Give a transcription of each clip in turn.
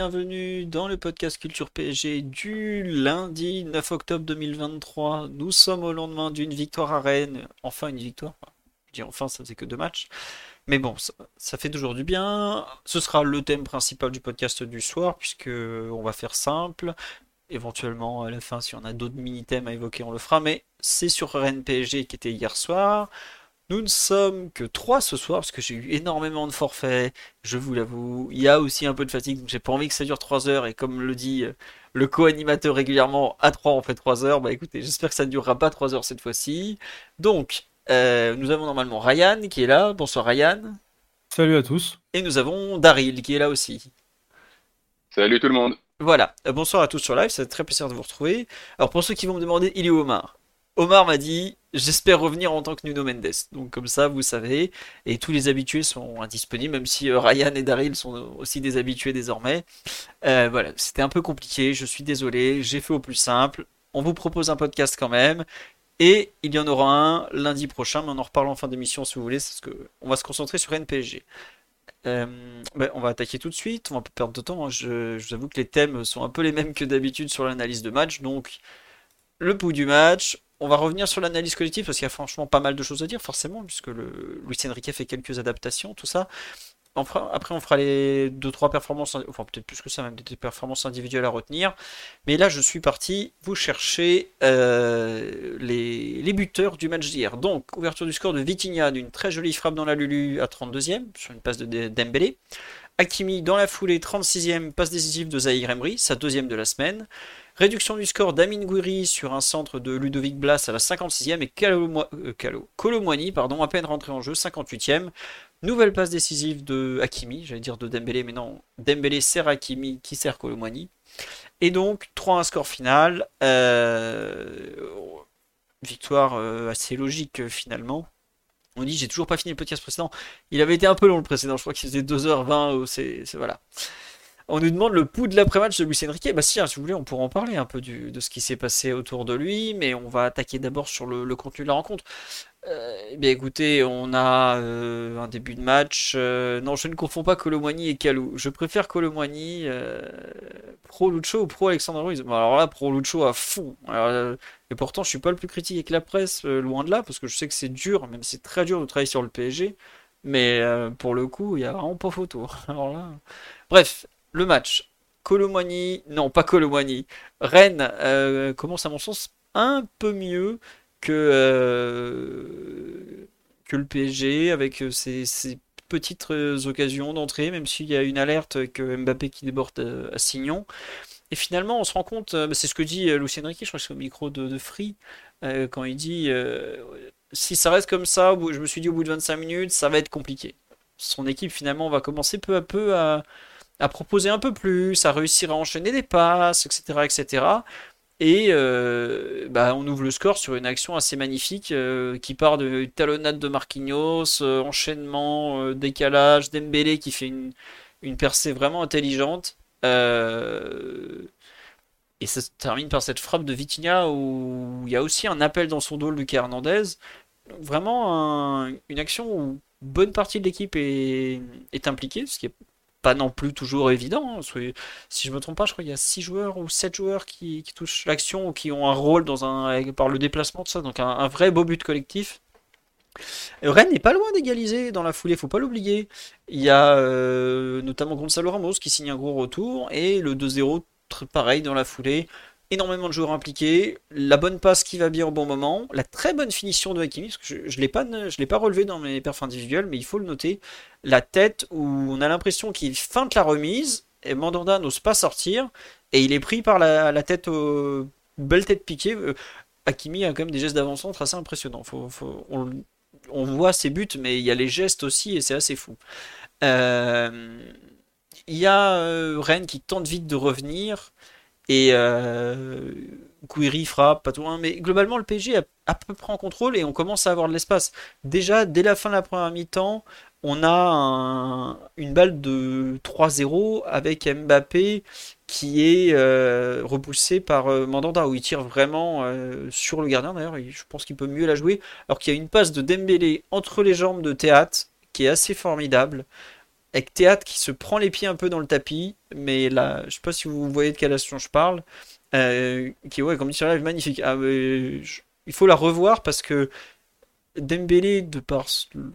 Bienvenue dans le podcast Culture PSG du lundi 9 octobre 2023. Nous sommes au lendemain d'une victoire à Rennes. Enfin, une victoire. Je dis enfin, ça faisait que deux matchs. Mais bon, ça, ça fait toujours du bien. Ce sera le thème principal du podcast du soir, puisque on va faire simple. Éventuellement, à la fin, si on a d'autres mini-thèmes à évoquer, on le fera. Mais c'est sur Rennes PSG qui était hier soir. Nous ne sommes que trois ce soir parce que j'ai eu énormément de forfaits, je vous l'avoue. Il y a aussi un peu de fatigue, donc j'ai pas envie que ça dure 3 heures. Et comme le dit euh, le co-animateur régulièrement, à 3 on fait 3 heures. Bah écoutez, j'espère que ça ne durera pas 3 heures cette fois-ci. Donc, euh, nous avons normalement Ryan qui est là. Bonsoir Ryan. Salut à tous. Et nous avons Daryl qui est là aussi. Salut tout le monde. Voilà, Euh, bonsoir à tous sur live, c'est très plaisir de vous retrouver. Alors pour ceux qui vont me demander, il est où Omar? Omar m'a dit, j'espère revenir en tant que Nuno Mendes. Donc comme ça, vous savez, et tous les habitués sont indisponibles, même si euh, Ryan et Daryl sont aussi des habitués désormais. Euh, voilà, c'était un peu compliqué, je suis désolé, j'ai fait au plus simple. On vous propose un podcast quand même. Et il y en aura un lundi prochain, mais on en reparle en fin d'émission si vous voulez, parce que on va se concentrer sur NPSG. Euh, ben, on va attaquer tout de suite, on va pas perdre de temps. hein. Je, je vous avoue que les thèmes sont un peu les mêmes que d'habitude sur l'analyse de match. Donc, le pouls du match. On va revenir sur l'analyse collective parce qu'il y a franchement pas mal de choses à dire, forcément, puisque le, Luis Enrique fait quelques adaptations, tout ça. Après, on fera les 2-3 performances, enfin peut-être plus que ça, même des performances individuelles à retenir. Mais là, je suis parti vous chercher euh, les, buteurs du match d'hier. Donc, ouverture du score de Vitinha d'une très jolie frappe dans la Lulu à 32e, sur une passe de De- Dembélé. Hakimi dans la foulée, 36e, passe décisive de Zahir Emery, sa deuxième de la semaine. Réduction du score d'Amin Gouiri sur un centre de Ludovic Blas à la 56e et Calo, euh, Colomwani, pardon, à peine rentré en jeu, 58e. Nouvelle passe décisive de Hakimi, j'allais dire de Dembélé, mais non, Dembélé sert Hakimi qui sert Colomwani. Et donc 3-1 score final. Euh, victoire euh, assez logique finalement. On dit j'ai toujours pas fini le podcast précédent. Il avait été un peu long le précédent, je crois qu'il faisait 2h20. euh, C'est c'est- voilà. On nous demande le pouls de l'après-match de Luis Enrique. Bah si, hein, si vous voulez, on pourra en parler un peu de ce qui s'est passé autour de lui, mais on va attaquer d'abord sur le, contenu de la rencontre. Euh, eh bien écoutez, on a euh, un début de match. euh, non, je ne confonds pas Colomwani et Kalou. Je préfère Colomwani euh, pro Lucho ou pro Alexandre Ruiz. Bon, alors là, pro Lucho à fond. Et pourtant, je suis pas le plus critique avec la presse, loin de là, parce que je sais que c'est dur, même c'est très dur de travailler sur le PSG. Mais pour le coup, il y a vraiment pas photo. Alors là, bref, le match. Colomwani, non pas Colomwani. Rennes euh, commence à mon sens un peu mieux que, euh, que le PSG avec euh, ses, ses petites euh, occasions d'entrée, même s'il y a une alerte que Mbappé qui déborde euh, à Signon. Et finalement, on se rend compte, euh, c'est ce que dit euh, Lucien Riquet, je crois que c'est au micro de, Free, euh, quand il dit euh, si ça reste comme ça, je me suis dit au bout de 25 minutes, ça va être compliqué. Son équipe finalement va commencer peu à peu à, à proposer un peu plus, à réussir à enchaîner des passes, etc., etc. Et euh, bah, on ouvre le score sur une action assez magnifique euh, qui part de talonnade de Marquinhos, euh, enchaînement, décalage, Dembélé qui fait une, une percée vraiment intelligente. Et ça se termine par cette frappe de Vitinha où il y a aussi un appel dans son dos Lucas Hernandez. Vraiment un- une action où bonne partie de l'équipe est, est impliquée, ce qui est non plus toujours évident. hein. Si je me trompe pas, je crois qu'il y a 6 joueurs ou 7 joueurs qui, touchent l'action ou qui ont un rôle dans un, par le déplacement de ça. Donc un, vrai beau but collectif. Euh, Rennes n'est pas loin d'égaliser dans la foulée, faut pas l'oublier. Il y a euh, notamment Gonzalo Ramos qui signe un gros retour et le 2-0 tr- pareil dans la foulée. Énormément de joueurs impliqués, la bonne passe qui va bien au bon moment, la très bonne finition de Hakimi, parce que je, je l'ai pas, relevé dans mes perfs individuels, mais il faut le noter. La tête où on a l'impression qu'il feinte la remise et Mandanda n'ose pas sortir et il est pris par la, tête belle tête piquée. Euh, Hakimi a quand même des gestes d'avant-centre assez impressionnants. Faut, faut- on, on voit ses buts, mais il y a les gestes aussi et c'est assez fou. Euh, il y a euh, Rennes qui tente vite de revenir. Et euh, Gouiri frappe, pas tout loin. Mais globalement, le PSG est à peu près en contrôle et on commence à avoir de l'espace. Déjà, dès la fin de la première mi-temps, on a une balle de 3-0 avec Mbappé qui est euh, repoussé par euh, Mandanda où il tire vraiment euh, sur le gardien d'ailleurs je pense qu'il peut mieux la jouer alors qu'il y a une passe de Dembélé entre les jambes de Théâtre qui est assez formidable avec Théâtre qui se prend les pieds un peu dans le tapis mais là je sais pas si vous voyez de quelle action je parle qui ouais comme dit sur live magnifique ah, il faut la revoir parce que Dembélé, de par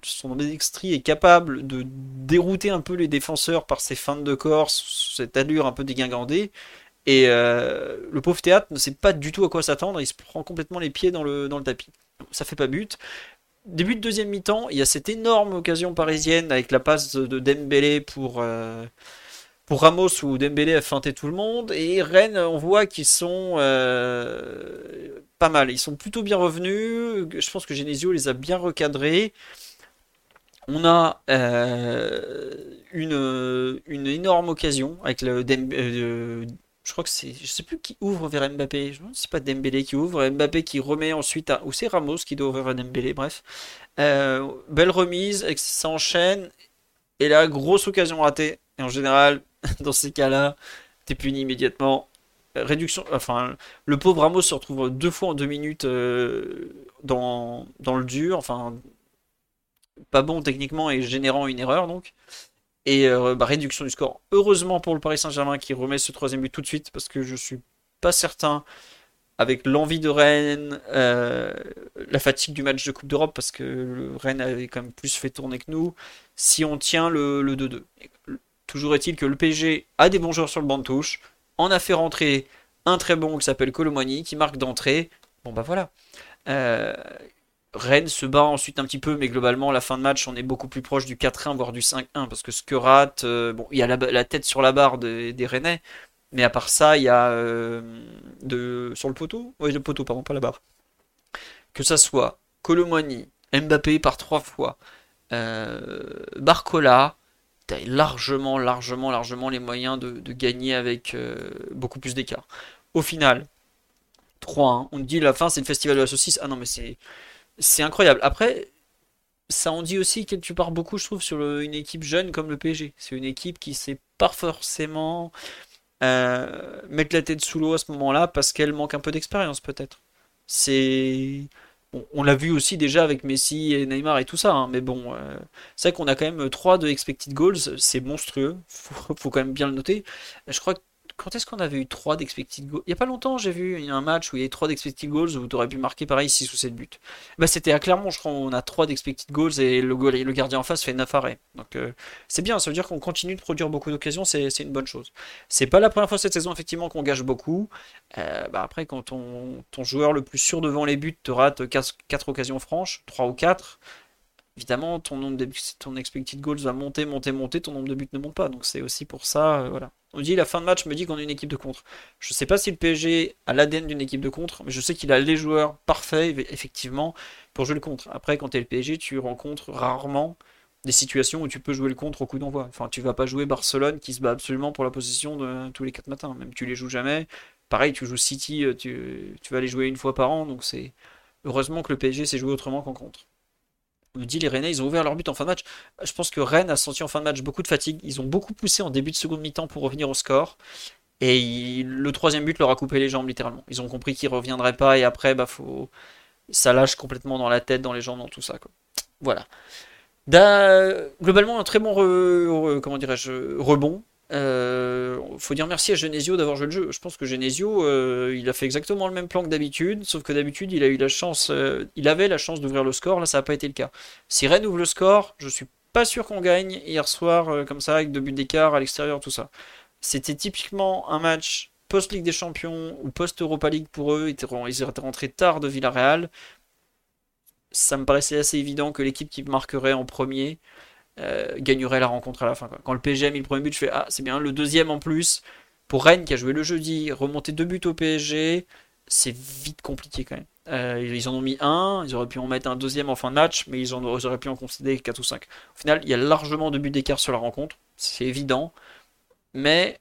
son extrait, est capable de dérouter un peu les défenseurs par ses feintes de corse, cette allure un peu dégingandée. Et euh, le pauvre théâtre ne sait pas du tout à quoi s'attendre, il se prend complètement les pieds dans le, dans le tapis. Ça fait pas but. Début de deuxième mi-temps, il y a cette énorme occasion parisienne avec la passe de Dembélé pour, euh, pour Ramos où Dembélé a feinté tout le monde. Et Rennes, on voit qu'ils sont euh, pas mal. Ils sont plutôt bien revenus. Je pense que Genesio les a bien recadrés. On a euh, une, une énorme occasion avec le euh, je crois que c'est je sais plus qui ouvre vers Mbappé. Je ne sais pas Dembélé qui ouvre, Mbappé qui remet ensuite à, ou c'est Ramos qui doit ouvrir à Dembélé. Bref, belle remise, ça enchaîne et la grosse occasion ratée. Et en général, dans ces cas-là, t'es puni immédiatement. Réduction, enfin, le pauvre Ramos se retrouve deux fois en deux minutes euh, dans, dans le dur, enfin, pas bon techniquement et générant une erreur donc. Et euh, bah, réduction du score. Heureusement pour le Paris Saint-Germain qui remet ce troisième but tout de suite parce que je suis pas certain avec l'envie de Rennes, euh, la fatigue du match de Coupe d'Europe parce que Rennes avait quand même plus fait tourner que nous. Si on tient le 2-2. Toujours est-il que le PSG a des bons joueurs sur le banc de touche, en a fait rentrer un très bon qui s'appelle Colomani, qui marque d'entrée. Bon bah voilà. Euh, Rennes se bat ensuite un petit peu, mais globalement, la fin de match, on est beaucoup plus proche du 4-1, voire du 5-1, parce que ce euh, bon, il y a la, tête sur la barre des, Rennais, mais à part ça, il y a euh, de, sur le poteau, oui, le poteau, pardon, pas la barre. Que ça soit Colomani, Mbappé par trois fois, Barcola, tu largement, largement, largement les moyens de, gagner avec euh, beaucoup plus d'écart. Au final, 3-1. On dit la fin, c'est le festival de la saucisse. Ah non, mais c'est, c'est incroyable. Après, ça en dit aussi quelque part beaucoup, je trouve, sur une équipe jeune comme le PSG. C'est une équipe qui sait pas forcément euh, mettre la tête sous l'eau à ce moment-là parce qu'elle manque un peu d'expérience, peut-être. C'est on l'a vu aussi déjà avec Messi et Neymar et tout ça, hein, mais bon, euh, c'est vrai qu'on a quand même 3 de expected goals, c'est monstrueux, faut, faut quand même bien le noter. Je crois que quand est-ce qu'on avait eu 3 d'expected goals? Il n'y a pas longtemps, j'ai vu un match où il y avait 3 d'expected goals où tu aurais pu marquer pareil 6 ou 7 buts. Bah, c'était à Clermont, je crois, on a 3 d'expected goals et le, gardien en face fait 9 arrêts. Euh, c'est bien, ça veut dire qu'on continue de produire beaucoup d'occasions, c'est une bonne chose. C'est pas la première fois cette saison, effectivement, qu'on gâche beaucoup. Euh, bah, après, quand ton, joueur le plus sûr devant les buts te rate 4, 4 occasions franches, 3 ou 4, évidemment, ton nombre de ton expected goals va monter, monter, monter, ton nombre de buts ne monte pas. Donc c'est aussi pour ça, euh, voilà. On dit la fin de match me dit qu'on est une équipe de contre. Je ne sais pas si le PSG a l'ADN d'une équipe de contre, mais je sais qu'il a les joueurs parfaits, effectivement, pour jouer le contre. Après, quand tu es le PSG, tu rencontres rarement des situations où tu peux jouer le contre au coup d'envoi. Enfin, tu vas pas jouer Barcelone qui se bat absolument pour la position de tous les 4 matins. Même tu les joues jamais. Pareil, tu joues City, euh, tu, tu vas les jouer une fois par an. Donc c'est heureusement que le PSG s'est joué autrement qu'en contre me dit les Rennais, ils ont ouvert leur but en fin de match. Je pense que Rennes a senti en fin de match beaucoup de fatigue. Ils ont beaucoup poussé en début de seconde mi-temps pour revenir au score. Et le troisième but leur a coupé les jambes littéralement. Ils ont compris qu'ils reviendraient pas et après, bah, faut... ça lâche complètement dans la tête, dans les jambes, dans tout ça. Quoi. Voilà. Globalement, un très bon comment dirais-je, rebond. Euh, faut dire merci à Genesio d'avoir joué le jeu. Je pense que Genesio, euh, il a fait exactement le même plan que d'habitude, sauf que d'habitude, il a eu la chance, euh, il avait la chance d'ouvrir le score. Là, ça n'a pas été le cas. Si Rennes ouvre le score, je suis pas sûr qu'on gagne hier soir euh, comme ça avec deux buts d'écart à l'extérieur, tout ça. C'était typiquement un match post-Ligue des Champions ou post-Europa League pour eux. Ils étaient rentrés tard de Villarreal. Ça me paraissait assez évident que l'équipe qui marquerait en premier euh, gagnerait la rencontre à la fin. Quand le PSG a mis le premier but, je fais Ah, c'est bien, le deuxième en plus. Pour Rennes qui a joué le jeudi, remonter deux buts au PSG, c'est vite compliqué quand même. Euh, ils en ont mis un, ils auraient pu en mettre un deuxième en fin de match, mais ils, en, auraient pu en concéder 4 ou 5. Au final, il y a largement deux buts d'écart sur la rencontre, c'est évident. mais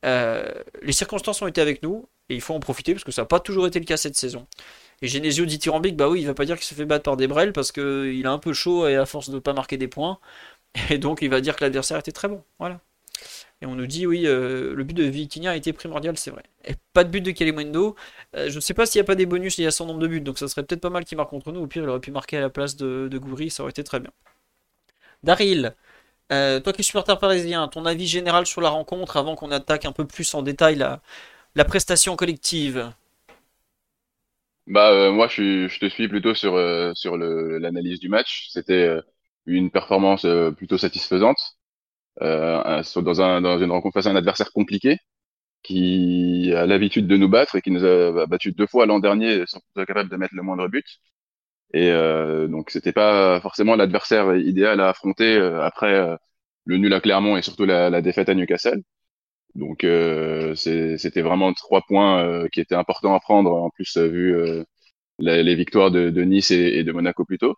les circonstances ont été avec nous et il faut en profiter parce que ça n'a pas toujours été le cas cette saison. Et Genesio dithyrambique, bah oui, il va pas dire qu'il se fait battre par des brels parce qu'il a un peu chaud et à force de ne pas marquer des points. Et donc il va dire que l'adversaire était très bon. Voilà. Et on nous dit, oui, euh, le but de Vitinha a été primordial, c'est vrai. Et pas de but de Kalimundo. Euh, je ne sais pas s'il n'y a pas des bonus il y a son nombre de buts, donc ça serait peut-être pas mal qu'il marque contre nous. Au pire, il aurait pu marquer à la place de, Goury, ça aurait été très bien. Daryl, euh, toi qui es supporter parisien, ton avis général sur la rencontre avant qu'on attaque un peu plus en détail la, prestation collective? Bah moi je, te suis plutôt sur sur l'analyse du match. C'était une performance plutôt satisfaisante euh, dans, un, dans une rencontre face à un adversaire compliqué qui a l'habitude de nous battre et qui nous a battu deux fois l'an dernier sans être capable de mettre le moindre but. Et euh, donc c'était pas forcément l'adversaire idéal à affronter euh, après euh, le nul à Clermont et surtout la, la défaite à Newcastle. Donc euh, c'était vraiment trois points qui étaient importants à prendre en plus vu les victoires de, de Nice et, et, de Monaco plus tôt.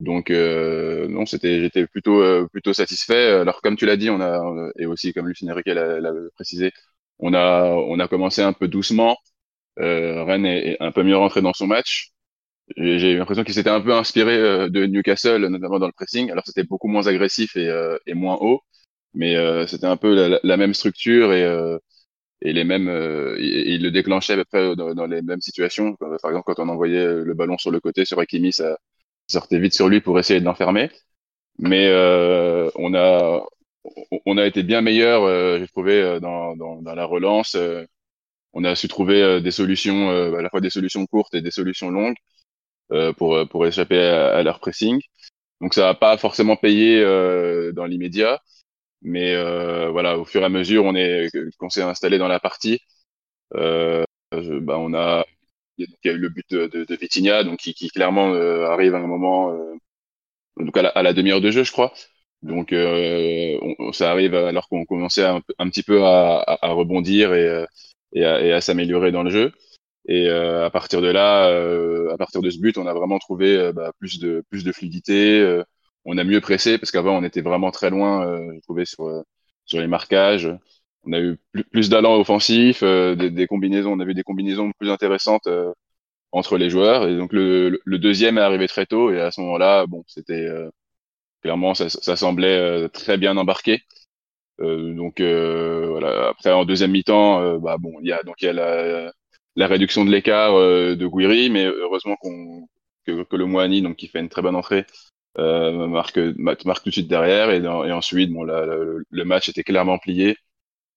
Donc euh, non, c'était j'étais plutôt euh, plutôt satisfait. Alors comme tu l'as dit, on a et aussi comme Lucien Riquet l'a précisé, on a on a commencé un peu doucement. Euh, Rennes est, un peu mieux rentré dans son match. J'ai eu l'impression qu'il s'était un peu inspiré euh, de Newcastle, notamment dans le pressing. Alors c'était beaucoup moins agressif et, euh, et moins haut, mais c'était un peu la, la, même structure et et les mêmes et, il le déclenchait à peu près dans, dans, les mêmes situations. Par exemple, quand on envoyait le ballon sur le côté sur Hakimi, ça sortait vite sur lui pour essayer de l'enfermer. Mais euh, on a on a été bien meilleur, euh, j'ai trouvé, euh, dans, dans, dans, la relance. Euh, on a su trouver des solutions, à la fois des solutions courtes et des solutions longues pour pour échapper à, leur pressing. Donc ça va pas forcément payé dans l'immédiat, mais voilà, au fur et à mesure, on est qu'on s'est installé dans la partie, bah, on a il y a eu le but de, de, de donc qui, qui clairement euh, arrive à un moment, euh, donc à la, à la demi-heure de jeu, je crois. Donc euh, on, ça arrive alors qu'on commençait un, petit peu à, à, rebondir et, à, et à s'améliorer dans le jeu. Et à partir de là, à partir de ce but, on a vraiment trouvé bah, plus de plus de fluidité. on a mieux pressé parce qu'avant on était vraiment très loin, je trouvais sur sur les marquages on a eu plus, plus d'allant offensif, euh, des, des, combinaisons, on a vu des combinaisons plus intéressantes euh, entre les joueurs. Et donc le, le, deuxième est arrivé très tôt et à ce moment-là, bon, c'était euh, clairement ça, ça semblait très bien embarqué. donc voilà. Après en deuxième mi-temps, bah bon, il y a donc il y a la, la réduction de l'écart de Guiri, mais heureusement qu'on que, que, le Moani, donc qui fait une très bonne entrée, marque, marque tout de suite derrière et, et ensuite bon le match était clairement plié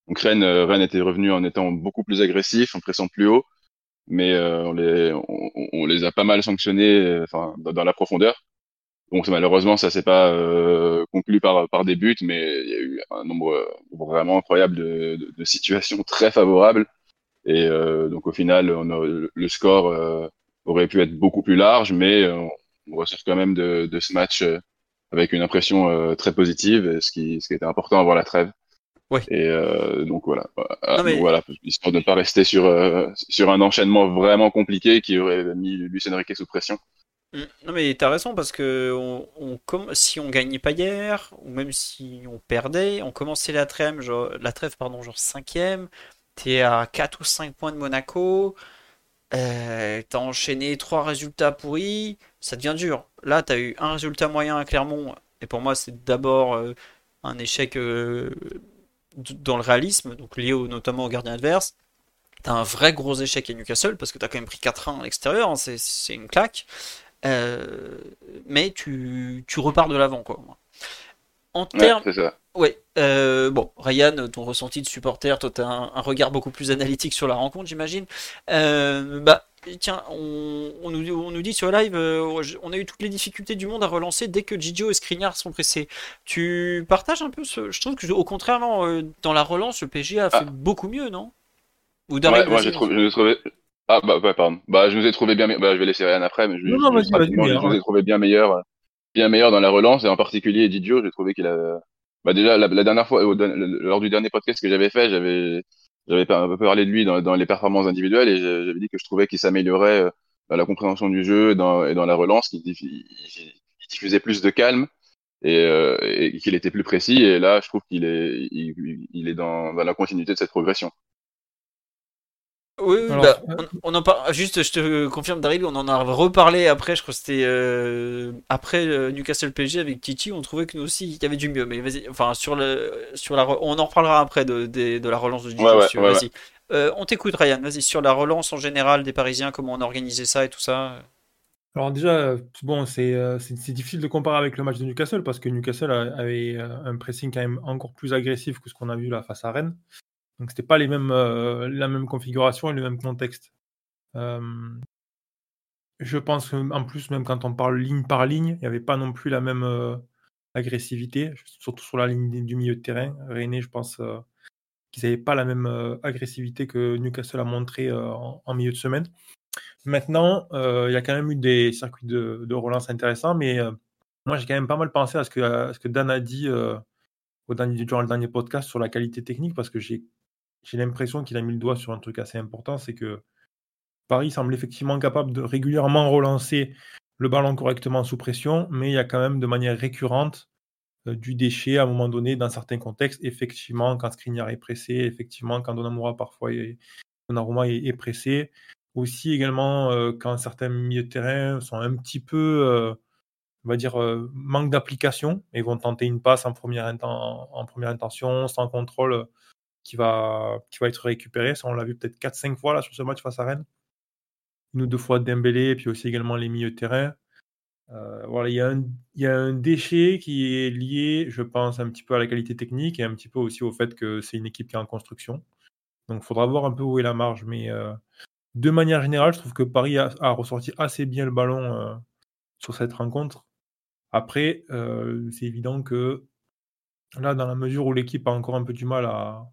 donc Rennes, euh, Rennes était revenu en étant beaucoup plus agressif, en pressant plus haut, mais euh, on, les, on, les a pas mal sanctionnés euh, enfin, dans, la profondeur. Bon, malheureusement, ça s'est pas conclu par, par des buts, mais il y a eu un nombre vraiment incroyable de, de, de situations très favorables. Et donc au final, on a, le score aurait pu être beaucoup plus large, mais on, on ressort quand même de, de ce match avec une impression très positive, ce qui, ce qui était important avant la trêve. Ouais. Et euh, donc voilà, non, mais... voilà, histoire de ne pas rester sur euh, sur un enchaînement vraiment compliqué qui aurait mis Lucien Riquet sous pression. Mm. Non mais t'as raison parce que on, on comme si on gagnait pas hier ou même si on perdait, on commençait la trêve genre la trêve pardon genre cinquième, t'es à 4 ou 5 points de Monaco, euh, t'as enchaîné trois résultats pourris, ça devient dur. Là t'as eu un résultat moyen à Clermont et pour moi c'est d'abord un échec dans le réalisme, donc lié notamment au gardien adverse. T'as un vrai gros échec à Newcastle parce que t'as quand même pris 4-1 à l'extérieur, hein, c'est une claque. Euh, mais tu, tu, repars de l'avant, quoi. En termes. Ouais, ouais euh, bon, Ryan, ton ressenti de supporter, toi, t'as un, un, regard beaucoup plus analytique sur la rencontre, j'imagine. Euh, bah, tiens, on, on, nous, on, nous, dit sur live, euh, on a eu toutes les difficultés du monde à relancer dès que Gigio et Skriniar sont pressés. Tu partages un peu ce. Je trouve que, au contraire, euh, dans la relance, le PSG a fait ah. beaucoup mieux, non? Ou ouais, moi, j'ai trouvé, trouvé. Ah, bah, bah, pardon. Bah, je nous ai trouvé bien. Bah, je vais laisser Ryan après, mais je, non, je, je, je nous ai trouvé bien meilleur, bien meilleur dans la relance, et en particulier Gigio, j'ai trouvé qu'il a. Bah, déjà, la, dernière fois, lors du dernier podcast que j'avais fait, j'avais j'avais un peu parlé de lui dans, les performances individuelles et j'avais dit que je trouvais qu'il s'améliorait euh, dans la compréhension du jeu et dans, et dans la relance, qu'il diffusait plus de calme. et, qu'il était plus précis. Et là, je trouve qu'il est, il, est dans, la continuité de cette progression. Oui, bah, on, en parle. Juste, je te confirme, Daryl, on en a reparlé après. Je crois que c'était euh, après euh, Newcastle PSG avec Titi. On trouvait que nous aussi, il y avait du mieux. Mais vas-y, enfin sur le, sur la, on en reparlera après de, de, la relance de vas-y. Euh, on t'écoute, Ryan. Vas-y sur la relance en général des Parisiens, comment on a organisé ça et tout ça. Alors déjà, bon, c'est difficile de comparer avec le match de Newcastle parce que Newcastle avait un pressing quand même encore plus agressif que ce qu'on a vu là face à Rennes. Donc c'était pas les mêmes, euh, la même configuration et le même contexte. Euh, je pense qu'en plus, même quand on parle ligne par ligne, il n'y avait pas non plus la même euh, agressivité, surtout sur la ligne du milieu de terrain. René, je pense qu'ils n'avaient pas la même agressivité que Newcastle a montré en, milieu de semaine. Maintenant, il y a quand même eu des circuits de, relance intéressants, mais moi j'ai quand même pas mal pensé à ce que, ce que Dan a dit au dernier, durant le dernier podcast sur la qualité technique, parce que j'ai j'ai l'impression qu'il a mis le doigt sur un truc assez important, c'est que Paris semble effectivement capable de régulièrement relancer le ballon correctement sous pression, mais il y a quand même de manière récurrente euh, du déchet à un moment donné dans certains contextes. Effectivement, quand Skriniar est pressé, effectivement, quand Donnarumma parfois est, est, pressé. Aussi également euh, quand certains milieux de terrain sont un petit peu, euh, on va dire, manque d'application et vont tenter une passe en première intention, sans contrôle qui va, qui va être récupéré. Ça, on l'a vu peut-être 4-5 fois là, sur ce match face à Rennes. Une ou deux fois Dembélé, et puis aussi également les milieux de terrain. Euh, voilà, il y, a un, il y, a un déchet qui est lié, je pense, un petit peu à la qualité technique et un petit peu aussi au fait que c'est une équipe qui est en construction. Donc il faudra voir un peu où est la marge. Mais euh, de manière générale, je trouve que Paris a, ressorti assez bien le ballon euh, sur cette rencontre. Après, c'est évident que là, dans la mesure où l'équipe a encore un peu du mal à,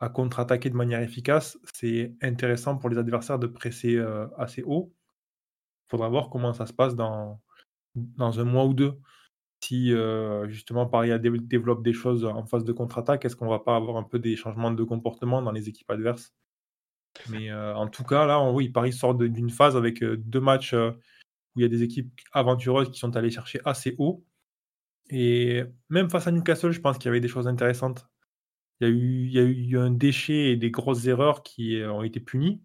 à contre-attaquer de manière efficace, c'est intéressant pour les adversaires de presser euh, assez haut. Il faudra voir comment ça se passe dans, dans un mois ou deux. Si euh, justement Paris développe des choses en phase de contre-attaque, est-ce qu'on va pas avoir un peu des changements de comportement dans les équipes adverses? Mais euh, en tout cas, là, oui, Paris sort d'une phase avec deux matchs où il y a des équipes aventureuses qui sont allées chercher assez haut. Et même face à Newcastle, je pense qu'il y avait des choses intéressantes. Il y, a eu, un déchet et des grosses erreurs qui euh, ont été punies,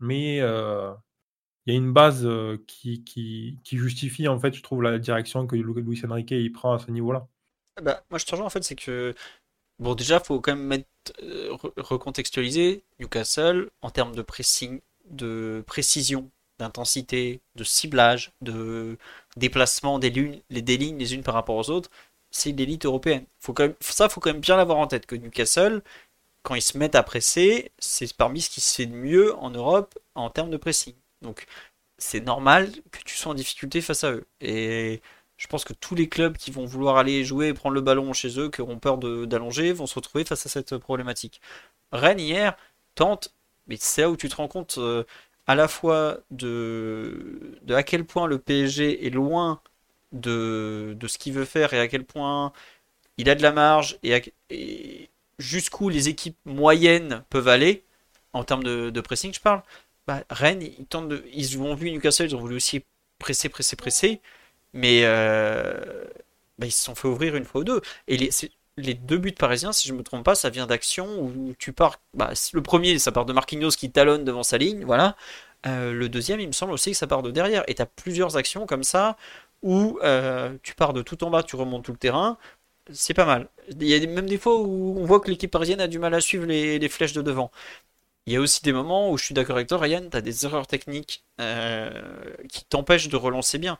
mais euh, il y a une base euh, qui, justifie, en fait, je trouve, la direction que Luis Enrique prend à ce niveau-là. Bah, moi, je te rejoins, en fait, c'est que, bon, déjà, il faut quand même mettre, recontextualiser Newcastle en termes de pressing, de précision, d'intensité, de ciblage, de déplacement des lignes les unes par rapport aux autres c'est l'élite européenne. Faut ça, faut quand même bien l'avoir en tête que Newcastle, quand ils se mettent à presser, c'est parmi ce qui se fait de mieux en Europe en termes de pressing. Donc c'est normal que tu sois en difficulté face à eux. Et je pense que tous les clubs qui vont vouloir aller jouer et prendre le ballon chez eux, qui auront peur d'allonger, vont se retrouver face à cette problématique. Rennes hier tente, mais c'est là où tu te rends compte euh, à la fois de, de à quel point le PSG est loin de, ce qu'il veut faire et à quel point il a de la marge et, jusqu'où les équipes moyennes peuvent aller en termes de, pressing, je parle. Bah, Rennes, ils, tentent de, ils ont vu Newcastle, ils ont voulu aussi presser, presser, presser, mais euh, bah, ils se sont fait ouvrir une fois ou deux. Et les, les deux buts parisiens, si je ne me trompe pas, ça vient d'actions où tu pars. Bah, le premier, ça part de Marquinhos qui talonne devant sa ligne, voilà. Euh, le deuxième, il me semble aussi que ça part de derrière. Et tu as plusieurs actions comme ça où euh, tu pars de tout en bas, tu remontes tout le terrain. C'est pas mal. Il y a même des fois où on voit que l'équipe parisienne a du mal à suivre les, flèches de devant. Il y a aussi des moments où je suis d'accord avec toi, Ryan, tu as des erreurs techniques euh, qui t'empêchent de relancer bien.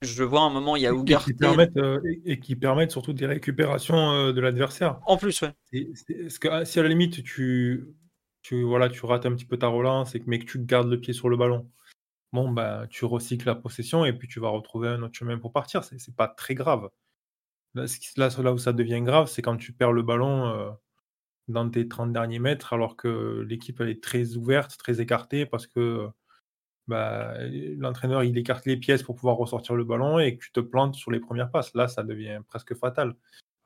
Je vois un moment, il y a Ougarté. Euh, et, qui permettent surtout des récupérations de l'adversaire. En plus, ouais. que, ah, si à la limite tu, tu, voilà, tu rates un petit peu ta relance, et que, mais que tu gardes le pied sur le ballon, bon, bah, tu recycles la possession et puis tu vas retrouver un autre chemin pour partir. C'est, c'est pas très grave. Là, où ça devient grave, c'est quand tu perds le ballon euh, dans tes 30 derniers mètres alors que l'équipe est très ouverte, très écartée parce que bah, l'entraîneur il écarte les pièces pour pouvoir ressortir le ballon et que tu te plantes sur les premières passes. Là, ça devient presque fatal.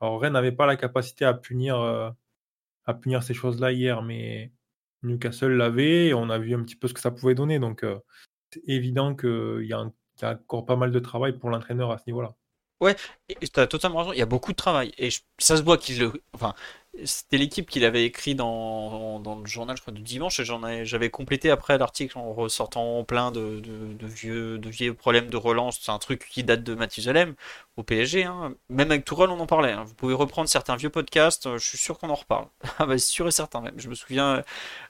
Alors Rennes n'avait pas la capacité à punir, euh, à punir ces choses-là hier, mais Newcastle l'avait et on a vu un petit peu ce que ça pouvait donner. Donc euh, évident qu'il y, a encore pas mal de travail pour l'entraîneur à ce niveau-là. Ouais, tu as totalement raison. Il y a beaucoup de travail. Et ça se voit qu'il le. Enfin, c'était l'équipe qui l'avait écrit dans, le journal, je crois, de dimanche. Et j'en j'avais complété après l'article en ressortant plein de, vieux, de vieux problèmes de relance. C'est un truc qui date de Mathusalem au PSG. Hein. Même avec Tourelle, on en parlait. Hein. Vous pouvez reprendre certains vieux podcasts. Je suis sûr qu'on en reparle. ah bah, sûr et certain même. Je me souviens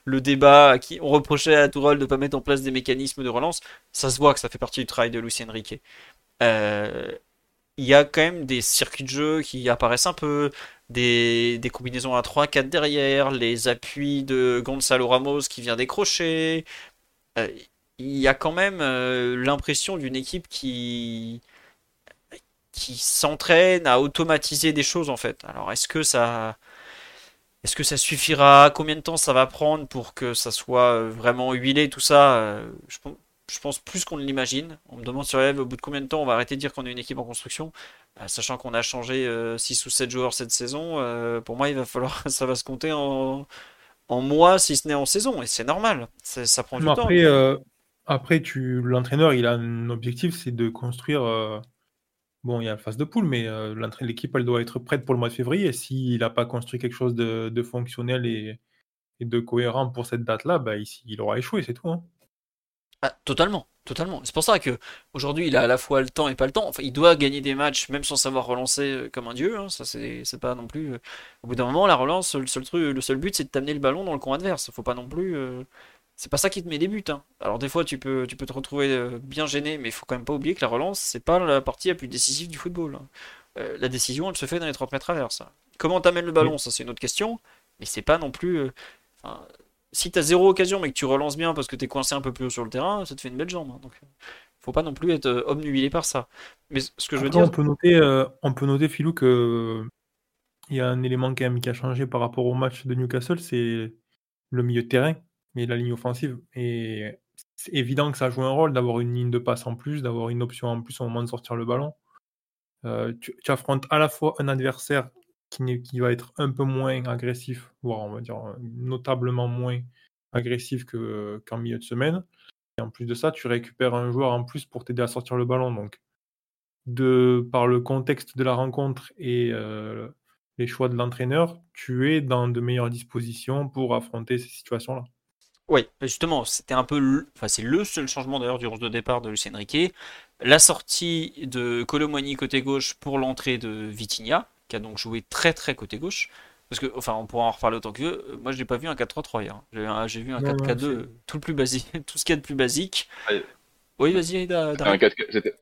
le débat à qui on reprochait à Tourelle de ne pas mettre en place des mécanismes de relance. Ça se voit que ça fait partie du travail de Lucien Riquet. Euh, il y a quand même des circuits de jeu qui apparaissent un peu, des, combinaisons à 3, 4 derrière, les appuis de Gonzalo Ramos qui vient décrocher. Euh, il y a quand même euh, l'impression d'une équipe qui qui s'entraîne à automatiser des choses en fait. Alors est-ce que ça est-ce que ça suffira? Combien de temps ça va prendre pour que ça soit euh, vraiment huilé tout ça? Je pense plus qu'on ne l'imagine. On me demande sur Eve au bout de combien de temps on va arrêter de dire qu'on est une équipe en construction? Bah, sachant qu'on a changé 6 euh, ou 7 joueurs cette saison, euh, pour moi il va falloir ça va se compter en, en mois si ce n'est en saison. Et c'est normal. Ça prend du après, temps. Euh, après, tu l'entraîneur il a un objectif, c'est de construire. Bon, il y a la phase de poule, mais l'équipe elle doit être prête pour le mois de février. S'il n'a pas construit quelque chose de, fonctionnel et, de cohérent pour cette date-là, bah, il, il aura échoué, c'est tout. Hein. Ah, totalement, totalement. C'est pour ça que aujourd'hui il a à la fois le temps et pas le temps. Enfin, il doit gagner des matchs même sans savoir relancer euh, comme un dieu. Hein. Ça, c'est pas non plus. Euh, au bout d'un moment, la relance, le seul truc, le seul but, c'est de t'amener le ballon dans le coin adverse. Faut pas non plus. Euh, c'est pas ça qui te met des buts. Hein. Alors des fois, tu peux, tu peux te retrouver bien gêné, mais il faut quand même pas oublier que la relance, c'est pas la partie la plus décisive du football. Hein. la décision, elle se fait dans les 30 mètres adverses. Comment t'amènes le ballon, ça c'est une autre question. Mais c'est pas non plus si t'as zéro occasion mais que tu relances bien parce que t'es coincé un peu plus haut sur le terrain, ça te fait une belle jambe. Hein. Donc, faut pas non plus être euh, obnubilé par ça. Mais ce que je veux dire. On peut noter, euh, on peut noter, Philou, que il y a un élément quand même qui a changé par rapport au match de Newcastle, c'est le milieu de terrain et la ligne offensive. Et c'est évident que ça joue un rôle d'avoir une ligne de passe en plus, d'avoir une option en plus au moment de sortir le ballon. Euh, tu, tu, affrontes à la fois un adversaire qui, va être un peu moins agressif, voire on va dire notablement moins agressif qu'en milieu de semaine. Et en plus de ça, tu récupères un joueur en plus pour t'aider à sortir le ballon. Donc, de, par le contexte de la rencontre et euh, les choix de l'entraîneur, tu es dans de meilleures dispositions pour affronter ces situations-là. Oui, justement, c'était un peu le, enfin, c'est le seul changement d'ailleurs du 11 de départ de Lucien Riquet. La sortie de Colomani côté gauche pour l'entrée de Vitinha, qui a donc joué très très côté gauche. Parce que, enfin, on pourra en reparler autant que veut. Moi, je n'ai pas vu un 4-3-3 hier. J'ai vu un 4-4-2, tout le plus basique, tout ce qu'il y a de plus basique. Oui, vas-y, ouais,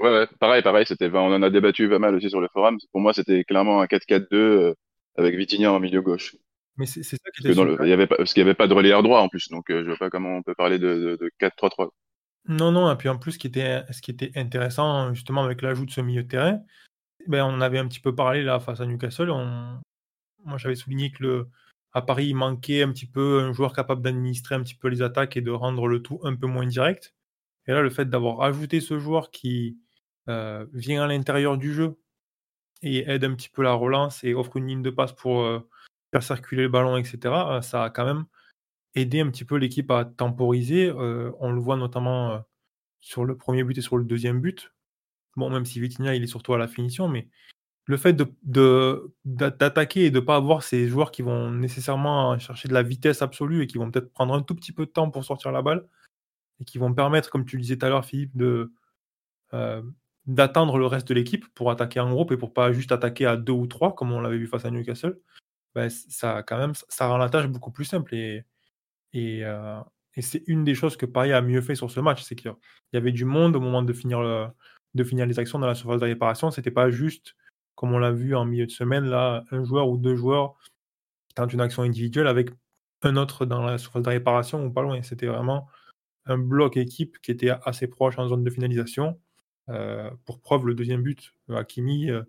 ouais, pareil, pareil. C'était, on en a débattu pas mal aussi sur le forum. Pour moi, c'était clairement un 4-4-2 euh, avec Vitinha en milieu gauche. Mais c'est ça qui était. Parce, il y avait pas, parce qu'il n'y avait pas de relayeur droit en plus, donc euh, je vois pas comment on peut parler de, de, 4-3-3. Non, non, et puis en plus, ce qui était, ce qui était intéressant justement avec l'ajout de ce milieu de terrain, ben, on avait un petit peu parlé là face à Newcastle. Moi, j'avais souligné que à Paris, il manquait un petit peu un joueur capable d'administrer un petit peu les attaques et de rendre le tout un peu moins direct. Et là, le fait d'avoir ajouté ce joueur qui euh, vient à l'intérieur du jeu et aide un petit peu la relance et offre une ligne de passe pour euh, faire circuler le ballon, etc., euh, ça a quand même aidé un petit peu l'équipe à temporiser. on le voit notamment sur le premier but et sur le deuxième but. Bon, même si Vitinha, il est surtout à la finition, mais le fait de, d'attaquer et de ne pas avoir ces joueurs qui vont nécessairement chercher de la vitesse absolue et qui vont peut-être prendre un tout petit peu de temps pour sortir la balle et qui vont permettre, comme tu le disais tout à l'heure, Philippe, de, euh, d'attendre le reste de l'équipe pour attaquer en groupe et pour pas juste attaquer à deux ou trois, comme on l'avait vu face à Newcastle, ben, ça, quand même, ça rend la tâche beaucoup plus simple. Et, et, euh, et c'est une des choses que Paris a mieux fait sur ce match, c'est qu'il y avait du monde au moment de finir le, de actions dans la surface de réparation. C'était pas juste, comme on l'a vu en milieu de semaine, là, un joueur ou deux joueurs qui tentent une action individuelle avec un autre dans la surface de réparation ou pas loin. C'était vraiment un bloc équipe qui était assez proche en zone de finalisation. Euh, pour preuve, le deuxième but, Hakimi euh,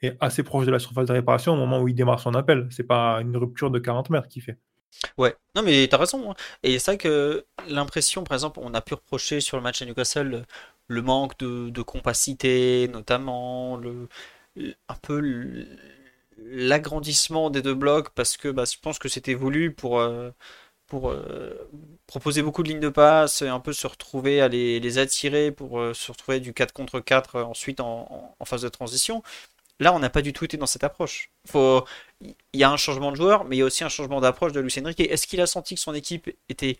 est assez proche de la surface de réparation au moment où il démarre son appel. C'est pas une rupture de 40 mètres qu'il fait. Ouais, non mais t'as raison. Hein. Et c'est vrai que l'impression, par exemple, on a pu reprocher sur le match à Newcastle le manque de, compacité, notamment, le, un peu l'agrandissement des deux blocs, parce que bah, je pense que c'était voulu pour, euh, pour euh, proposer beaucoup de lignes de passe et un peu se retrouver à les, attirer pour euh, se retrouver du 4 contre 4 euh, ensuite en, phase de transition. Là, on n'a pas du tout été dans cette approche. Il y a un changement de joueur, mais il y a aussi un changement d'approche de Lucien Riquet. Est-ce qu'il a senti que son équipe était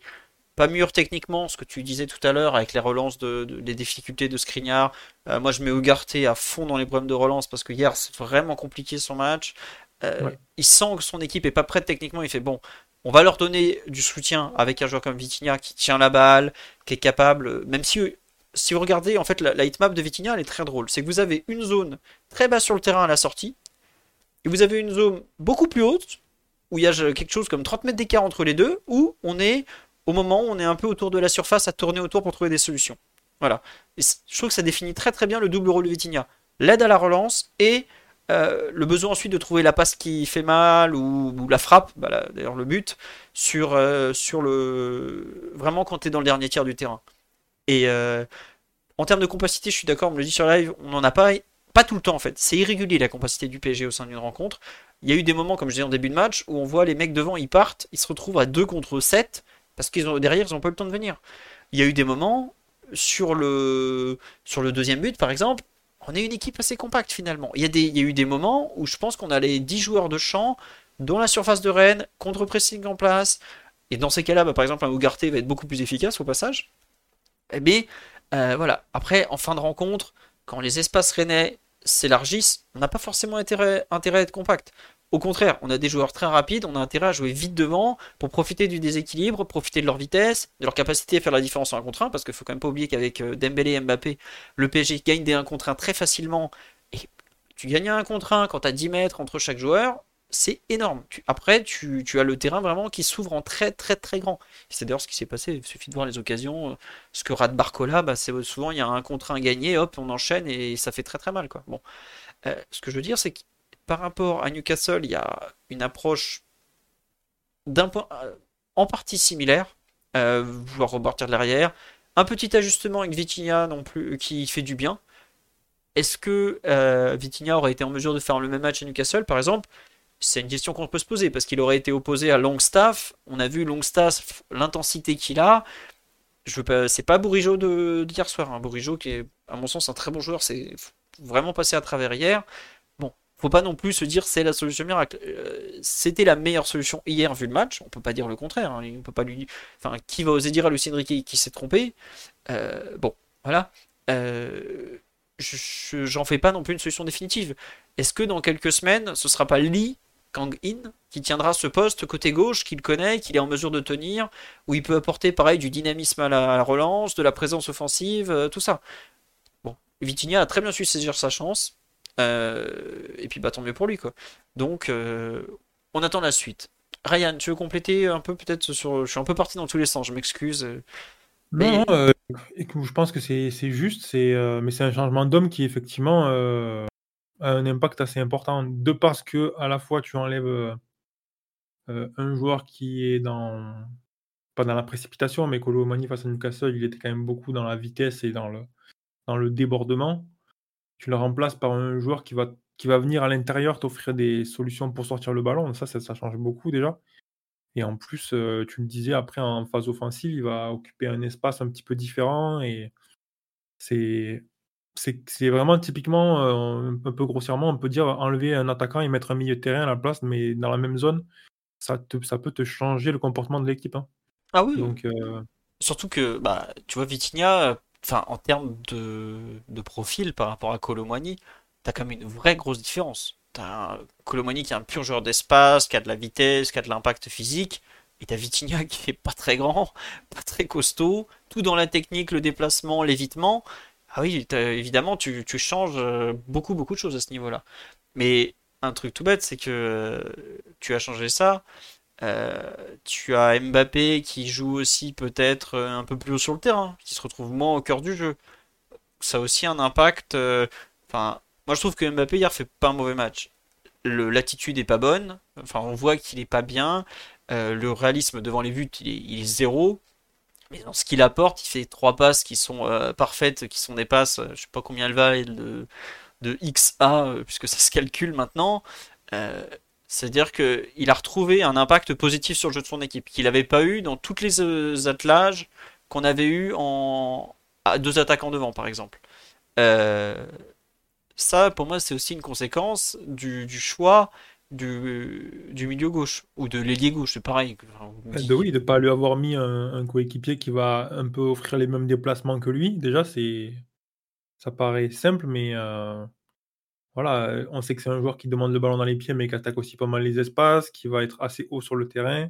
pas mûre techniquement, ce que tu disais tout à l'heure avec les relances, de, les difficultés de Skriniar. moi, je mets Ougarté à fond dans les problèmes de relance parce que hier, c'est vraiment compliqué son match. Il sent que son équipe est pas prête techniquement. Il fait bon, on va leur donner du soutien avec un joueur comme Vitinha qui tient la balle, qui est capable, même si si vous regardez, en fait, la, hitmap de Vitinha, elle est très drôle. C'est que vous avez une zone très bas sur le terrain à la sortie, et vous avez une zone beaucoup plus haute, où il y a quelque chose comme 30 mètres d'écart entre les deux, où on est, au moment où on est un peu autour de la surface, à tourner autour pour trouver des solutions. Voilà. je trouve que ça définit très très bien le double rôle de Vitinha. L'aide à la relance et euh, le besoin ensuite de trouver la passe qui fait mal ou, la frappe, bah d'ailleurs le but, sur, euh, sur le. Vraiment quand tu es dans le dernier tiers du terrain. Et euh, en termes de compacité, je suis d'accord, on me le dit sur live, on n'en a pas, pas tout le temps en fait. C'est irrégulier la compacité du PSG au sein d'une rencontre. Il y a eu des moments, comme je disais en début de match, où on voit les mecs devant, ils partent, ils se retrouvent à 2 contre 7, parce qu'ils ont derrière, ils n'ont pas eu le temps de venir. Il y a eu des moments, sur le, deuxième but par exemple, on est une équipe assez compacte finalement. Il y, a eu des moments où je pense qu'on a les 10 joueurs de champ dans la surface de Rennes, contre-pressing en place. Et dans ces cas-là, bah, par exemple, un Ougarté va être beaucoup plus efficace au passage. Eh euh, voilà, après, en fin de rencontre, quand les espaces rennais s'élargissent, on n'a pas forcément intérêt à être compact. Au contraire, on a des joueurs très rapides, on a intérêt à jouer vite devant pour profiter du déséquilibre, profiter de leur vitesse, de leur capacité à faire la différence en 1 contre 1, parce qu'il faut quand même pas oublier qu'avec euh, Dembélé et Mbappé, le PSG gagne des 1 contre 1 très facilement. Et tu gagnes un 1 contre 1 quand tu as 10 mètres entre chaque joueur, c'est énorme. après, tu, as le terrain vraiment qui s'ouvre en très très très grand. C'est d'ailleurs ce qui s'est passé. Il suffit de voir les occasions. Euh, ce que rate Barcola, bah, c'est souvent il y a un contre 1 gagné, hop, on enchaîne et ça fait très très mal. Bon. Euh, ce que je veux dire, c'est que par rapport à Newcastle, il y a une approche d'un point euh, en partie similaire, euh, vouloir repartir de l'arrière. Un petit ajustement avec Vitinha non plus qui fait du bien. Est-ce que euh, Vitinha aurait été en mesure de faire le même match à Newcastle, par exemple? C'est une question qu'on peut se poser parce qu'il aurait été opposé à Longstaff. On a vu Longstaff, l'intensité qu'il a. Je veux pas, c'est pas Bourigeau d'hier soir. Hein. Qui est, à mon sens, un très bon joueur. C'est vraiment passé à travers hier faut pas non plus se dire c'est la solution miracle. Euh, c'était la meilleure solution hier vu le match. On peut pas dire le contraire. Hein. On peut pas lui. Enfin, qui va oser dire à Lucien Riquet qui s'est trompé? Euh, Bon, voilà. Euh, j'en fais pas non plus une solution définitive. Est-ce que dans quelques semaines, ce sera pas Lee Kang-in qui tiendra ce poste côté gauche, qu'il connaît, qu'il est en mesure de tenir, où il peut apporter pareil du dynamisme à la, relance, de la présence offensive, tout ça? Bon, Vitinha a très bien su saisir sa chance. Euh, et puis bah tant mieux pour lui quoi. Donc euh, on attend la suite. Ryan, tu veux compléter un peu peut-être sur. Je suis un peu parti dans tous les sens, je m'excuse. Non, euh, je pense que c'est juste, c'est mais c'est un changement d'homme qui effectivement a un impact assez important. De parce que à la fois tu enlèves un joueur qui est dans pas dans la précipitation, mais Colomani face à Newcastle, il était quand même beaucoup dans la vitesse et dans le dans le débordement tu le remplaces par un joueur qui va, qui va venir à l'intérieur t'offrir des solutions pour sortir le ballon. Ça, ça, change beaucoup déjà. Et en plus, euh, tu me disais, après, en phase offensive, il va occuper un espace un petit peu différent. Et c'est, c'est, vraiment typiquement, euh, un peu grossièrement, on peut dire enlever un attaquant et mettre un milieu de terrain à la place, mais dans la même zone, ça, ça peut te changer le comportement de l'équipe. Hein. Ah oui. Donc, euh, Surtout que, bah, tu vois, Vitinha, enfin, en termes de, profil par rapport à Colomani, t'as quand même une vraie grosse différence. T'as Colomani qui est un pur joueur d'espace, qui a de la vitesse, qui a de l'impact physique, et t'as Vitinha qui est pas très grand, pas très costaud, tout dans la technique, le déplacement, l'évitement. Ah oui, évidemment, tu, changes euh, beaucoup, beaucoup de choses à ce niveau-là. Mais un truc tout bête, c'est que euh, tu as changé ça. Euh, tu as Mbappé qui joue aussi peut-être euh, un peu plus haut sur le terrain, qui se retrouve moins au cœur du jeu. Ça a aussi un impact. Euh, moi je trouve que Mbappé hier fait pas un mauvais match. L'attitude est pas bonne. Enfin, on voit qu'il est pas bien. le réalisme devant les buts, il est, zéro. Mais dans ce qu'il apporte, il fait trois passes qui sont parfaites, qui sont des passes, je sais pas combien elle va, de, de XA, puisque ça se calcule maintenant C'est-à-dire qu'il a retrouvé un impact positif sur le jeu de son équipe, qu'il n'avait pas eu dans toutes les euh, attelages qu'on avait eu en à deux attaquants devant, par exemple. Euh, ça, pour moi, c'est aussi une conséquence du, choix du, du, milieu gauche ou de l'ailier gauche, c'est pareil. de oui, de ne pas lui avoir mis un, coéquipier qui va un peu offrir les mêmes déplacements que lui. Déjà, c'est ça paraît simple, mais euh, voilà, on sait que c'est un joueur qui demande le ballon dans les pieds, mais qui attaque aussi pas mal les espaces, qui va être assez haut sur le terrain.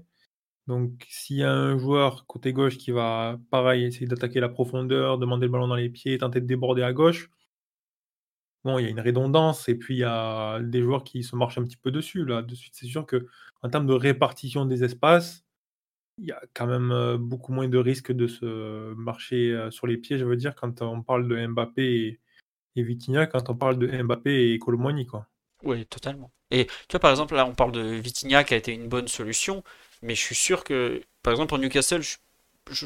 Donc, s'il y a un joueur côté gauche qui va, pareil, essayer d'attaquer la profondeur, demander le ballon dans les pieds, tenter de déborder à gauche, bon, il y a une redondance et puis il y a des joueurs qui se marchent un petit peu dessus. Là, de c'est sûr que en termes de répartition des espaces, il y a quand même euh, beaucoup moins de risques de se marcher euh, sur les pieds, je veux dire, quand on parle de Mbappé et Vitinha, quand on parle de Mbappé et Colomoni, quoi. Oui, totalement. Et tu vois, par exemple, là, on parle de Vitinha qui a été une bonne solution, mais je suis sûr que, par exemple, pour Newcastle, je,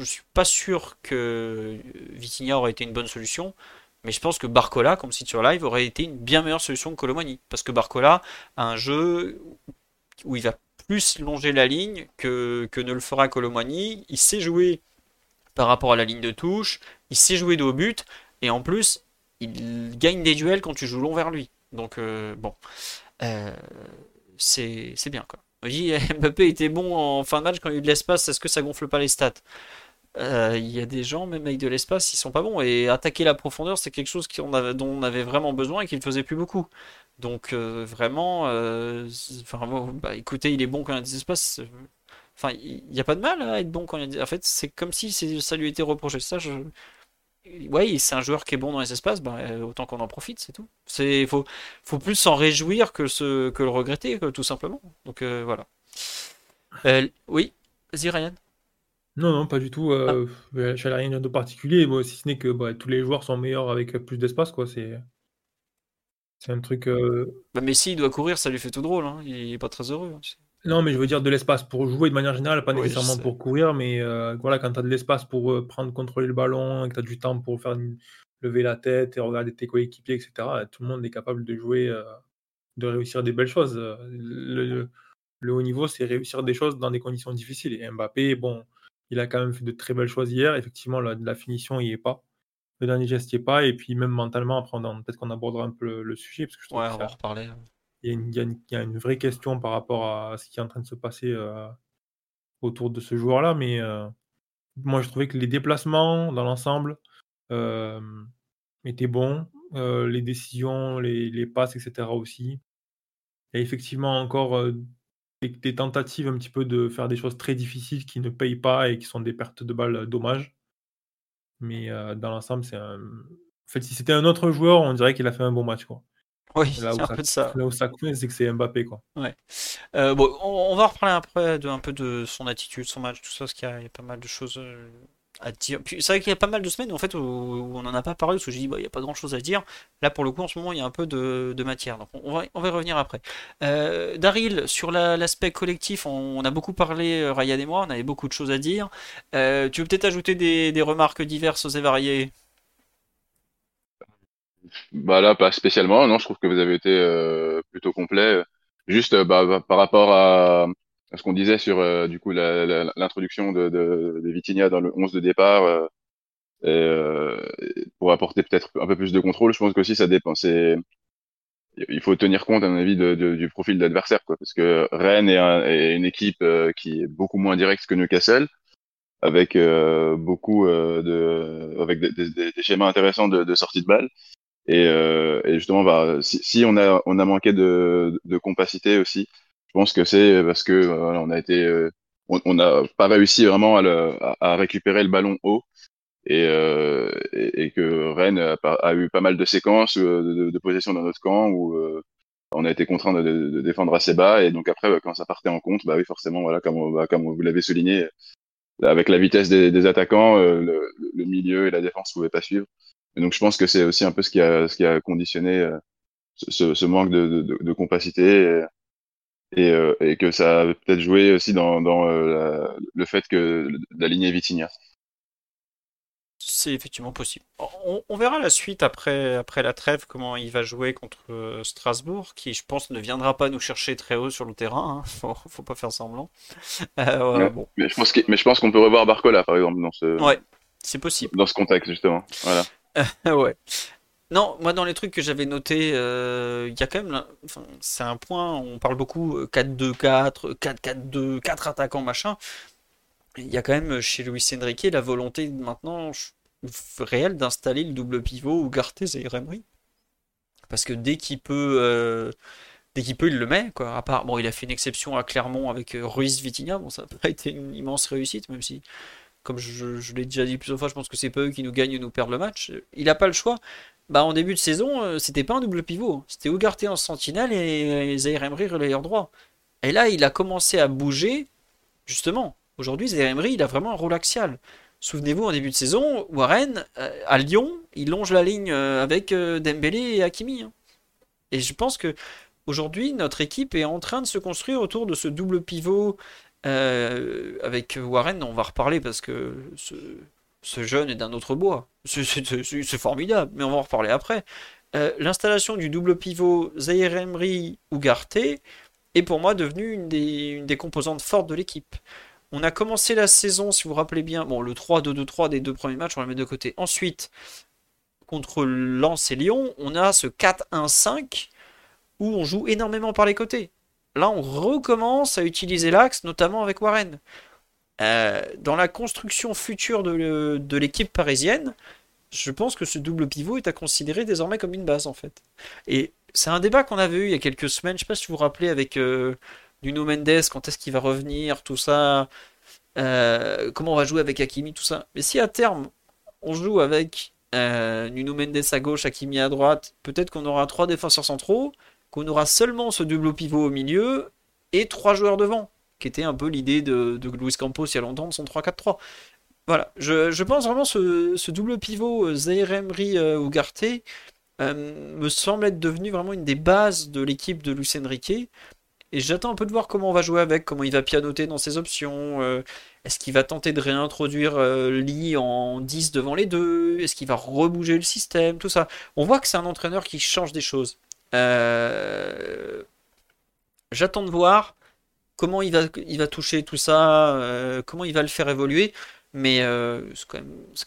ne suis pas sûr que Vitinha aurait été une bonne solution, mais je pense que Barcola, comme si sur live, aurait été une bien meilleure solution que Colomani. Parce que Barcola a un jeu où il va plus longer la ligne que, que ne le fera Colomani. Il sait jouer par rapport à la ligne de touche, il sait jouer de haut but, et en plus, il gagne des duels quand tu joues long vers lui. Donc, euh, bon, euh, c'est bien quoi. On dit Mbappé était bon en fin de match quand il y a eu de l'espace, est-ce que ça gonfle pas les stats? Euh, Il y a des gens, même avec de l'espace, ils sont pas bons. Et attaquer la profondeur, c'est quelque chose avait, dont on avait vraiment besoin et qu'il ne faisait plus beaucoup. Donc euh, vraiment, bah, écoutez, il est bon quand il y a des espaces. Enfin, il n'y a pas de mal à être bon quand il y a des... En fait, c'est comme si ça lui était reproché. Ça, je, ouais, c'est un joueur qui est bon dans les espaces, bah, autant qu'on en profite, c'est tout. C'est faut, faut plus s'en réjouir que que le regretter, tout simplement. Donc euh, voilà. Euh, oui, vas-y Ryan. Non, non, pas du tout. Euh, ah. Je rien de particulier, bon, si ce n'est que bah, tous les joueurs sont meilleurs avec plus d'espace, quoi. C'est c'est un truc. Bah, Messi, il doit courir, ça lui fait tout drôle. Hein. Il est pas très heureux. Hein, non, mais je veux dire de l'espace pour jouer de manière générale, pas nécessairement pour courir, mais euh, voilà, quand tu as de l'espace pour euh, prendre, contrôler le ballon, que tu as du temps pour faire lever la tête et regarder tes coéquipiers, etc., tout le monde est capable de jouer, euh, de réussir des belles choses. Le, haut niveau, c'est réussir des choses dans des conditions difficiles. Et Mbappé, bon, il a quand même fait de très belles choses hier. Effectivement, la, la finition, il n'y est pas. Le dernier geste, il n'y est pas. Et puis, même mentalement, après, peut-être qu'on abordera un peu le, sujet. Parce que je ouais, on va il y, a une, vraie question par rapport à ce qui est en train de se passer euh, autour de ce joueur-là. Mais euh, moi, je trouvais que les déplacements dans l'ensemble euh, étaient bons. les décisions, les, passes, etc. aussi. Il y a effectivement encore des, tentatives un petit peu de faire des choses très difficiles qui ne payent pas et qui sont des pertes de balles dommages. Mais dans l'ensemble, c'est un. En fait, si c'était un autre joueur, on dirait qu'il a fait un bon match. Quoi. Oui, c'est un peu de ça. Là où ça c'est que c'est Mbappé, quoi. Ouais. Euh, bon, on, va reparler après de, un peu de son attitude, son match, tout ça, parce qu'il y, a pas mal de choses euh, à dire. Puis c'est vrai qu'il y a pas mal de semaines en fait où, on n'en a pas parlé, parce que j'ai dit, bah, il n'y a pas grand chose à dire. Là, pour le coup, en ce moment, il y a un peu de, de matière. Donc, on va, on va y revenir après. Euh, Daryl, sur l'aspect collectif, on, a beaucoup parlé, Ryan et moi, on avait beaucoup de choses à dire. tu veux peut-être ajouter des, des remarques diverses et variées bah là, pas spécialement. Non, je trouve que vous avez été euh, plutôt complet. Juste euh, bah, bah, par rapport à, ce qu'on disait sur euh, du coup l'introduction de, de, de dans le 11 de départ, pour apporter peut-être un peu plus de contrôle, je pense que aussi ça dépend. C'est il faut tenir compte, à mon avis, de, du profil d'adversaire, quoi, parce que Rennes est, une équipe qui est beaucoup moins directe que Newcastle, avec beaucoup de, avec des, des, des, schémas intéressants de, de sortie de balle. Et, euh, et justement, bah, si, si, on a on a manqué de, de compacité aussi, je pense que c'est parce que voilà, on a été euh, on n'a pas réussi vraiment à, le, à, récupérer le ballon haut. Et, euh, et, que Rennes a, a, eu pas mal de séquences euh, de, de, possession dans notre camp où euh, on a été contraint de, de, défendre assez bas. Et donc après quand ça partait en compte, bah oui forcément voilà comme bah, comme vous l'avez souligné avec la vitesse des, des attaquants, le, le, milieu et la défense pouvaient pas suivre donc je pense que c'est aussi un peu ce qui a, ce qui a conditionné euh, ce, ce, manque de, de, de compacité et, euh, et, que ça a peut-être joué aussi dans, dans euh, le fait que la lignée Vitinha. C'est effectivement possible. On, verra la suite après, après la trêve, comment il va jouer contre Strasbourg, qui je pense ne viendra pas nous chercher très haut sur le terrain. Hein. Faut, pas faire semblant. Euh, mais, je pense qu'on peut revoir Barcola, par exemple, dans ce. Ouais, c'est possible. Dans ce contexte, justement. Voilà. ouais. Non, moi dans les trucs que j'avais notés, euh, il y a quand même, c'est un point, on parle beaucoup 4-2-4, 4-4-2, 4 attaquants, machin il y a quand même chez Luis Enrique la volonté maintenant réelle d'installer le double pivot ou Garthez et Emery. Parce que dès qu'il peut, euh, peut, il le met. Quoi. À part, bon, il a fait une exception à Clermont avec euh, Ruiz Vitinha. Bon, ça n'a pas été une immense réussite, même si, comme je, l'ai déjà dit plusieurs fois, je pense que c'est pas eux qui nous gagnent ou nous perdent le match. Il n'a pas le choix. Bah, en début de saison, euh, c'était pas un double pivot. C'était Ugarte en sentinelle et, Zaire relayeur droit. Et là, il a commencé à bouger, justement. Aujourd'hui, Zaire Emery, il a vraiment un rôle axial. Souvenez-vous, en début de saison, Warren, euh, à Lyon, il longe la ligne euh, avec Dembélé et Hakimi. Hein. Et je pense que aujourd'hui, notre équipe est en train de se construire autour de ce double pivot avec Warren. On va reparler parce que ce, jeune est d'un autre bois. C'est formidable, mais on va en reparler après. L'installation du double pivot Zaire Emery Ougarté est pour moi devenue une des composantes fortes de l'équipe. On a commencé la saison, si vous vous rappelez bien, bon, le 3-2-2-3 des deux premiers matchs, on les met de côté. Ensuite, contre Lens et Lyon, on a ce 4-1-5 où on joue énormément par les côtés. Là, on recommence à utiliser l'axe, notamment avec Warren. Euh, dans la construction future de l'équipe parisienne, je pense que ce double pivot est à considérer désormais comme une base en fait. Et c'est un débat qu'on avait eu il y a quelques semaines, je ne sais pas si vous vous rappelez avec euh, Nuno Mendes, quand est-ce qu'il va revenir, tout ça, euh, comment on va jouer avec Hakimi, tout ça. Mais si à terme, on joue avec Nuno Mendes à gauche, Hakimi à droite, peut-être qu'on aura trois défenseurs centraux, qu'on aura seulement ce double pivot au milieu et trois joueurs devant, qui était un peu l'idée de, Luis Campos il y a longtemps de son 3-4-3. Voilà, je, pense vraiment ce, ce double pivot euh, Zaire Emery Ugarte me semble être devenu vraiment une des bases de l'équipe de Luis Enrique. Et j'attends un peu de voir comment on va jouer avec, comment il va pianoter dans ses options. Euh, est-ce qu'il va tenter de réintroduire euh, Lee en 10 devant les deux Est-ce qu'il va rebouger le système Tout ça. On voit que c'est un entraîneur qui change des choses. Euh, j'attends de voir comment il va, il va toucher tout ça, comment il va le faire évoluer. Mais c'est quand,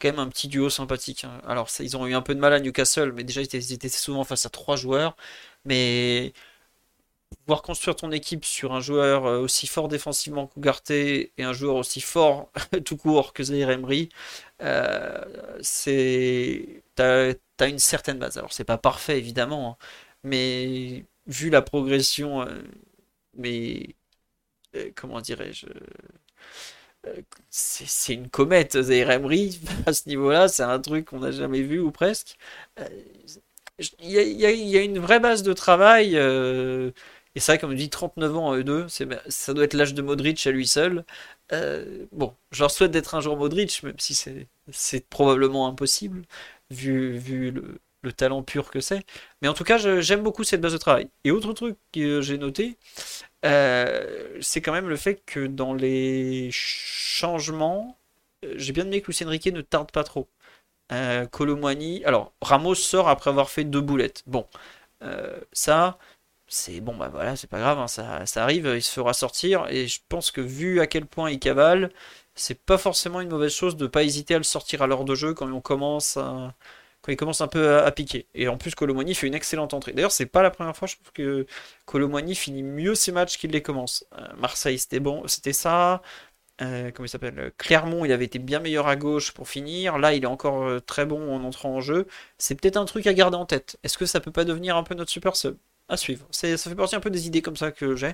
même un petit duo sympathique. Hein. Alors, ils ont eu un peu de mal à Newcastle, mais déjà, ils étaient souvent face à trois joueurs. Mais pouvoir construire ton équipe sur un joueur euh, aussi fort défensivement qu'Ougarté et un joueur aussi fort tout court que Zaire Emery, euh, c'est t'as as une certaine base. Alors c'est pas parfait évidemment, hein, mais vu la progression, euh, mais comment dirais-je c'est une comète, Emery, à ce niveau-là, c'est un truc qu'on n'a jamais vu ou presque. Il y, a, une vraie base de travail. Et vrai, comme on dit, 39 ans à eux deux, ça doit être l'âge de Modric à lui seul. Euh, bon, je leur souhaite d'être un jour Modric, même si c'est probablement impossible, vu, vu le, talent pur que c'est. Mais en tout cas, j'aime beaucoup cette base de travail. Et autre truc que j'ai noté, euh, c'est quand même le fait que dans les changements, euh, j'ai bien aimé que Lucien Riquet ne tarde pas trop. Euh, alors Ramos sort après avoir fait deux boulettes. Bon, ça, c'est bon bah voilà c'est pas grave hein, ça, arrive il se fera sortir et je pense que vu à quel point il cavale c'est pas forcément une mauvaise chose de pas hésiter à le sortir à l'heure de jeu quand on commence quand il commence un peu à, piquer. Et en plus Colomani fait une excellente entrée. D'ailleurs c'est pas la première fois je trouve que Colomani finit mieux ses matchs qu'il les commence. Euh, Marseille c'était bon c'était ça. Euh, comment il s'appelle? Clermont il avait été bien meilleur à gauche pour finir. Là il est encore euh, très bon en entrant en jeu. C'est peut-être un truc à garder en tête. Est-ce que ça peut pas devenir un peu notre super sub? À suivre. Ça fait partie un peu des idées comme ça que j'ai.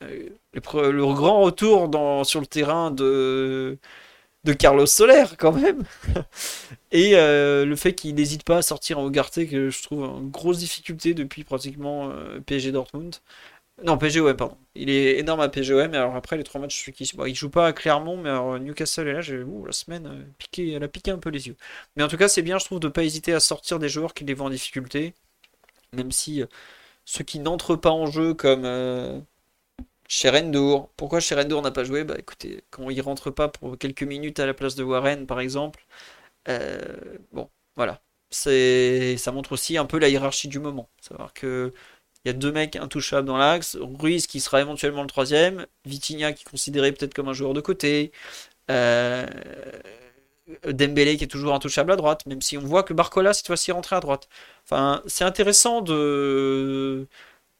Le, grand retour sur le terrain de, de Carlos Soler, quand même. Et euh, le fait qu'il n'hésite pas à sortir en Ougarté, que je trouve une grosse difficulté depuis pratiquement euh, PSG Dortmund. Non, PGOM, pardon. Il est énorme à PGOM, mais alors après les trois matchs, je suis qui. Bon, il joue pas à Clermont, mais alors Newcastle est là, j'ai la semaine, piqué, elle a piqué un peu les yeux. Mais en tout cas, c'est bien, je trouve, de pas hésiter à sortir des joueurs qui les voient en difficulté, même si ceux qui n'entrent pas en jeu comme euh, Sherendour. Pourquoi Sherendour n'a pas joué? Bah écoutez, quand il rentre pas pour quelques minutes à la place de Warren par exemple, bon, voilà. C'est, ça montre aussi un peu la hiérarchie du moment. Savoir que il y a deux mecs intouchables dans l'axe, Ruiz qui sera éventuellement le troisième, Vitinha qui est considéré peut-être comme un joueur de côté, euh, Dembélé qui est toujours intouchable à droite, même si on voit que Barcola cette fois-ci est rentré à droite. Enfin, c'est intéressant de,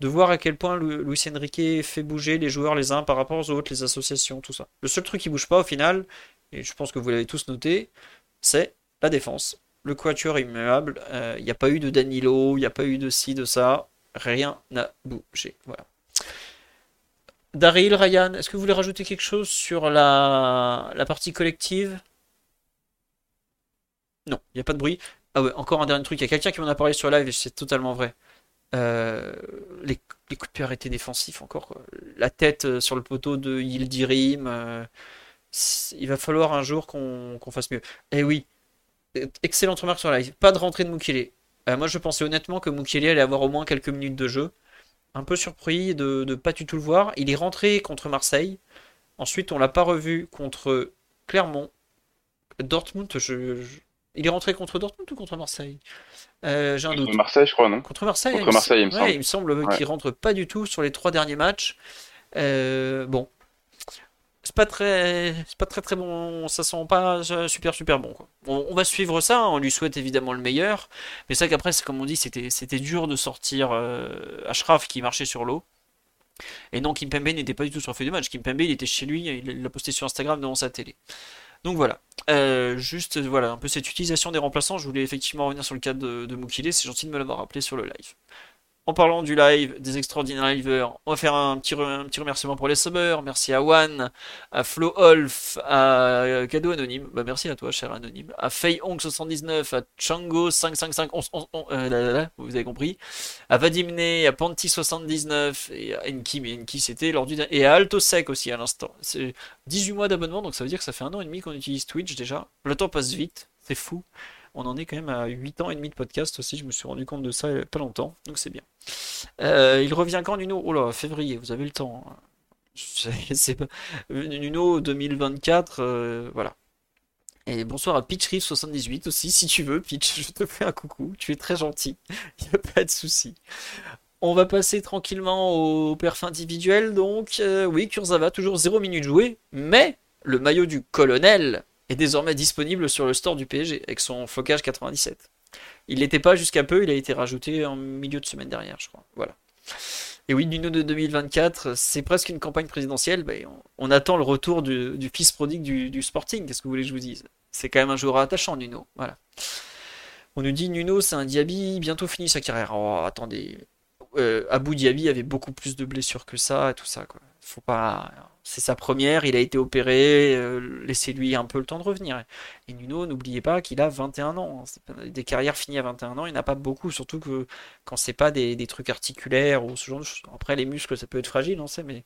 de voir à quel point Luis Enrique fait bouger les joueurs les uns par rapport aux autres, les associations, tout ça. Le seul truc qui bouge pas au final, et je pense que vous l'avez tous noté, c'est la défense. Le quatuor immuable, euh, il n'y a pas eu de Danilo, il n'y a pas eu de ci, de ça, rien n'a bougé. Voilà. Daryl, Ryan, est-ce que vous voulez rajouter quelque chose sur la, la partie collective? Non, il n'y a pas de bruit. Ah ouais, encore un dernier truc. Il y a quelqu'un qui m'en a parlé sur live et c'est totalement vrai. Euh, les, coups de défensifs encore. La tête euh, sur le poteau de Yildirim. Euh, il va falloir un jour qu'on fasse mieux. Eh oui, excellente remarque sur live. Pas de rentrée de Mukele. moi je pensais honnêtement que Mukele allait avoir au moins quelques minutes de jeu. Un peu surpris de pas du tout le voir. Il est rentré contre Marseille. Ensuite on l'a pas revu contre Clermont. Dortmund, je, il est rentré contre Dortmund ou contre Marseille? Euh, J'ai un contre Marseille, je crois, non? Contre Marseille, contre Marseille, il me semble. il me semble qu'il rentre pas du tout sur les trois derniers matchs. Euh, bon, c'est pas très, c'est pas très très bon. Ça sent pas super super bon. Quoi. On, va suivre ça. On lui souhaite évidemment le meilleur. Mais c'est qu'après, c'est comme on dit, c'était c'était dur de sortir euh, Ashraf qui marchait sur l'eau. Et non, Kimpembe n'était pas du tout sur le feuille de match. Kimpembe, il était chez lui. Il l'a posté sur Instagram devant sa télé. Donc voilà. Euh, juste voilà un peu cette utilisation des remplaçants. Je voulais effectivement revenir sur le cas de, de Mukile. C'est gentil de me l'avoir rappelé sur le live. En parlant du live, des extraordinaires liveurs, on va faire un petit, un petit remerciement pour les subbers. Merci à One, à Flo Olf, à Cadeau Anonyme. Bah, merci à toi, cher Anonyme. À Feyong79, à Chango555, euh, vous avez compris. À Vadimne, à Panty79 et à Enki, mais Enki c'était lors du. Et à Altosec aussi à l'instant. C'est 18 mois d'abonnement, donc ça veut dire que ça fait un an et demi qu'on utilise Twitch déjà. Le temps passe vite, c'est fou on en est quand même à 8 ans et demi de podcast aussi, je me suis rendu compte de ça il n'y a pas longtemps, donc c'est bien. Euh, il revient quand Nuno? Oh là, février, vous avez le temps. Hein. C'est pas... Nuno 2024, euh, voilà. Et bonsoir à Pitch 78 aussi, si tu veux, Pitch, je te fais un coucou, tu es très gentil, il n'y a pas de souci. On va passer tranquillement au perf individuel, donc euh, oui, Kurzawa, toujours 0 minutes jouées, mais le maillot du colonel est désormais disponible sur le store du PSG avec son flocage 97. Il n'était pas jusqu'à peu, il a été rajouté en milieu de semaine dernière, je crois. Voilà. Et oui, Nuno de 2024, c'est presque une campagne présidentielle. On, attend le retour du, fils prodigue du, Sporting. Qu'est-ce que vous voulez que je vous dise? C'est quand même un joueur attachant, Nuno. Voilà. On nous dit Nuno, c'est un Diaby, bientôt fini sa carrière. Oh, attendez. Euh, Abou Diaby avait beaucoup plus de blessures que ça et tout ça. Quoi. Faut pas c'est sa première, il a été opéré, euh, laissez-lui un peu le temps de revenir. Et Nuno, n'oubliez pas qu'il a 21 ans. Hein. Des carrières finies à 21 ans, il n'y en a pas beaucoup, surtout que quand c'est pas des, trucs articulaires ou ce genre de choses. Après, les muscles, ça peut être fragile, on sait, mais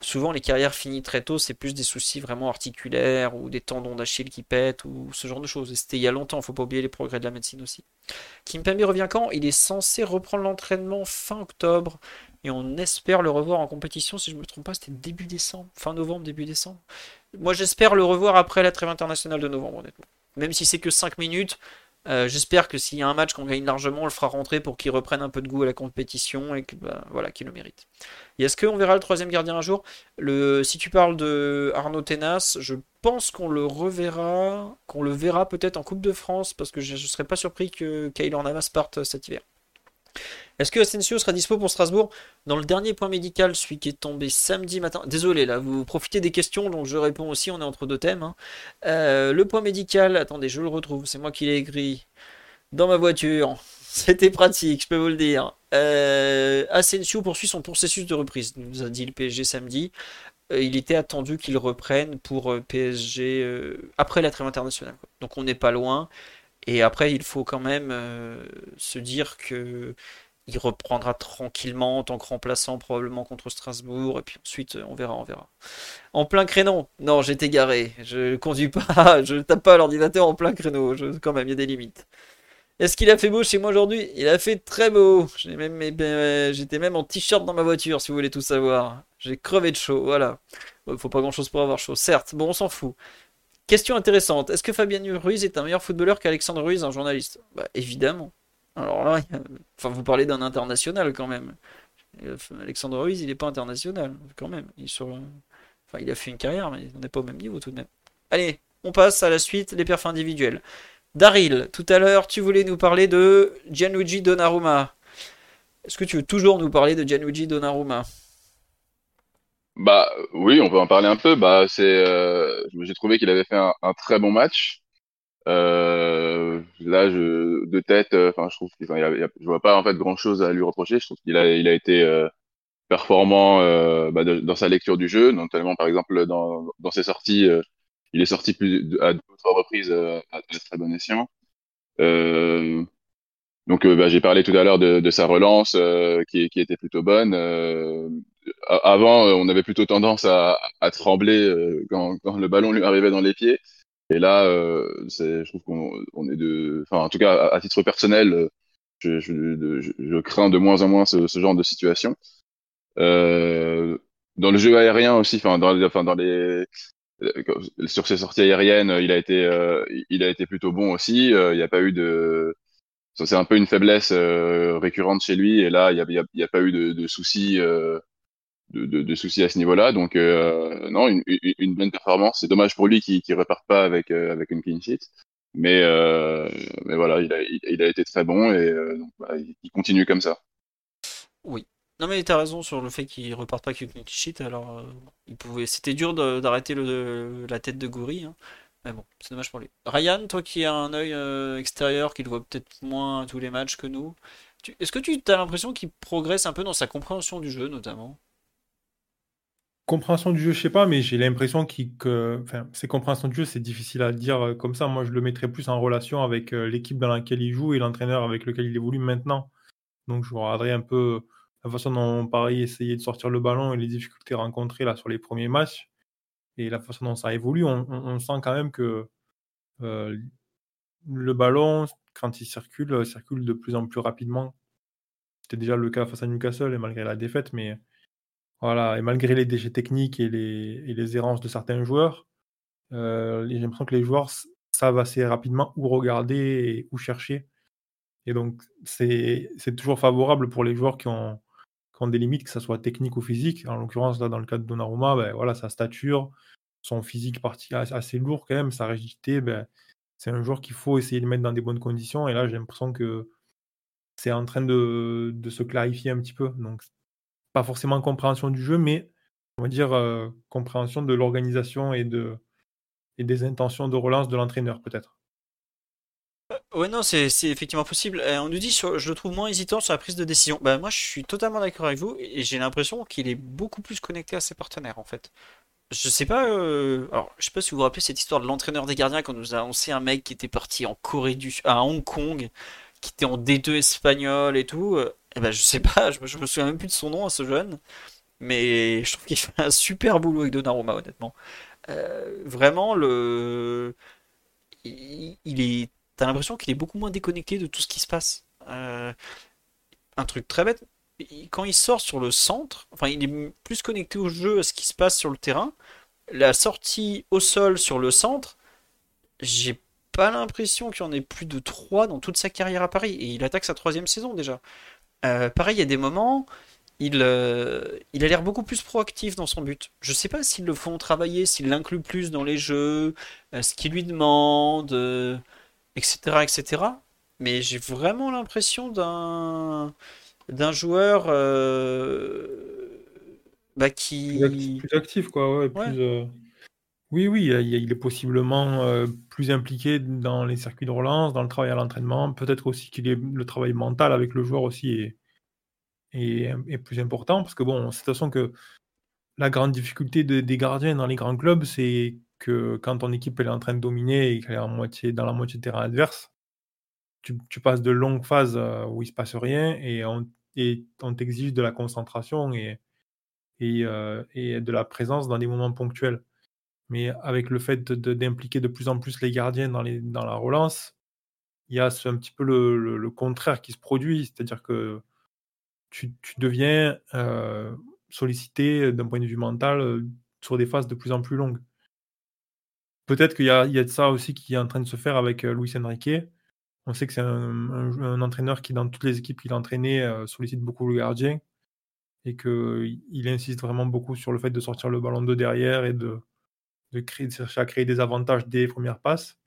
souvent les carrières finies très tôt, c'est plus des soucis vraiment articulaires ou des tendons d'Achille qui pètent ou ce genre de choses. Et c'était il y a longtemps, faut pas oublier les progrès de la médecine aussi. Kimpembe revient quand? Il est censé reprendre l'entraînement fin octobre et on espère le revoir en compétition, si je ne me trompe pas, c'était début décembre, fin novembre, début décembre. Moi j'espère le revoir après la trêve internationale de novembre, honnêtement. Même si c'est que 5 minutes, euh, j'espère que s'il y a un match qu'on gagne largement, on le fera rentrer pour qu'il reprenne un peu de goût à la compétition et que bah, voilà, qu'il le mérite. Et est-ce qu'on verra le troisième gardien un jour? Si tu parles de Arnaud Tenas, je pense qu'on le reverra, qu'on le verra peut-être en Coupe de France, parce que je ne serais pas surpris que Kyle Navas parte cet hiver. Est-ce que Asensio sera dispo pour Strasbourg Dans le dernier point médical, celui qui est tombé samedi matin. Désolé, là, vous profitez des questions, donc je réponds aussi, on est entre deux thèmes. Hein. Euh, le point médical, attendez, je le retrouve, c'est moi qui l'ai écrit dans ma voiture. C'était pratique, je peux vous le dire. Euh, Asensio poursuit son processus de reprise, nous a dit le PSG samedi. Euh, il était attendu qu'il reprenne pour PSG après la trêve internationale. Donc on n'est pas loin. Et après, il faut quand même se dire que il reprendra tranquillement en tant que remplaçant probablement contre Strasbourg et puis ensuite on verra on verra. En plein créneau. Non j'étais garé. Je conduis pas. Je tape pas l'ordinateur en plein créneau. Je, quand même il y a des limites. Est-ce qu'il a fait beau chez moi aujourd'hui? Il a fait très beau. Même j'étais même en t-shirt dans ma voiture si vous voulez tout savoir. J'ai crevé de chaud voilà. Il faut pas grand chose pour avoir chaud. Certes bon on s'en fout Question intéressante. Est-ce que Fabien Ruiz est un meilleur footballeur qu'Alexandre Ruiz, un journaliste? Bah évidemment. Alors là, enfin, vous parlez d'un international quand même. Euh, Alexandre Ruiz, il n'est pas international quand même. Il, enfin, il a fait une carrière, mais on n'est pas au même niveau tout de même. Allez, on passe à la suite, les perfs individuels. Daryl, tout à l'heure, tu voulais nous parler de Gianluigi Donnarumma. Est-ce que tu veux toujours nous parler de Gianluigi Donnarumma? Bah oui, on peut en parler un peu. Bah c'est, euh, j'ai trouvé qu'il avait fait un, très bon match. Euh, là, je, de tête, euh, enfin, je trouve qu'il je vois pas en fait grand chose à lui reprocher. Je trouve qu'il a, il a été euh, performant bah, dans sa lecture du jeu, notamment par exemple dans, dans ses sorties. il est sorti plus à deux ou trois reprises à, très bon escient. donc, bah, j'ai parlé tout à l'heure de, de, sa relance qui, qui, était plutôt bonne. Avant, on avait plutôt tendance à, à trembler quand, quand, le ballon lui arrivait dans les pieds. Et là, euh, je trouve qu'on on est de, enfin, en tout cas, à, titre personnel, je, je, je, crains de moins en moins ce, ce genre de situation. Euh, dans le jeu aérien aussi, enfin, dans, dans les, sur ses sorties aériennes, il a été, euh, il a été plutôt bon aussi. Euh, il n'y a pas eu de, c'est un peu une faiblesse euh, récurrente chez lui. Et là, il n'y a, pas eu de, de soucis de, soucis à ce niveau-là. Donc, euh, non, une, bonne performance. C'est dommage pour lui qu'il ne reparte pas avec, euh, avec une clean sheet. Mais, euh, mais voilà, il a, été très bon et bah, il continue comme ça. Oui. Non mais tu as raison sur le fait qu'il reparte pas avec une clean sheet. Alors, il pouvait. C'était dur d'arrêter la tête de Goury. Hein. Mais bon, c'est dommage pour lui. Ryan, toi qui as un œil extérieur, qui le voit peut-être moins tous les matchs que nous, est-ce que tu as l'impression qu'il progresse un peu dans sa compréhension du jeu, notamment? Compréhension du jeu, je sais pas, mais j'ai l'impression que, ces compréhensions du jeu, c'est difficile à dire euh, comme ça. Moi, je le mettrais plus en relation avec euh, l'équipe dans laquelle il joue et l'entraîneur avec lequel il évolue maintenant. Donc, je regarderai un peu la façon dont Paris essayait de sortir le ballon et les difficultés rencontrées là sur les premiers matchs et la façon dont ça évolue. On, sent quand même que euh, le ballon, quand il circule, circule de plus en plus rapidement. C'était déjà le cas face à Newcastle et malgré la défaite, mais voilà, et malgré les déchets techniques et les, errances de certains joueurs, euh, j'ai l'impression que les joueurs savent assez rapidement où regarder et où chercher. Et donc, c'est toujours favorable pour les joueurs qui ont, des limites, que ce soit technique ou physique. En l'occurrence, là, dans le cas de Donnarumma, ben, voilà, sa stature, son physique assez lourd quand même, sa rigidité, ben, c'est un joueur qu'il faut essayer de mettre dans des bonnes conditions. Et là, j'ai l'impression que c'est en train de, de, se clarifier un petit peu. Donc, pas forcément compréhension du jeu, mais on va dire euh, compréhension de l'organisation et, de, et des intentions de relance de l'entraîneur, peut-être. Euh, ouais, non, c'est effectivement possible. Euh, on nous dit, je le trouve moins hésitant sur la prise de décision. Ben, moi, je suis totalement d'accord avec vous et j'ai l'impression qu'il est beaucoup plus connecté à ses partenaires, en fait. Je sais pas, alors je sais pas si vous vous rappelez cette histoire de l'entraîneur des gardiens quand nous a annoncé un mec qui était parti en Corée du, à Hong Kong, qui était en D2 espagnol et tout. Eh ben, je sais pas, je, me souviens même plus de son nom à ce jeune, mais je trouve qu'il fait un super boulot avec Donnarumma, honnêtement. Euh, vraiment, le, il, est, t'as l'impression qu'il est beaucoup moins déconnecté de tout ce qui se passe. Euh, un truc très bête, quand il sort sur le centre, enfin, il est plus connecté au jeu, à ce qui se passe sur le terrain. La sortie au sol sur le centre, j'ai pas l'impression qu'il y en ait plus de 3 dans toute sa carrière à Paris. Et il attaque sa troisième saison déjà. Euh, pareil, il y a des moments, il, euh, il a l'air beaucoup plus proactif dans son but. Je sais pas s'ils le font travailler, s'ils l'incluent plus dans les jeux, euh, ce qu'ils lui demandent, etc., etc. Mais j'ai vraiment l'impression d'un d'un joueur bah, qui plus actif, quoi. Oui, oui, il est possiblement plus impliqué dans les circuits de relance, dans le travail à l'entraînement. Peut-être aussi qu'il est le travail mental avec le joueur aussi est, plus important. Parce que bon, c'est de toute façon que la grande difficulté des gardiens dans les grands clubs, c'est que quand ton équipe est en train de dominer et qu'elle est en moitié, dans la moitié de terrain adverse, tu, passes de longues phases où il se passe rien et on, t'exige de la concentration et, et, et de la présence dans des moments ponctuels. Mais avec le fait d'impliquer de, plus en plus les gardiens dans, la relance, il y a un petit peu le, contraire qui se produit. C'est-à-dire que tu, deviens euh, sollicité d'un point de vue mental euh, sur des phases de plus en plus longues. peut-être qu'il y a, de ça aussi qui est en train de se faire avec euh, Luis Enrique. On sait que c'est un, entraîneur qui, dans toutes les équipes qu'il a entraînées, sollicite beaucoup le gardien et qu'il insiste vraiment beaucoup sur le fait de sortir le ballon de derrière et de, de, créer, de chercher à créer des avantages dès les premières passes.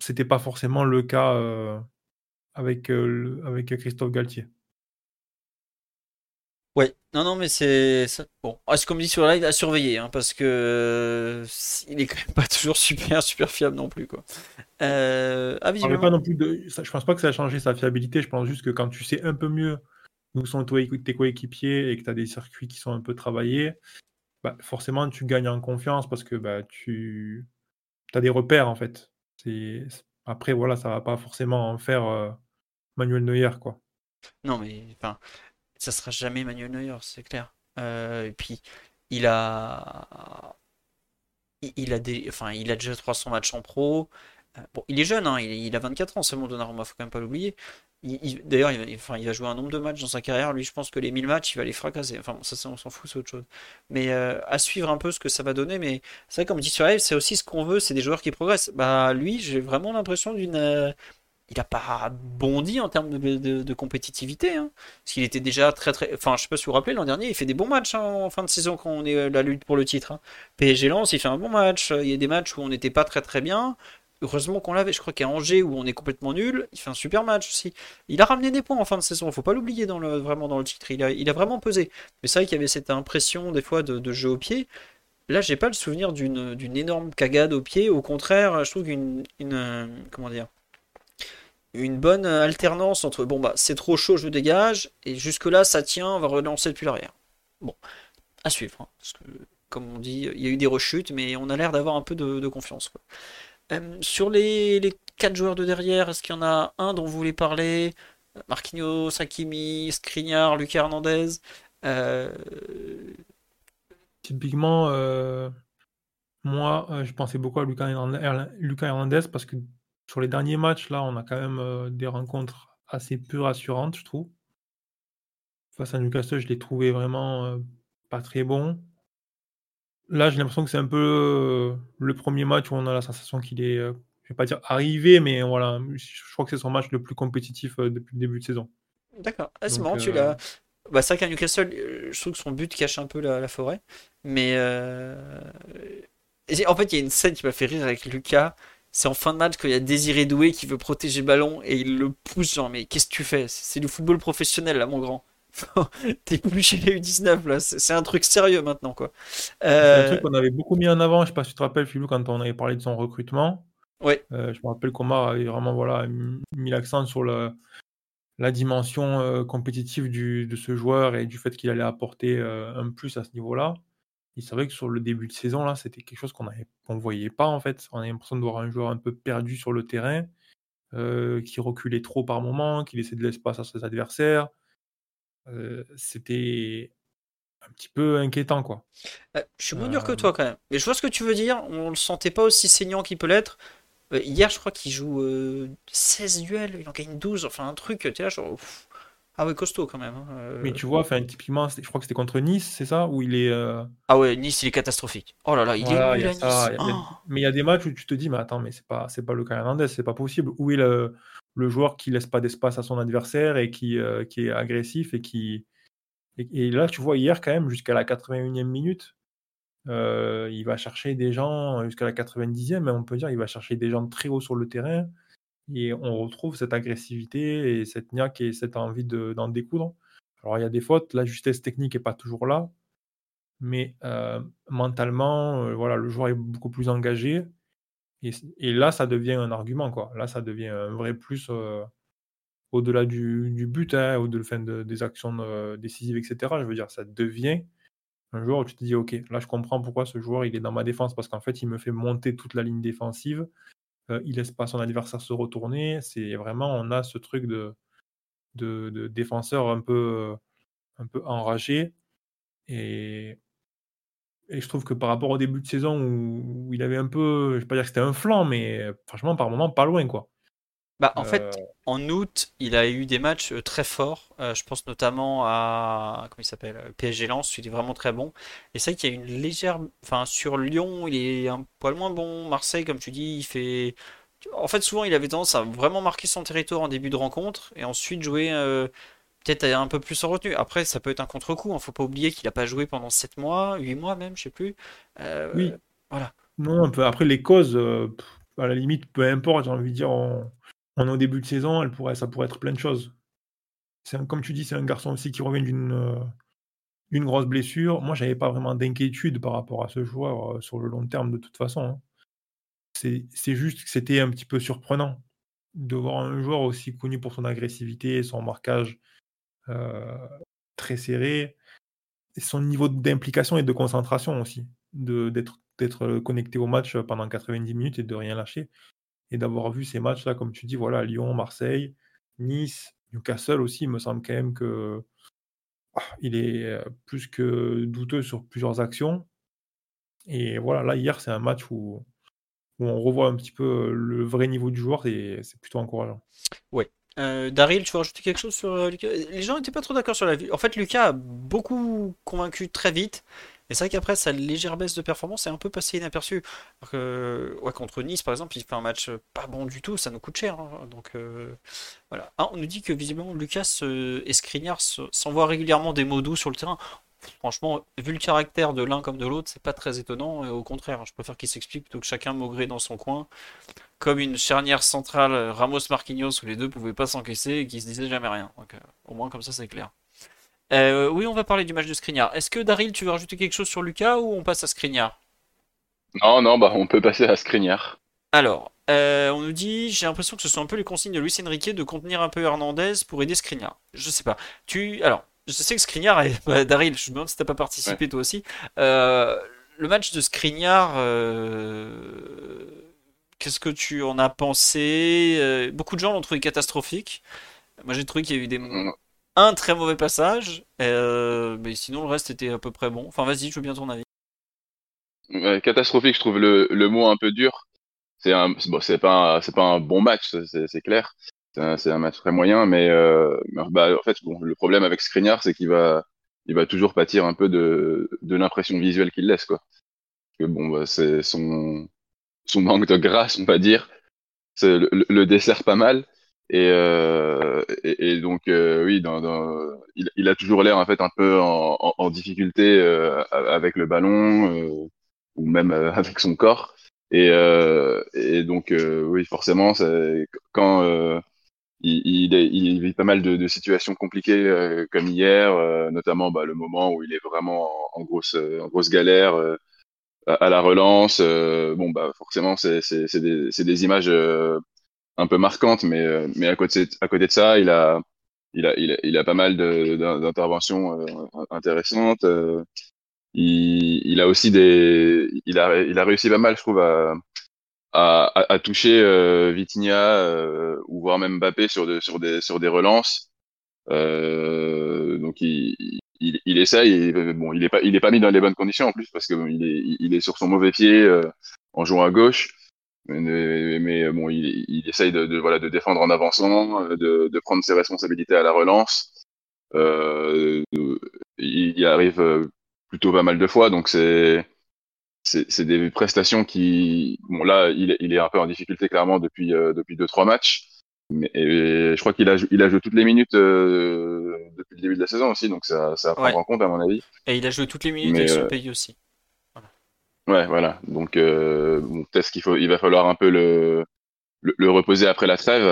C'était pas forcément le cas euh, avec, euh, le- avec Christophe Galtier. Ouais, non, non, mais c'est ça- bon. Ah, c'est comme dit sur le live, à surveiller, hein, parce que euh, il est quand même pas toujours super, super fiable non plus, quoi. Euh, ah, visiblement. pas non plus de, je pense pas que ça a changé sa fiabilité. Je pense juste que quand tu sais un peu mieux où sont tes coéquipiers et que tu as des circuits qui sont un peu travaillés, bah, forcément tu gagnes en confiance parce que bah, tu as des repères en fait. Après, voilà, ça va pas forcément en faire euh, Manuel Neuer, quoi. Non, mais enfin, ça sera jamais Manuel Neuer, c'est clair. Euh, et puis, il a, il il a des, enfin, il a déjà 300 matchs en pro. Euh, Bon, il est jeune, hein, il, a 24 ans seulement, Donnarumma, faut quand même pas l'oublier. Il- il- D'ailleurs, il, enfin, il va jouer un nombre de matchs dans sa carrière. Lui, je pense que les 1000 matchs, il va les fracasser. Enfin, ça, on s'en fout, c'est autre chose. Mais euh, à suivre un peu ce que ça va donner. Mais c'est vrai, comme dit c'est aussi ce qu'on veut, c'est des joueurs qui progressent. Bah, lui, j'ai vraiment l'impression d'une. euh, il a pas bondi en termes de, compétitivité. Hein. Parce qu'il était déjà très très. Enfin, je sais pas si vous vous rappelez, l'an dernier, il fait des bons matchs hein, en fin de saison quand on est la lutte pour le titre. PSG Lens, il fait un bon match. Il y a des matchs où on n'était pas très très bien. Heureusement qu'on l'avait. Je crois qu'à Angers, où on est complètement nul, il fait un super match aussi. Il a ramené des points en fin de saison. Faut pas l'oublier dans le, titre. Il a, il vraiment pesé. Mais c'est vrai qu'il y avait cette impression des fois de, jeu au pied. Là, j'ai pas le souvenir d'une énorme cagade au pied. Au contraire, je trouve qu'une une, euh, comment une bonne alternance entre bon bah c'est trop chaud, je dégage et jusque là ça tient, on va relancer depuis l'arrière. Bon, à suivre. hein, comme on dit, il y a eu des rechutes, mais on a l'air d'avoir un peu de, confiance. Euh, sur les, les quatre joueurs de derrière, est-ce qu'il y en a un dont vous voulez parler? Marquinhos, Hakimi, Skriniar, Lucas Hernandez euh, Typiquement, euh, moi, je pensais beaucoup à Lucas Hernandez, parce que sur les derniers matchs, là, on a quand même des rencontres assez peu rassurantes, je trouve. Face à Newcastle, je l'ai trouvé vraiment pas très bon. Là, j'ai l'impression que c'est un peu euh, le premier match où on a la sensation qu'il est, euh, je vais pas dire arrivé, mais voilà, je crois que c'est son match le plus compétitif euh, depuis le début de saison. D'accord. Ah, c'est marrant, tu l'as. Bah, c'est vrai qu'à Newcastle, je trouve que son but cache un peu la, la forêt. Mais en fait, il y a une scène qui m'a fait rire avec Lucas. C'est en fin de match quand il y a Désiré Doué qui veut protéger le ballon et il le pousse genre mais qu'est-ce que tu fais? C'est du football professionnel là mon grand. T'es plus chez les U19 là, c'est un truc sérieux maintenant quoi. C'est un Euh, truc qu'on avait beaucoup mis en avant, je sais pas si tu te rappelles, Philou, quand on avait parlé de son recrutement. ouais, Euh, je me rappelle qu'Omar avait vraiment voilà, mis l'accent sur la dimension euh, compétitive du- de ce joueur et du fait qu'il allait apporter un plus à ce niveau-là. C'est vrai que sur le début de saison, là, c'était quelque chose qu'on qu'on voyait pas en fait. On avait l'impression de voir un joueur un peu perdu sur le terrain, qui reculait trop par moment, qui laissait de l'espace à ses adversaires. Euh, c'était un petit peu inquiétant, quoi. Euh, je suis moins dur que Euh, toi quand même. Mais je vois ce que tu veux dire. On le sentait pas aussi saignant qu'il peut l'être. Euh, hier, je crois qu'il joue euh, 16 duels, il en gagne 12, enfin un truc. Tu là, genre. Ah ouais, costaud quand même. hein. Mais tu vois, enfin, typiquement, je crois que c'était contre Nice, c'est ça, où il est. Ah ouais, Nice, il est catastrophique. Oh là là, il Voilà, est nul à Nice. ça. y a-. Mais il y a des matchs où tu te dis, mais attends, mais c'est pas, c'est pas le cas Hernandez, c'est pas possible. Où est le, le joueur qui laisse pas d'espace à son adversaire et qui, euh, est agressif et qui. Et, là, tu vois, hier, quand même, jusqu'à la 81e minute, euh, il va chercher des gens, jusqu'à la 90e, mais on peut dire, il va chercher des gens très haut sur le terrain. Et on retrouve cette agressivité et cette niaque et cette envie de- d'en découdre. Alors, il y a des fautes, la justesse technique n'est pas toujours là, mais euh, mentalement, euh, voilà, le joueur est beaucoup plus engagé. Et, là, ça devient un argument, quoi. Là, ça devient un vrai plus euh, au-delà du, du but, hein, au-delà enfin, de- des actions euh, décisives, etc. Je veux dire, ça devient un joueur où tu te dis, OK, là, je comprends pourquoi ce joueur, il est dans ma défense, parce qu'en fait, il me fait monter toute la ligne défensive. Euh, il laisse pas son adversaire se retourner. C'est vraiment, on a ce truc de, de, de défenseur un peu, un peu enragé. Et, et je trouve que par rapport au début de saison où, où il avait un peu, je vais pas dire que c'était un flanc, mais franchement, par moment, pas loin, quoi. Bah, en Euh, fait, en août, il a eu des matchs euh, très forts. Euh, je pense notamment à comment il s'appelle, euh, PSG Lens, il est vraiment très bon. Et c'est vrai qu'il y a une légère, enfin sur Lyon, il est un poil moins bon. Marseille, comme tu dis, il fait. En fait, souvent, il avait tendance à vraiment marquer son territoire en début de rencontre et ensuite jouer euh, peut-être un peu plus en retenue. Après, ça peut être un contre-coup. Hein. Faut pas oublier qu'il a pas joué pendant 7 mois, 8 mois même, je sais plus. Euh, oui. voilà. Non. Après, les causes, euh, à la limite, peu importe, j'ai envie de dire, on, on est au début de saison, elle pourrait, ça pourrait être plein de choses. Un- comme tu dis, c'est un garçon aussi qui revient d'une euh, d'une grosse blessure. Moi, j'avais pas vraiment d'inquiétude par rapport à ce joueur euh, sur le long terme, de toute façon. hein. C'est juste que c'était un petit peu surprenant de voir un joueur aussi connu pour son agressivité, son marquage très serré, son niveau d'implication et de concentration aussi, d'être connecté au match pendant 90 minutes et de rien lâcher. Et d'avoir vu ces matchs-là, comme tu dis, voilà, Lyon, Marseille, Nice, Newcastle aussi, il me semble quand même que ah, il est euh, plus que douteux sur plusieurs actions. Et voilà, là, hier, c'est un match où, où on revoit un petit peu le vrai niveau du joueur et c'est plutôt encourageant. Ouais. Euh, Daryl, tu veux rajouter quelque chose sur euh, Lucas? Les gens n'étaient pas trop d'accord sur la vie. En fait, Lucas a beaucoup convaincu très vite. Et c'est vrai qu'après, sa légère baisse de performance est un peu passée inaperçue. Ouais, contre Nice, par exemple, il fait un match pas bon du tout, ça nous coûte cher. hein. Euh. Ah, on nous dit que visiblement Lucas et Skriniar se- s'envoient régulièrement des mots doux sur le terrain. Franchement, vu le caractère de l'un comme de l'autre, c'est pas très étonnant. Et au contraire, je préfère qu'ils s'expliquent plutôt que chacun maugrer dans son coin comme une charnière centrale euh, Ramos-Marquinhos où les deux pouvaient pas s'encaisser et qui se disaient jamais rien. Donc, euh, au moins comme ça c'est clair. Euh, oui, on va parler du match de Skriniar. Est-ce que Daryl, tu veux rajouter quelque chose sur Lucas ou on passe à Skriniar? Non, non, bah on peut passer à Skriniar. Alors, euh, on nous dit, j'ai l'impression que ce sont un peu les consignes de Luis Enrique de contenir un peu Hernandez pour aider Skriniar. Je sais pas. Tu, alors, je sais que Skriniar est, bah, Daryl, je me demande si t'as pas participé toi aussi. Euh, le match de Skriniar, euh, qu'est-ce que tu en as pensé? Euh, beaucoup de gens l'ont trouvé catastrophique. Moi, j'ai trouvé qu'il y a eu des, un très mauvais passage, mais sinon le reste était à peu près bon. Enfin, vas-y, je veux bien ton avis. Catastrophique, je trouve le, le mot un peu dur. C'est un, c'est- bon, c'est pas, un- c'est pas un bon match, c'est clair. C'est un, un match très moyen, mais, euh, mais, bah, en fait, bon, le problème avec Skriniar, c'est qu'il va, il va toujours pâtir un peu de, de l'impression visuelle qu'il laisse, quoi. Que bon, bah, c'est son, son manque de grâce, on va dire, c'est le, le- dessert pas mal. Et, euh, et, et donc, euh, oui, dans, dans, il, il a toujours l'air en fait un peu en, en, en difficulté euh, avec le ballon euh, ou même euh, avec son corps. Et, et donc, oui, forcément, quand il, il, il vit pas mal de, de situations compliquées euh, comme hier, euh, notamment bah, le moment où il est vraiment en, grosse, en grosse galère euh, à, la relance. euh, bon, bah forcément, c'est des, des images euh, un peu marquantes, mais, euh, mais à côté, de ça, il a, il a, il a, il a pas mal d'interventions euh, intéressantes. euh, il, il a aussi des, il a, il a réussi pas mal, je trouve, à, à, à- toucher euh, Vitinha euh, ou voire même Mbappé sur, de, sur, des, sur des relances. Euh, donc il, il, il essaye. Et, bon, il est pas, il est pas mis dans les bonnes conditions en plus parce que bon, il est, il est sur son mauvais pied euh, en jouant à gauche. Mais, bon, il, il essaye de, de, voilà, de défendre en avançant, euh, de, de prendre ses responsabilités à la relance. Euh, il y arrive euh, plutôt pas mal de fois, donc c'est c'est des prestations qui bon là il est, il est un peu en difficulté clairement depuis euh, depuis deux trois matchs. Mais et je crois qu'il a il a joué toutes les minutes euh, depuis le début de la saison aussi donc ça ça à prendre Ouais. en compte à mon avis. Et il a joué toutes les minutes Mais, avec son euh, pays aussi. ouais voilà. Donc euh, bon, peut-être qu'il faut il va falloir un peu le le, le reposer après la trêve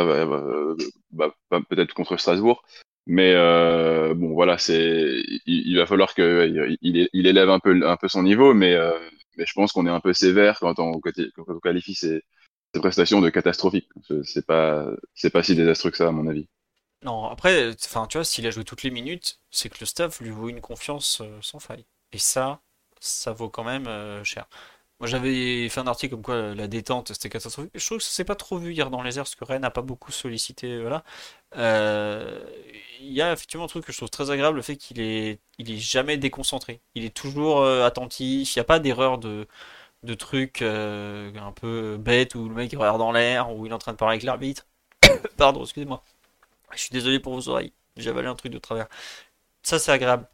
bah, bah, peut-être contre Strasbourg. Mais euh, bon voilà c'est il, il va falloir que il, il élève un peu un peu son niveau mais euh, mais je pense qu'on est un peu sévère quand on, qualifie ces, ces prestations de catastrophiques. C'est pas, c'est pas si désastreux que ça, à mon avis. Non, après, enfin, tu vois, s'il a joué toutes les minutes, c'est que le staff lui vaut une confiance euh, sans faille. Et ça, ça vaut quand même euh, cher. Moi, j'avais fait un article comme quoi la détente c'était catastrophique. Je trouve que ça s'est pas trop vu hier dans les airs parce que Rennes n'a pas beaucoup sollicité. Voilà. Euh, Il y a effectivement un truc que je trouve très agréable, le fait qu'il est, il est jamais déconcentré. Il est toujours euh, attentif. Il n'y a pas d'erreur de, de trucs euh, un peu bêtes où le mec regarde dans l'air ou il est en train de parler avec l'arbitre. Pardon, excusez-moi. Je suis désolé pour vos oreilles. J'ai avalé un truc de travers. Ça, c'est agréable.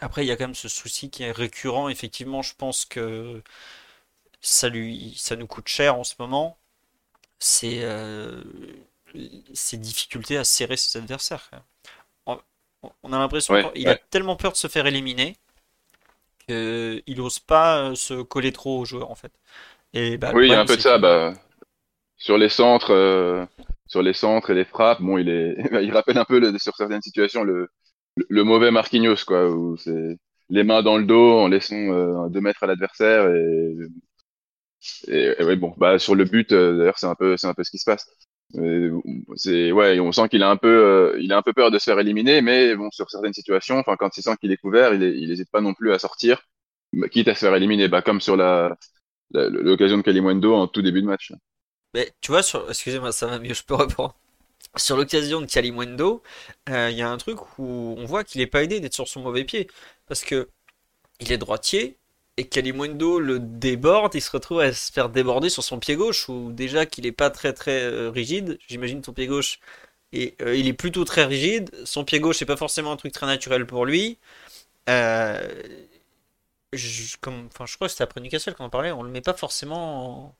Après, il y a quand même ce souci qui est récurrent. Effectivement, je pense que ça, lui, ça nous coûte cher en ce moment. C'est euh, ses difficultés à serrer ses adversaires. On, a l'impression qu'il a tellement peur de se faire éliminer qu'il n'ose pas se coller trop aux joueurs en fait. Et bah, oui, il y a un peu de ça. Bah, sur les centres, euh, sur les centres et les frappes, bon, il est, il rappelle un peu sur certaines situations le, le, mauvais Marquinhos, quoi, où c'est les mains dans le dos en laissant euh, deux mètres à l'adversaire et, ouais, bon, bah sur le but, euh, d'ailleurs, c'est un peu, un peu ce qui se passe. C'est ouais, on sent qu'il a un peu, euh, il a un peu peur de se faire éliminer, mais bon, sur certaines situations, enfin, quand il sent qu'il est couvert, il, il hésite pas non plus à sortir, bah, quitte à se faire éliminer, bah comme sur la l'occasion de Kalimwendo en tout début de match. Mais tu vois, sur... excusez-moi, ça va mieux, je peux reprendre. Sur l'occasion de Kalimwendo, euh, il y a un truc où on voit qu'il est pas aidé d'être sur son mauvais pied. Parce que il est droitier, et Kalimwendo le déborde, il se retrouve à se faire déborder sur son pied gauche, ou déjà qu'il est pas très très euh, rigide, j'imagine son pied gauche, et euh, il est plutôt très rigide, son pied gauche n'est pas forcément un truc très naturel pour lui. je, comme, enfin, je crois que c'était après Newcastle qu'on en parlait, on le met pas forcément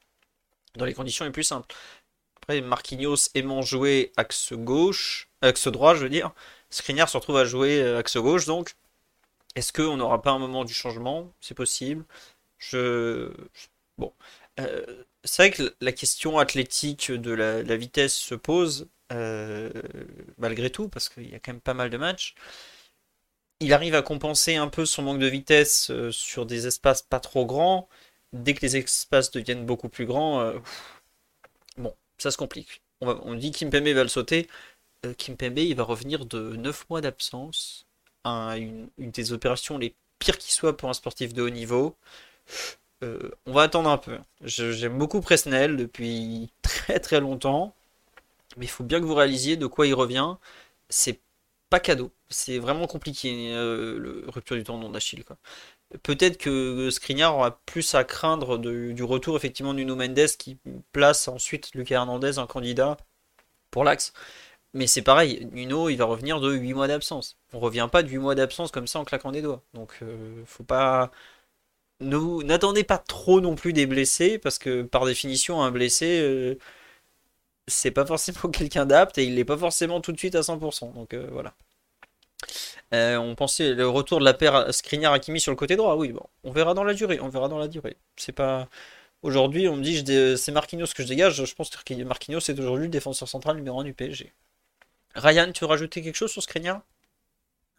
dans les conditions les plus simples. Après, Marquinhos aimant jouer axe gauche, axe droit, je veux dire, Skriniar se retrouve à jouer euh, axe gauche, donc est-ce qu'on n'aura pas un moment du changement? C'est possible. Je. Euh, c'est vrai que la question athlétique de la, vitesse se pose, euh, malgré tout, parce qu'il y a quand même pas mal de matchs. Il arrive à compenser un peu son manque de vitesse sur des espaces pas trop grands dès que les espaces deviennent beaucoup plus grands, euh, bon, ça se complique. On, va, on dit va le sauter. Euh, Kimpembe, il va revenir de 9 mois d'absence. Une, des opérations les pires qui soit pour un sportif de haut niveau. Euh, on va attendre un peu. J'aime beaucoup Presnel depuis très très longtemps. Mais il faut bien que vous réalisiez de quoi il revient. C'est pas cadeau. C'est vraiment compliqué, le rupture du tendon d'Achille. Peut-être que Skriniar aura plus à craindre du retour effectivement de Nuno Mendes qui place ensuite Lucas Hernandez en candidat pour l'axe. Mais c'est pareil, Nuno il va revenir de 8 mois d'absence. On revient pas de 8 mois d'absence comme ça en claquant des doigts. Donc euh, faut pas. N'attendez pas trop non plus des blessés, parce que par définition, un blessé, euh, c'est pas forcément quelqu'un d'apte et il n'est pas forcément tout de suite à 100%. Donc euh, voilà. On pensait le retour de la paire Skriniar Hakimi sur le côté droit. Oui, bon, on verra dans la durée. On verra dans la durée. C'est pas aujourd'hui. On me dit c'est Marquinhos que je dégage. Je pense que Marquinhos est aujourd'hui le défenseur central numéro 1 du PSG. Ryan, tu veux rajouter quelque chose sur Skriniar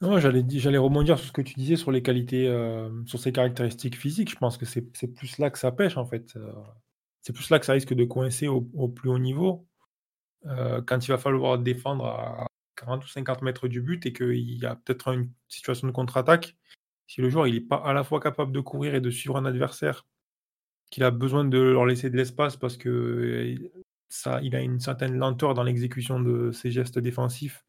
Non, j'allais rebondir sur ce que tu disais sur les qualités, euh, sur ses caractéristiques physiques. Je pense que c'est plus là que ça pêche en fait. Euh, c'est plus là que ça risque de coincer au, plus haut niveau. quand il va falloir défendre à 40 ou 50 mètres du but et qu'il y a peut-être une situation de contre-attaque, si le joueur n'est pas à la fois capable de courir et de suivre un adversaire, qu'il a besoin de leur laisser de l'espace parce que il a une certaine lenteur dans l'exécution de ses gestes défensifs,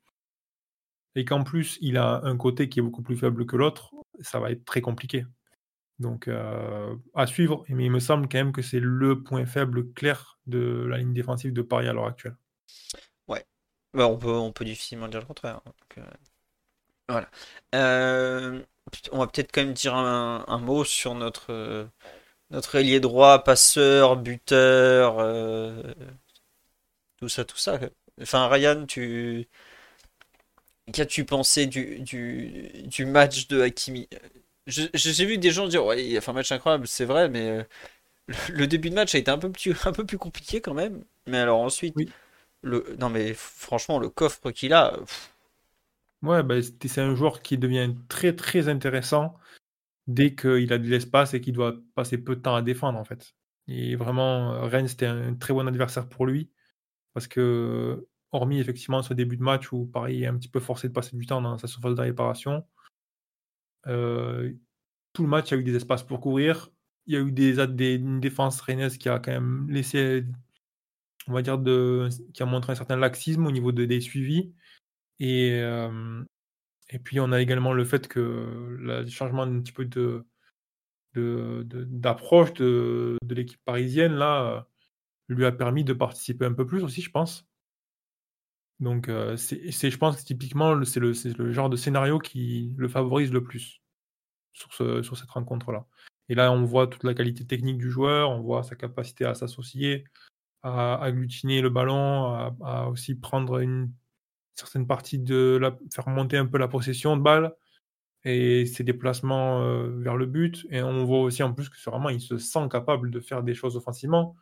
et qu'en plus il a un côté qui est beaucoup plus faible que l'autre, ça va être très compliqué. Donc euh, à suivre, mais il me semble quand même que c'est le point faible clair de la ligne défensive de Paris à l'heure actuelle. Bah, on peut, difficilement dire le contraire. Hein, euh, voilà. Euh, on va peut-être quand même dire un, mot sur notre, notre ailier droit, passeur, buteur, tout ça, tout ça. Enfin, Ryan, tu. Qu'as-tu pensé du, du, match de Hakimi? J'ai vu des gens dire ouais, il a fait un match incroyable, c'est vrai, mais le, début de match a été un peu plus, un peu plus compliqué quand même. Mais alors ensuite, oui. Non, mais franchement, le coffre qu'il a. Ouais, bah, c'est un joueur qui devient très très intéressant dès qu'il a de l'espace et qu'il doit passer peu de temps à défendre en fait. Et vraiment, Rennes c'était un très bon adversaire pour lui parce que, hormis effectivement ce début de match où Paris est un petit peu forcé de passer du temps dans sa surface de réparation, euh, tout le match a eu des espaces pour courir. Il y a eu des, une défense rennaise qui a quand même laissé on va dire, qui a montré un certain laxisme au niveau de, des suivis. Et, et puis, on a également le fait que le changement d'un petit peu d'approche de, l'équipe parisienne, là, lui a permis de participer un peu plus aussi, je pense. Donc, c'est, je pense que typiquement, c'est le, genre de scénario qui le favorise le plus sur cette rencontre-là. Et là, on voit toute la qualité technique du joueur, on voit sa capacité à s'associer, à agglutiner le ballon, à, aussi prendre une certaine partie de la, faire monter un peu la possession de balle et ses déplacements euh, vers le but. Et on voit aussi en plus que vraiment il se sent capable de faire des choses offensivement.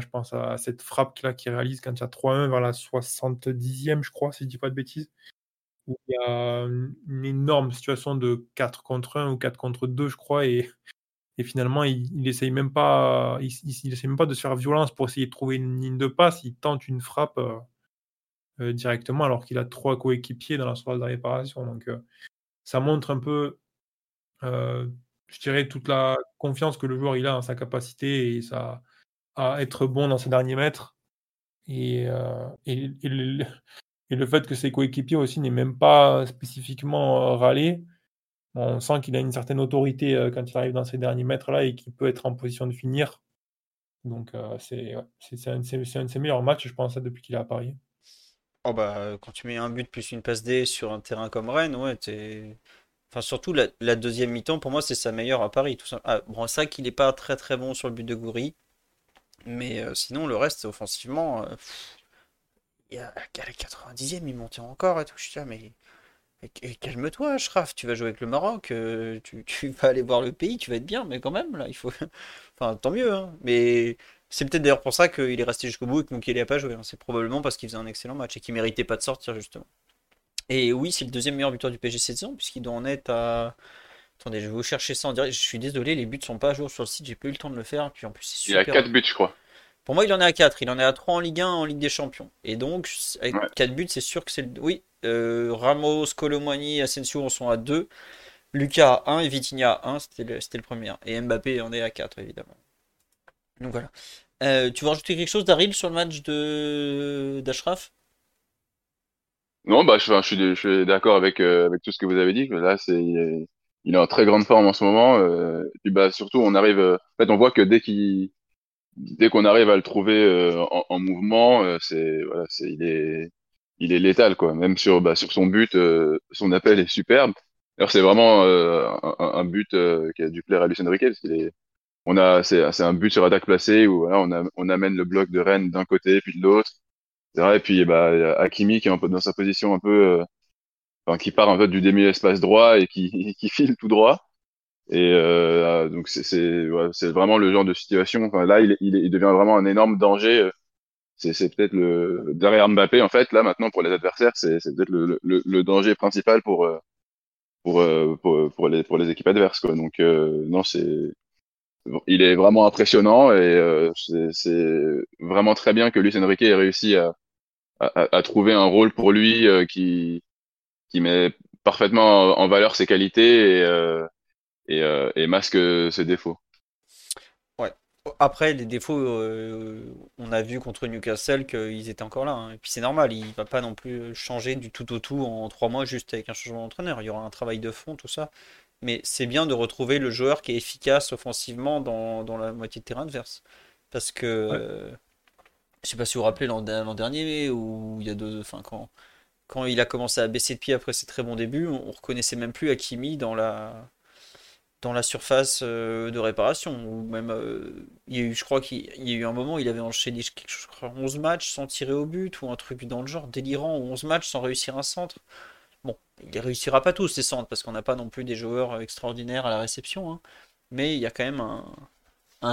Je pense à cette frappe là qu'il réalise quand il y a 3-1 vers la 70e, je crois, si je dis pas de bêtises. Où il y a une énorme situation de 4 contre 1 ou 4 contre 2, je crois, et finalement, il, il essaye même pas, il, il, même pas de se faire violence pour essayer de trouver une ligne de passe. Il tente une frappe euh, euh, directement alors qu'il a trois coéquipiers dans la surface de réparation. Donc, euh, ça montre un peu, je dirais, toute la confiance que le joueur il a en sa capacité et ça, à être bon dans ses derniers mètres. Et, et, et, le, fait que ses coéquipiers aussi n'aient même pas spécifiquement râlé on sent qu'il a une certaine autorité euh, quand il arrive dans ces derniers mètres-là et qu'il peut être en position de finir. Donc, euh, c'est un, de ses meilleurs matchs, je pense, depuis qu'il est à Paris. Oh bah, quand tu mets un but plus une passe D sur un terrain comme Rennes, ouais, t'es. Enfin, surtout la, deuxième mi-temps, pour moi, c'est sa meilleure à Paris. Tout ça. Ah, bon, c'est vrai qu'il n'est pas très très bon sur le but de Goury. Mais euh, sinon, le reste, offensivement, il y a, à la 90e, il montait encore et tout. Je dis, mais calme-toi, Shraf, tu vas jouer avec le Maroc, euh, tu, vas aller voir le pays, tu vas être bien, mais quand même, là, il faut. enfin, tant mieux, hein. Mais c'est peut-être d'ailleurs pour ça qu'il est resté jusqu'au bout et qu'il n'a pas joué. Hein. C'est probablement parce qu'il faisait un excellent match et qu'il méritait pas de sortir, justement. Et oui, c'est le deuxième meilleur buteur du PSG cette saison, puisqu'il doit en être à. Attendez, je vais vous chercher ça en direct. Je suis désolé, les buts sont pas à jour sur le site, j'ai pas eu le temps de le faire. Puis en plus, super. Il a 4 buts, je crois. Pour moi, il en est à 4. Il en est à 3 en Ligue 1, en Ligue des Champions. Et donc, avec 4 buts, c'est sûr que c'est le. Oui, euh, Ramos, Colomani, Asensio en sont à 2. Lucas à 1 et Vitinha à 1. C'était le, le, premier. Et Mbappé en est à 4, évidemment. Donc voilà. Euh, tu veux rajouter quelque chose, Daryl, sur le match de d'Ashraf? Non, bah, je, je suis, d'accord avec, euh, avec tout ce que vous avez dit. Là, c'est, il, est, en très grande forme en ce moment. et puis, bah, surtout, on arrive. en fait, on voit que dès qu'il dès qu'on arrive à le trouver euh, en, mouvement, euh, c'est voilà, c'est il est il est létal quoi. Même sur bah, sur son but, euh, son appel est superbe. Alors c'est vraiment un, un, but qui a dû plaire à Lucien Riquet parce qu'il est on a c'est c'est un but sur attaque placée où voilà, on a, on amène le bloc de Rennes d'un côté puis de l'autre. Et puis bah Hakimi qui est un peu dans sa position un peu enfin qui part en fait du demi espace droit et qui qui file tout droit. Et euh, donc c'est ouais, vraiment le genre de situation. Enfin, là, il, il, il, devient vraiment un énorme danger. C'est peut-être le derrière Mbappé en fait. Là maintenant pour les adversaires, c'est peut-être le, le, le, danger principal pour euh, euh, pour, pour les pour les équipes adverses. Quoi. Donc euh, non, c'est il est vraiment impressionnant et c'est vraiment très bien que Luis Enrique ait réussi à, à, à trouver un rôle pour lui qui qui met parfaitement en valeur ses qualités et et, euh, et masque ses défauts. Ouais. Après, les défauts, euh, on a vu contre Newcastle qu'ils étaient encore là. Hein. Et puis c'est normal, il va pas non plus changer du tout au tout en trois mois juste avec un changement d'entraîneur. Il y aura un travail de fond, tout ça. Mais c'est bien de retrouver le joueur qui est efficace offensivement dans, dans la moitié de terrain adverse. Parce que, euh, je sais pas si vous vous rappelez l'an dernier, ou il y a deux, enfin quand, quand il a commencé à baisser de pied après ses très bons débuts, on, on reconnaissait même plus Hakimi dans la, dans la surface euh, de réparation. Ou même, euh, il y a eu, je crois qu'il y a eu un moment, il avait enchaîné je crois, 11 matchs sans tirer au but, ou un truc dans le genre délirant, ou 11 matchs sans réussir un centre. Bon, il ne réussira pas tous ces centres, parce qu'on n'a pas non plus des joueurs extraordinaires à la réception, hein. mais il y a quand même un,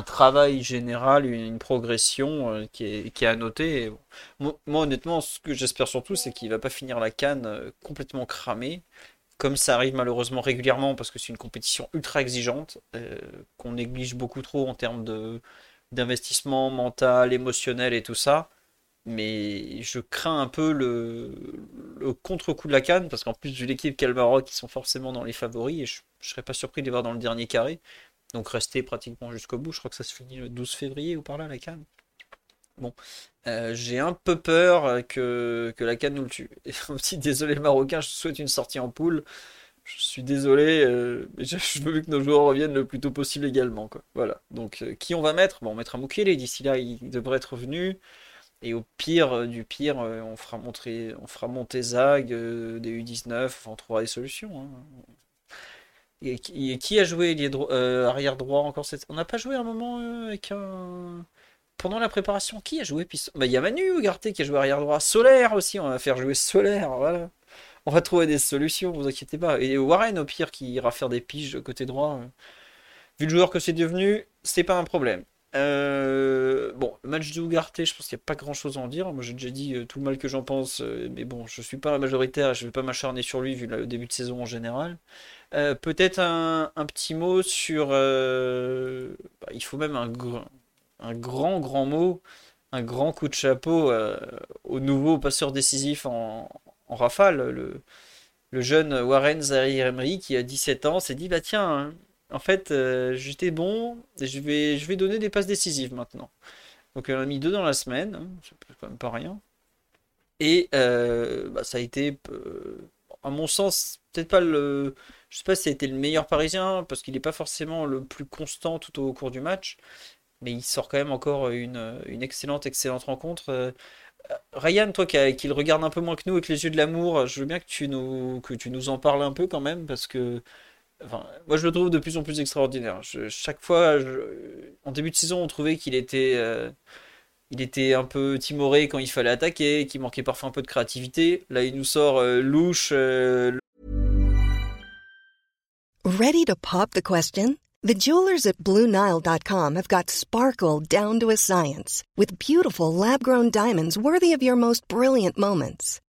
travail général, une, progression euh, qui, est, à noter. moi, honnêtement, ce que j'espère surtout, c'est qu'il va pas finir la canne complètement cramé comme ça arrive malheureusement régulièrement parce que c'est une compétition ultra exigeante, euh, qu'on néglige beaucoup trop en termes d'investissement mental, émotionnel et tout ça. Mais je crains un peu le, contre-coup de la canne, parce qu'en plus, vu l'équipe qu'a le Maroc, sont forcément dans les favoris, et je, ne serais pas surpris de les voir dans le dernier carré. Donc rester pratiquement jusqu'au bout. Je crois que ça se finit le 12 février ou par là, la canne. Bon, euh, j'ai un peu peur que, la canne nous le tue. Et aussi, désolé Marocain, je souhaite une sortie en poule. Je suis désolé, euh, mais je, veux que nos joueurs reviennent le plus tôt possible également. Quoi. Voilà. Donc, euh, qui on va mettre? Bon, on mettra Mukele. D'ici là, il devrait être revenu. Et au pire du pire, on fera, montrer, on fera monter Zag, des U19, on trouvera des solutions. Hein. Et, qui a joué arrière droit encore cette... On n'a pas joué un moment avec un pendant la préparation, qui a joué? Bah, Il y a Manu Ugarte qui a joué arrière droit. Solaire aussi, on va faire jouer Solaire. Voilà. On va trouver des solutions, vous inquiétez pas. Et Warren, au pire, qui ira faire des piges côté droit. Vu le joueur que c'est devenu, c'est pas un problème. Euh, bon, le match de Ugarte, je pense qu'il n'y a pas grand chose à en dire. Moi, j'ai déjà dit euh, tout le mal que j'en pense, euh, mais bon, je suis pas majoritaire, je vais pas m'acharner sur lui vu le début de saison en général. Peut-être un, petit mot sur. Bah, il faut même un, grand, grand mot, un grand coup de chapeau au nouveau passeur décisif en, rafale, le, jeune Warren Zahir Emery qui a 17 ans s'est dit bah tiens, hein, en fait euh, j'étais bon, je vais, je vais donner des passes décisives maintenant. Donc il en a mis deux dans la semaine, hein, c'est quand même pas rien. Et euh, bah, ça a été, à mon sens, peut-être pas le. Je sais pas si ça a été le meilleur parisien, parce qu'il n'est pas forcément le plus constant tout au cours du match mais il sort quand même encore une, excellente, excellente rencontre. Euh, Ryan, toi qui, le regarde un peu moins que nous avec les yeux de l'amour, je veux bien que tu nous, que tu nous en parles un peu quand même, parce que enfin, moi je le trouve de plus en plus extraordinaire. chaque fois, en début de saison, on trouvait qu'il était, euh, il était un peu timoré quand il fallait attaquer, qu'il manquait parfois un peu de créativité. Là, il nous sort euh, louche. Ready to pop the question? The jewelers at BlueNile.com have got sparkle down to a science with beautiful lab grown diamonds worthy of your most brilliant moments.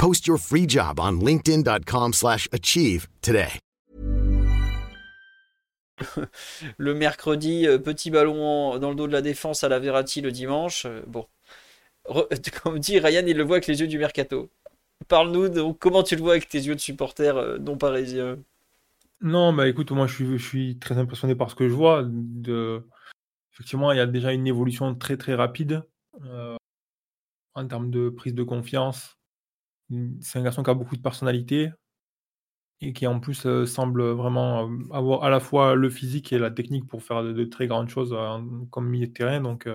Post your free job on linkedin.com/achieve today. le mercredi, euh, petit ballon dans le dos de la défense à la Verratti le dimanche. Euh, bon, comme dit Ryan, il le voit avec les yeux du mercato. Parle-nous de comment tu le vois avec tes yeux de supporter euh, non parisien. Non, bah écoute, moi je suis, je suis, très impressionné par ce que je vois. De... Effectivement, il y a déjà une évolution très très rapide en termes de prise de confiance. C'est un garçon qui a beaucoup de personnalité et qui en plus euh, semble vraiment euh, avoir à la fois le physique et la technique pour faire de, très grandes choses euh, comme milieu de terrain. Donc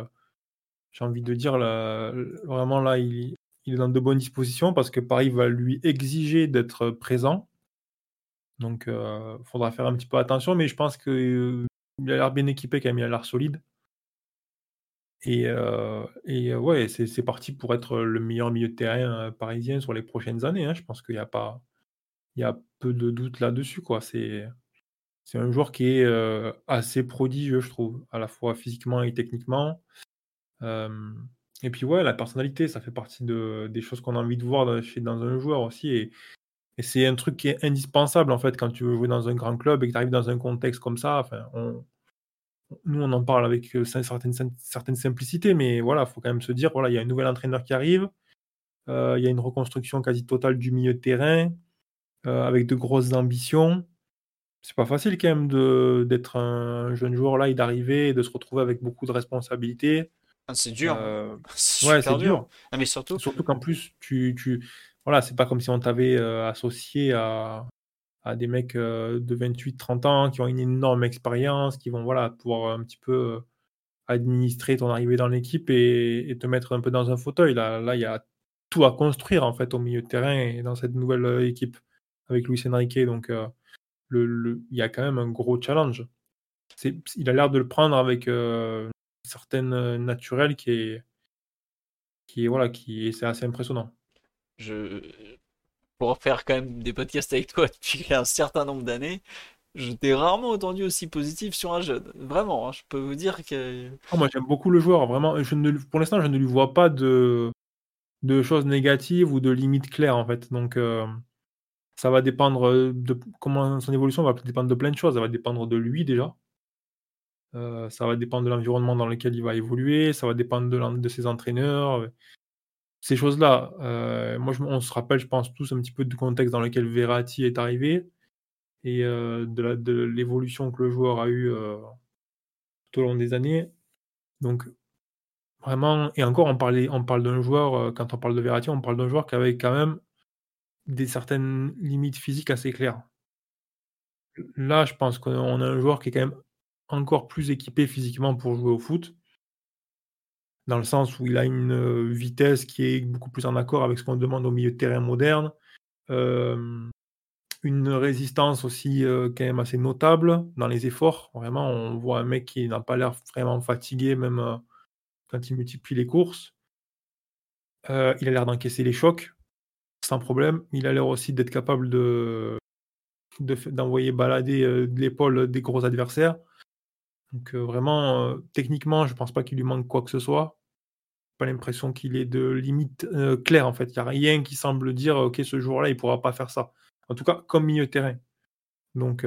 j'ai envie de dire vraiment là, il, est dans de bonnes dispositions parce que Paris va lui exiger d'être présent. Donc il faudra faire un petit peu attention, mais je pense qu'il a l'air bien équipé quand même, il a l'air solide. Et, euh, et euh, ouais, c'est parti pour être le meilleur milieu de terrain euh, parisien sur les prochaines années. Hein. Je pense qu'il y a pas, il y a peu de doute là-dessus, quoi. C'est, c'est un joueur qui est assez prodigieux, je trouve, à la fois physiquement et techniquement. et puis ouais, la personnalité, ça fait partie de, des choses qu'on a envie de voir chez, dans un joueur aussi. Et, et c'est un truc qui est indispensable en fait quand tu veux jouer dans un grand club et que tu arrives dans un contexte comme ça. Enfin, on, nous, on en parle avec euh, certaines, certaines simplicités, mais voilà, il faut quand même se dire, voilà, il y a un nouvel entraîneur qui arrive, euh, il y a une reconstruction quasi totale du milieu de terrain, euh, avec de grosses ambitions. C'est pas facile quand même d'être un jeune joueur là et d'arriver et de se retrouver avec beaucoup de responsabilités. Ah, c'est dur. ouais, c'est dur. Mais surtout, surtout qu'en plus, tu, tu, voilà, c'est pas comme si on t'avait associé à, à des mecs euh, de 28-30 ans qui ont une énorme expérience, qui vont voilà, pouvoir un petit peu euh, administrer ton arrivée dans l'équipe et, te mettre un peu dans un fauteuil. Là, là, il y a tout à construire en fait au milieu de terrain et dans cette nouvelle euh, équipe avec Luis Enrique. Donc, il y a quand même un gros challenge. Il a l'air de le prendre avec une certaine naturelle qui est, qui est voilà, qui assez impressionnant. Pour faire quand même des podcasts avec toi depuis un certain nombre d'années, je t'ai rarement entendu aussi positif sur un jeune. Vraiment, hein, je peux vous dire que. Ah, moi, j'aime beaucoup le joueur. Vraiment, pour l'instant, je ne lui vois pas de, de choses négatives ou de limites claires, en fait. Donc, euh, ça va dépendre de comment son évolution va dépendre de plein de choses. Ça va dépendre de lui déjà. Euh, ça va dépendre de l'environnement dans lequel il va évoluer. Ça va dépendre de ses entraîneurs. Ces choses-là. Euh, moi, on se rappelle, je pense tous un petit peu du contexte dans lequel Verratti est arrivé et euh, de l'évolution que le joueur a eu euh, tout au long des années. Donc, vraiment, et encore, on, on parle d'un joueur, quand on parle de Verratti, on parle d'un joueur qui avait quand même des certaines limites physiques assez claires. Là, je pense qu'on a un joueur qui est quand même encore plus équipé physiquement pour jouer au foot, dans le sens où il a une vitesse qui est beaucoup plus en accord avec ce qu'on demande au milieu de terrain moderne une résistance aussi euh, quand même assez notable dans les efforts. Vraiment, on voit un mec qui n'a pas l'air vraiment fatigué, même euh, quand il multiplie les courses. Euh, il a l'air d'encaisser les chocs sans problème. Il a l'air aussi d'être capable de d'envoyer balader de l'épaule des gros adversaires. Donc vraiment, techniquement, je pense pas qu'il lui manque quoi que ce soit. Pas l'impression qu'il ait de limite claire en fait. Il n'y a rien qui semble dire ok ce jour-là il pourra pas faire ça. En tout cas, comme milieu de terrain. Donc,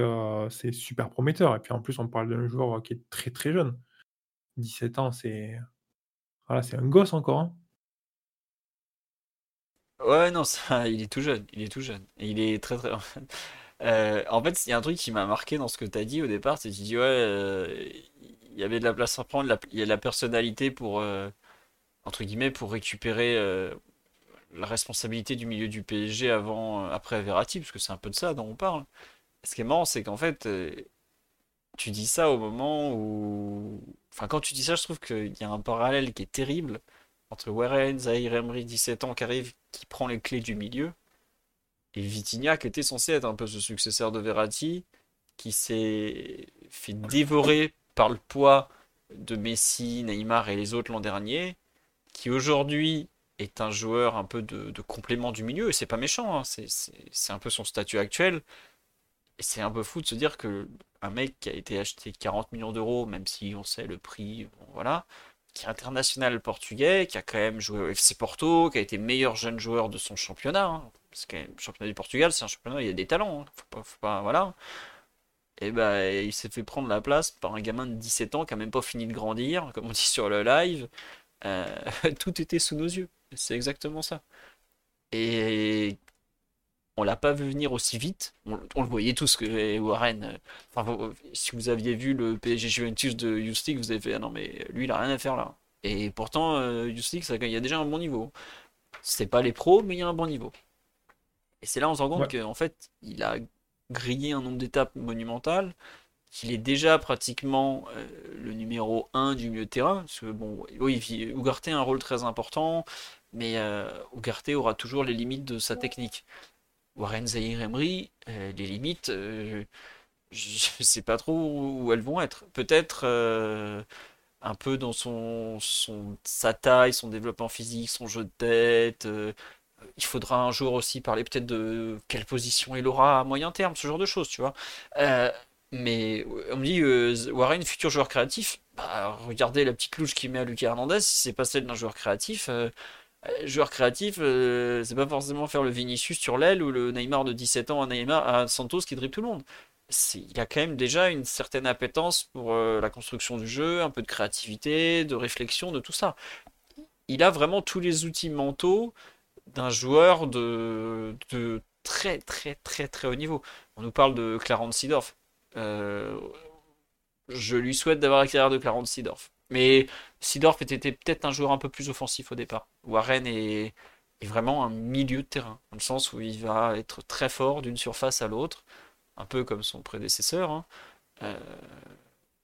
c'est super prometteur. Et puis, en plus, on parle d'un joueur qui est très, très jeune. 17 ans, c'est. Voilà, c'est un gosse encore. Hein. Ouais, non, il est tout jeune. Il est tout jeune. Il est très, très. Euh, en fait, il y a un truc qui m'a marqué dans ce que tu as dit au départ. C'est que tu dis, ouais, euh, il y avait de la place à prendre. Il y a de la personnalité pour. entre guillemets, pour récupérer la responsabilité du milieu du PSG avant, euh, après Verratti, parce que c'est un peu de ça dont on parle. Ce qui est marrant, c'est qu'en fait, euh, tu dis ça au moment où. Enfin, quand tu dis ça, je trouve qu'il y a un parallèle qui est terrible entre Warren, Zahir Emery, 17 ans, qui arrive, qui prend les clés du milieu, et Vitinha, qui était censé être un peu ce successeur de Verratti, qui s'est fait dévorer par le poids de Messi, Neymar et les autres l'an dernier, qui aujourd'hui est un joueur un peu de, complément du milieu, et c'est pas méchant, hein, c'est un peu son statut actuel. Et c'est un peu fou de se dire que un mec qui a été acheté 40 millions d'euros, même si on sait le prix, voilà, qui est international portugais, qui a quand même joué au FC Porto, qui a été meilleur jeune joueur de son championnat, hein, parce que le championnat du Portugal, c'est un championnat, il y a des talents, hein, faut pas, voilà. Et ben il s'est fait prendre la place par un gamin de 17 ans qui a même pas fini de grandir, comme on dit sur le live. Euh, tout était sous nos yeux. C'est exactement ça. Et on l'a pas vu venir aussi vite. On, le voyait tous que Warren. Euh, si vous aviez vu le PSG Juventus de Justic, vous avez fait ah non mais lui il a rien à faire là. Et pourtant euh, il y a déjà un bon niveau. C'est pas les pros, mais il y a un bon niveau. Et c'est là on se rend compte qu'en fait il a grillé un nombre d'étapes monumentales qu'il est déjà pratiquement euh, le numéro 1 du milieu de terrain. Parce que, bon, oui, Ugarte a un rôle très important, mais euh, Ugarte aura toujours les limites de sa technique. Warren Zahir Emery, euh, les limites, euh, je ne sais pas trop où elles vont être. Peut-être un peu dans son, son, sa taille, son développement physique, son jeu de tête. Il faudra un jour aussi parler peut-être de quelle position il aura à moyen terme, ce genre de choses, tu vois. mais on me dit Warren, futur joueur créatif. Bah, regardez la petite louche qu'il met à Lucas Hernandez, c'est pas celle d'un joueur créatif, euh, joueur créatif, euh, c'est pas forcément faire le Vinicius sur l'aile ou le Neymar de 17 ans à, Neymar, à Santos qui dribble tout le monde. Il a quand même déjà une certaine appétence pour euh, la construction du jeu, un peu de créativité, de réflexion, de tout ça. Il a vraiment tous les outils mentaux d'un joueur de, très très très très haut niveau. On nous parle de Clarence Seedorf. je lui souhaite d'avoir la carrière de Clarence Seedorf. Mais Sidorf était peut-être un joueur un peu plus offensif au départ. Warren est, vraiment un milieu de terrain, dans le sens où il va être très fort d'une surface à l'autre, un peu comme son prédécesseur. Hein. Euh,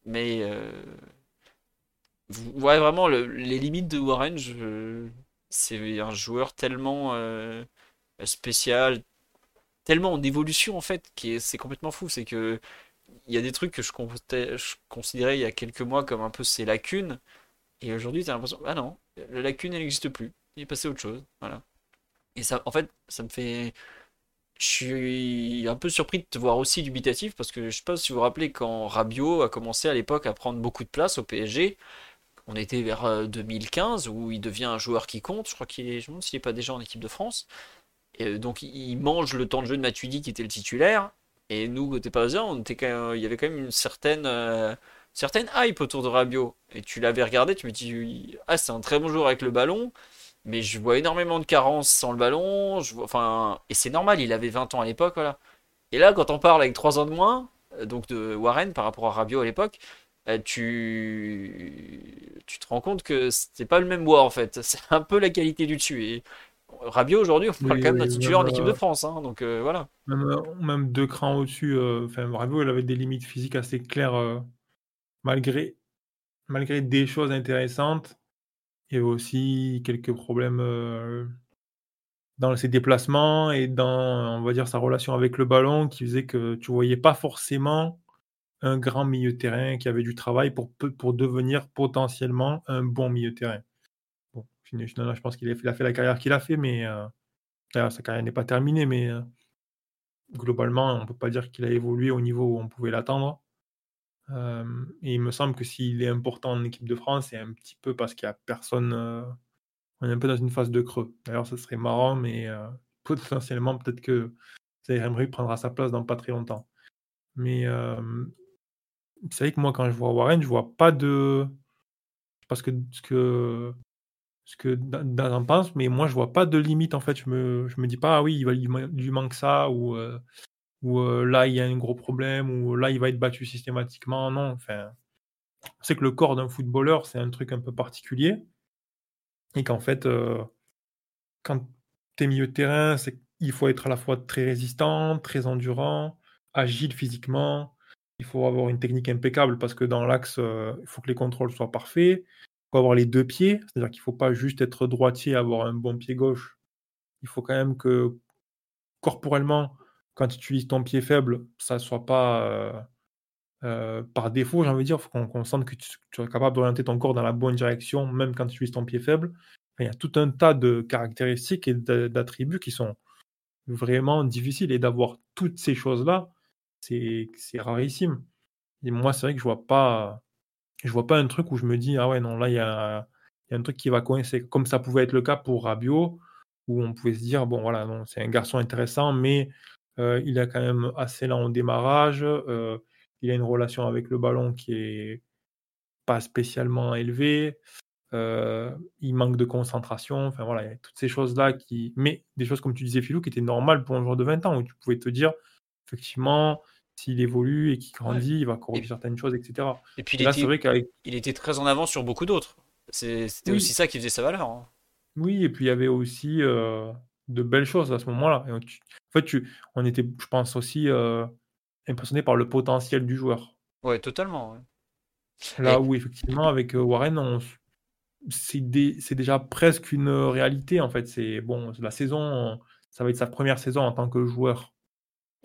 mais euh, ouais, vraiment, les limites de Warren, c'est un joueur tellement euh, spécial, tellement en évolution en fait, qui c'est complètement fou. C'est que il y a des trucs que je, considérais il y a quelques mois comme un peu ses lacunes. Et aujourd'hui, tu as l'impression, ah non, la lacune, elle n'existe plus. Il est passé à autre chose. Voilà. Et ça, en fait, ça me fait. je suis un peu surpris de te voir aussi dubitatif parce que je sais pas si vous vous rappelez quand Rabiot a commencé à l'époque à prendre beaucoup de place au PSG. On était vers 2015 où il devient un joueur qui compte. Je crois qu'il est, je me demande s'il n'est pas déjà en équipe de France. Et donc il mange le temps de jeu de Matuidi qui était le titulaire. Et nous, côté parisien, on il y avait quand même une certaine, certaine hype autour de Rabiot. Et tu l'avais regardé, tu me dis, ah, c'est un très bon joueur avec le ballon, mais je vois énormément de carences sans le ballon. Et c'est normal, il avait 20 ans à l'époque. Et là, quand on parle avec 3 ans de moins, euh, donc de Warren par rapport à Rabiot à l'époque, euh, tu... tu te rends compte que c'est pas le même bois en fait. C'est un peu la qualité du dessus. Et Rabiot aujourd'hui, on parle quand même d'un titulaire en équipe de France. Hein, donc euh, voilà. Même, deux crans au-dessus. Enfin, Rabiot, il avait des limites physiques assez claires malgré, malgré des choses intéressantes, il y avait aussi quelques problèmes dans ses déplacements et dans, on va dire, sa relation avec le ballon qui faisait que tu voyais pas forcément un grand milieu terrain qui avait du travail pour, pour devenir potentiellement un bon milieu terrain. Bon, je pense qu'il a, fait la carrière qu'il a fait, mais sa carrière n'est pas terminée, mais globalement, on ne peut pas dire qu'il a évolué au niveau où on pouvait l'attendre et il me semble que s'il est important en équipe de France, c'est un petit peu parce qu'il n'y a personne. on est un peu dans une phase de creux. D'ailleurs, ce serait marrant, mais potentiellement, peut-être que Zaire prendra sa place dans pas très longtemps. Mais c'est vrai que moi, quand je vois Warren, je vois pas de. Parce que ce que ce que en pense, mais moi, je vois pas de limite en fait. Je me, je me dis pas, ah oui, il, va, lui manque ça ou ou là il y a un gros problème, ou là il va être battu systématiquement. Non, enfin, c'est que le corps d'un footballeur, c'est un truc un peu particulier. Et qu'en fait, quand tu es milieu de terrain, c'est il faut être à la fois très résistant, très endurant, agile physiquement. Il faut avoir une technique impeccable parce que dans l'axe, il faut que les contrôles soient parfaits. Il faut avoir les deux pieds, c'est-à-dire qu'il ne faut pas juste être droitier, avoir un bon pied gauche. Il faut quand même que corporellement, quand tu utilises ton pied faible, ça ne soit pas euh, euh, par défaut, j'ai envie de dire, il faut qu'on sente que tu, es capable d'orienter ton corps dans la bonne direction, même quand tu utilises ton pied faible. il y a tout un tas de caractéristiques et d'attributs qui sont vraiment difficiles. Et d'avoir toutes ces choses-là, c'est rarissime. Et moi, c'est vrai que je vois pas je vois pas un truc où je me dis, ah ouais, non, là, il y a, y a, un truc qui va coincer, comme ça pouvait être le cas pour Rabiot, où on pouvait se dire, bon, voilà, c'est un garçon intéressant, mais euh, il est quand même assez lent au démarrage. Euh, il a une relation avec le ballon qui est pas spécialement élevée. Euh, il manque de concentration. Enfin voilà, il y a toutes ces choses-là qui. Mais des choses, comme tu disais, Philou, qui étaient normales pour un joueur de 20 ans, où tu pouvais te dire, effectivement, s'il évolue et qu'il grandit, il va corriger certaines choses, etc. Et puis, il, était, il était très en avant sur beaucoup d'autres. C'était aussi ça qui faisait sa valeur. Hein. Oui, et puis il y avait aussi de belles choses à ce moment-là. En fait, tu, on était, je pense, aussi euh, impressionné par le potentiel du joueur. Ouais, totalement. Là où, effectivement, avec euh, Warren, c'est déjà presque une réalité. En fait, c'est bon, la saison, ça va être sa première saison en tant que joueur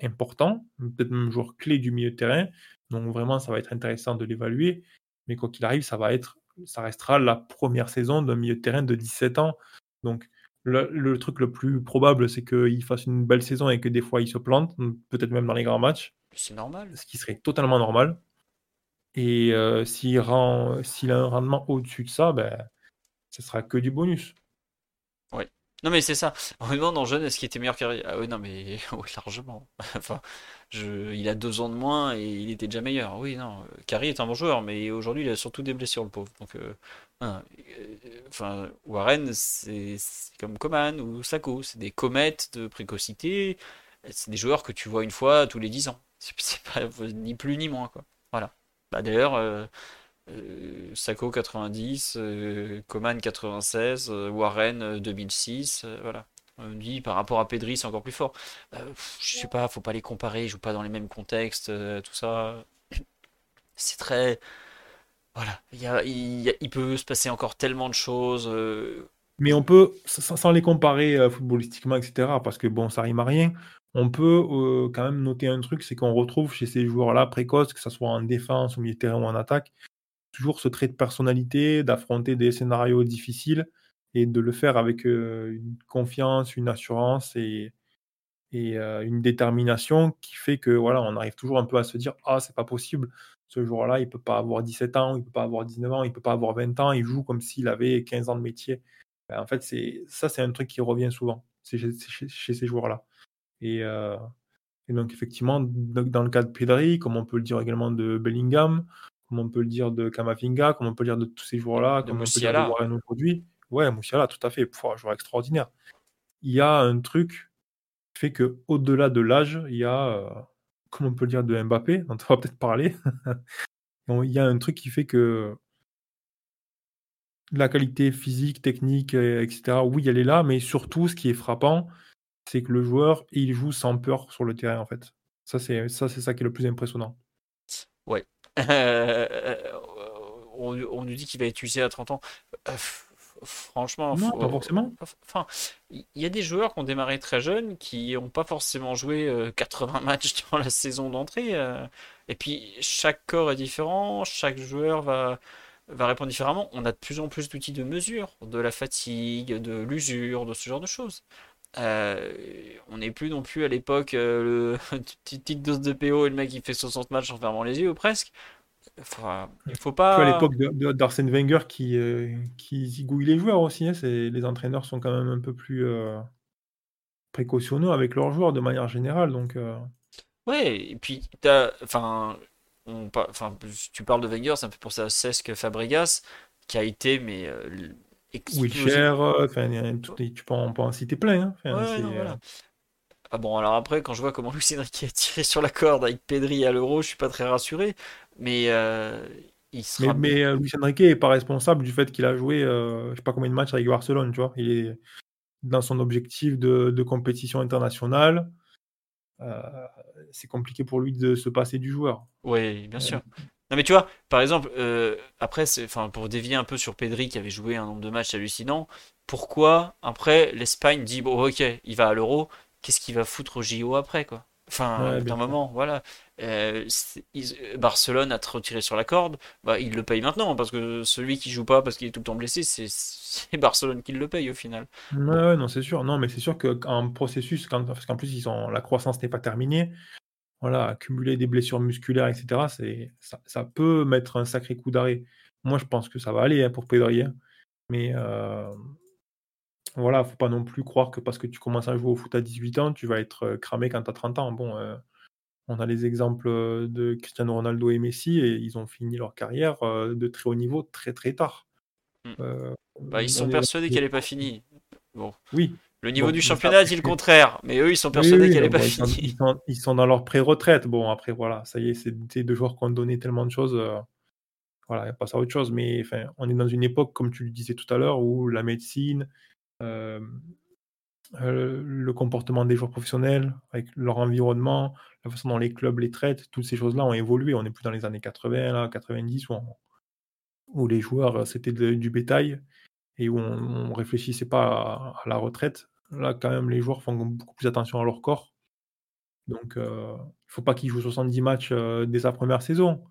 important, peut-être même joueur clé du milieu de terrain. Donc, vraiment, ça va être intéressant de l'évaluer. Mais quoi qu'il arrive, ça va être, ça restera la première saison d'un milieu de terrain de 17 ans. Donc, le, truc le plus probable, c'est qu'il fasse une belle saison et que des fois il se plante, peut-être même dans les grands matchs. C'est normal. Ce qui serait totalement normal. Et euh, s'il, rend, s'il a un rendement au-dessus de ça, ben, ce sera que du bonus. Oui. Non, mais c'est ça. Vraiment, dans Jeune, est-ce qu'il était meilleur qu'Harry? Ah oui, non, mais largement. enfin, je... il a deux ans de moins et il était déjà meilleur. Oui, non. Carrie est un bon joueur, mais aujourd'hui, il a surtout des blessures, le pauvre. Donc, euh, Hein, euh, enfin, Warren, c'est comme Coman ou Sako, c'est des comètes de précocité. C'est des joueurs que tu vois une fois tous les 10 ans. C'est pas ni plus ni moins, quoi. Voilà. Bah, D'ailleurs, euh, euh, Sako 90, Coman 96, Warren 2006, voilà. On dit par rapport à Pedri, c'est encore plus fort. je sais pas, faut pas les comparer, ils jouent pas dans les mêmes contextes, tout ça. C'est très voilà, il, peut se passer encore tellement de choses. Euh. Mais on peut, sans, les comparer euh, footballistiquement, etc., parce que bon, ça rime à rien, on peut euh, quand même noter un truc, c'est qu'on retrouve chez ces joueurs-là précoces, que ce soit en défense, au milieu de terrain ou en attaque, toujours ce trait de personnalité, d'affronter des scénarios difficiles et de le faire avec une confiance, une assurance et, et une détermination qui fait que voilà, on arrive toujours un peu à se dire ah c'est pas possible, ce joueur-là il peut pas avoir 17 ans, il peut pas avoir 19 ans, il peut pas avoir 20 ans, il joue comme s'il avait 15 ans de métier. Ben, en fait c'est ça c'est un truc qui revient souvent chez, chez, ces joueurs-là. Et, et, donc effectivement dans le cas de Pedri, comme on peut le dire également de Bellingham, comme on peut le dire de Kamavinga, comme on peut le dire de tous ces joueurs-là, comme on peut dire de Warren aujourd'hui. Ouais, Moussiala, tout à fait, un joueur extraordinaire. Il y a un truc fait que au-delà de l'âge, il y a, euh, comme on peut le dire, de Mbappé, dont on va peut-être parler. il y a un truc qui fait que la qualité physique, technique, etc., oui, elle est là, mais surtout, ce qui est frappant, c'est que le joueur, il joue sans peur sur le terrain, en fait. Ça, c'est ça, c'est ça qui est le plus impressionnant. Ouais. On, on, nous dit qu'il va être usé à 30 ans. Euh, franchement, non, pas forcément. Enfin, il y a des joueurs qui ont démarré très jeunes qui n'ont pas forcément joué 80 euh, matchs dans la saison d'entrée. Euh. et puis chaque corps est différent, chaque joueur va va répondre différemment. On a de plus en plus d'outils de mesure, de la fatigue, de l'usure, de ce genre de choses. Euh, on n'est plus non plus à l'époque le petite dose de PO et le mec qui fait 60 matchs en fermant les yeux ou presque il faut pas. à l'époque d'Arsène Wenger qui, euh, qui zigouille les joueurs aussi. Hein, les entraîneurs sont quand même un peu plus euh, précautionneux avec leurs joueurs de manière générale. Donc, euh. Ouais, et puis, enfin, enfin, tu parles de Wenger, ça me fait penser à Cesc Fabregas, qui a été, mais. Euh, enfin, tu peux en, en citer plein. Hein. Ah bon, alors après, quand je vois comment Lucien Riquet a tiré sur la corde avec Pedri à l'Euro, je suis pas très rassuré. Mais euh, il sera... Mais, mais euh, Luis Enrique n'est pas responsable du fait qu'il a joué euh, je sais pas combien de matchs avec Barcelone, tu vois. Il est dans son objectif de, de compétition internationale. c'est compliqué pour lui de se passer du joueur. Oui, bien sûr. Non mais tu vois, par exemple, après, enfin pour dévier un peu sur Pedri qui avait joué un nombre de matchs hallucinant, pourquoi après l'Espagne dit bon ok, il va à l'Euro, qu'est-ce qu'il va foutre au JO après quoi? Enfin, d'un moment, voilà. Euh, Barcelone a retiré sur la corde, bah, il le paye maintenant, parce que celui qui joue pas parce qu'il est tout le temps blessé, c'est Barcelone qui le paye au final. Ouais, non, c'est sûr. Non, mais c'est sûr qu'en processus, quand, parce qu'en plus, ils sont, la croissance n'est pas terminée, voilà, accumuler des blessures musculaires, etc., ça, ça, peut mettre un sacré coup d'arrêt. Moi, je pense que ça va aller hein, pour Pedri, hein. mais euh, voilà, faut pas non plus croire que parce que tu commences à jouer au foot à 18 ans, tu vas être cramé quand tu as 30 ans. Bon, on a les exemples de Cristiano Ronaldo et Messi et ils ont fini leur carrière de très haut niveau très très tard. Mmh. Bah, ils sont persuadés qu'elle n'est pas finie. Bon. Oui. Le niveau du championnat dit le contraire, mais eux ils sont persuadés qu'elle n'est pas finie. Ils sont, dans leur pré-retraite. Bon, après voilà, ça y est, c'est des deux joueurs qui ont donné tellement de choses. voilà, il n'y a pas ça autre chose. Mais enfin, on est dans une époque, comme tu le disais tout à l'heure, où la médecine, euh, euh, le comportement des joueurs professionnels, avec leur environnement, la façon dont les clubs les traitent, toutes ces choses-là ont évolué. On n'est plus dans les années 80, là, 90, où, les joueurs, euh, c'était du bétail et où on réfléchissait pas à, la retraite. Là, quand même, les joueurs font beaucoup plus attention à leur corps. Donc, il ne faut pas qu'il joue 70 matchs dès sa première saison.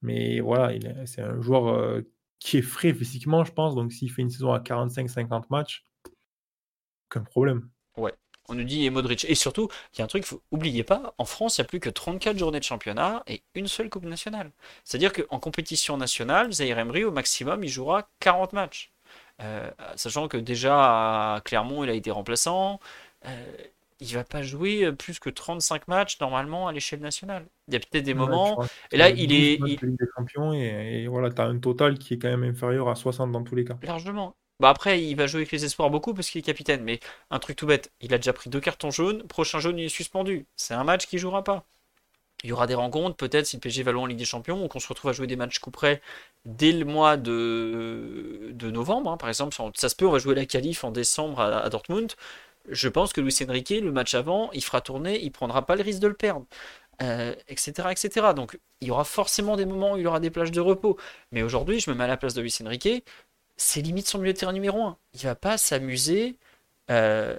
Mais voilà, c'est un joueur qui est frais physiquement, je pense. Donc, s'il fait une saison à 45-50 matchs, aucun problème. Ouais. On nous dit et Modric. Et surtout, il y a un truc, oubliez pas, en France, il n'y a plus que 34 journées de championnat et une seule Coupe nationale. C'est-à-dire qu'en compétition nationale, Zaire au maximum, il jouera 40 matchs. Euh, sachant que déjà à Clermont, il a été remplaçant. Euh, il va pas jouer plus que 35 matchs normalement à l'échelle nationale. Il y a peut-être des moments. Et là, il est. Il... Des champions et, et voilà, tu as un total qui est quand même inférieur à 60 dans tous les cas. Largement. Bah après, il va jouer avec les espoirs beaucoup parce qu'il est capitaine. Mais un truc tout bête, il a déjà pris deux cartons jaunes. Prochain jaune, il est suspendu. C'est un match qu'il jouera pas. Il y aura des rencontres, peut-être si le PSG va loin en Ligue des Champions, ou qu'on se retrouve à jouer des matchs coup près dès le mois de, novembre. Hein. Par exemple, ça se peut, on va jouer la qualif en décembre à, Dortmund. Je pense que Luis Enrique, le match avant, il fera tourner, il prendra pas le risque de le perdre. etc., euh, etc. Donc il y aura forcément des moments où il y aura des plages de repos. Mais aujourd'hui, je me mets à la place de Luis Enrique c'est limite son milieu de terrain numéro 1. Il va pas s'amuser euh,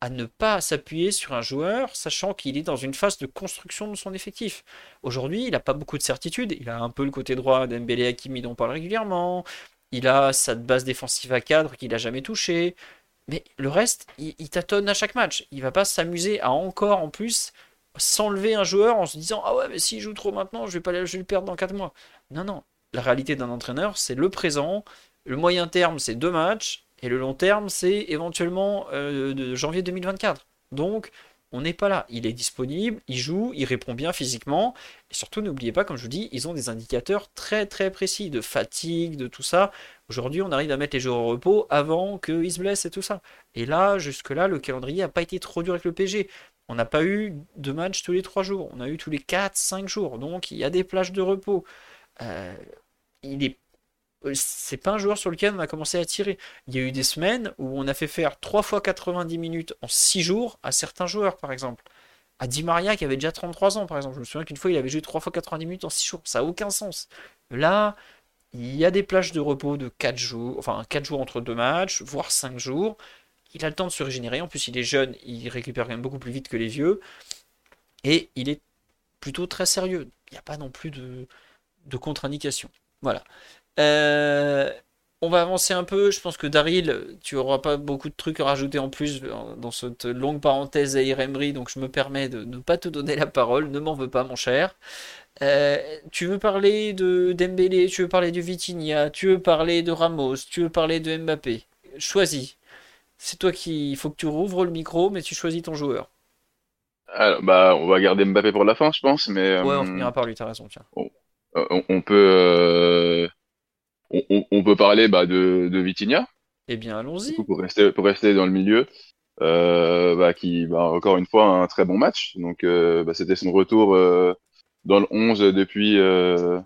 à ne pas s'appuyer sur un joueur, sachant qu'il est dans une phase de construction de son effectif. Aujourd'hui, il n'a pas beaucoup de certitude. Il a un peu le côté droit d'Embélé Hakimi dont on parle régulièrement. Il a sa base défensive à cadre qu'il n'a jamais touché. Mais le reste, il, il tâtonne à chaque match. Il va pas s'amuser à encore en plus s'enlever un joueur en se disant ah ouais mais s'il joue trop maintenant je vais pas je vais le perdre dans 4 mois. Non non, la réalité d'un entraîneur c'est le présent, le moyen terme c'est deux matchs et le long terme c'est éventuellement euh, de janvier 2024. Donc on n'est pas là. Il est disponible, il joue, il répond bien physiquement. Et surtout, n'oubliez pas, comme je vous dis, ils ont des indicateurs très très précis de fatigue, de tout ça. Aujourd'hui, on arrive à mettre les joueurs au repos avant qu'ils se blessent et tout ça. Et là, jusque-là, le calendrier n'a pas été trop dur avec le PG. On n'a pas eu de match tous les 3 jours. On a eu tous les 4-5 jours. Donc, il y a des plages de repos. Euh, il est c'est pas un joueur sur lequel on a commencé à tirer. Il y a eu des semaines où on a fait faire 3 fois 90 minutes en 6 jours à certains joueurs, par exemple. À Di Maria, qui avait déjà 33 ans, par exemple. Je me souviens qu'une fois, il avait joué 3 fois 90 minutes en 6 jours. Ça n'a aucun sens. Là, il y a des plages de repos de 4 jours, enfin 4 jours entre deux matchs, voire 5 jours. Il a le temps de se régénérer. En plus, il est jeune, il récupère quand même beaucoup plus vite que les vieux. Et il est plutôt très sérieux. Il n'y a pas non plus de contre-indication. Voilà. Euh, on va avancer un peu. Je pense que Daryl, tu n'auras pas beaucoup de trucs à rajouter en plus dans cette longue parenthèse à Emery, donc je me permets de ne pas te donner la parole. Ne m'en veux pas, mon cher. Euh, tu veux parler de Dembélé, tu veux parler de Vitinha, tu veux parler de Ramos, tu veux parler de Mbappé. Choisis. C'est toi qui. Il faut que tu rouvres le micro, mais tu choisis ton joueur. Alors, bah, on va garder Mbappé pour la fin, je pense, mais. Ouais, on euh, finira par lui, t'as raison, tiens. on, on peut on, on, peut parler bah, de, de Vitinha. Eh bien, allons-y. Pour rester, pour rester dans le milieu, euh, bah, qui, bah, encore une fois, un très bon match. Donc, euh, bah, c'était son retour euh, dans le 11 depuis, euh,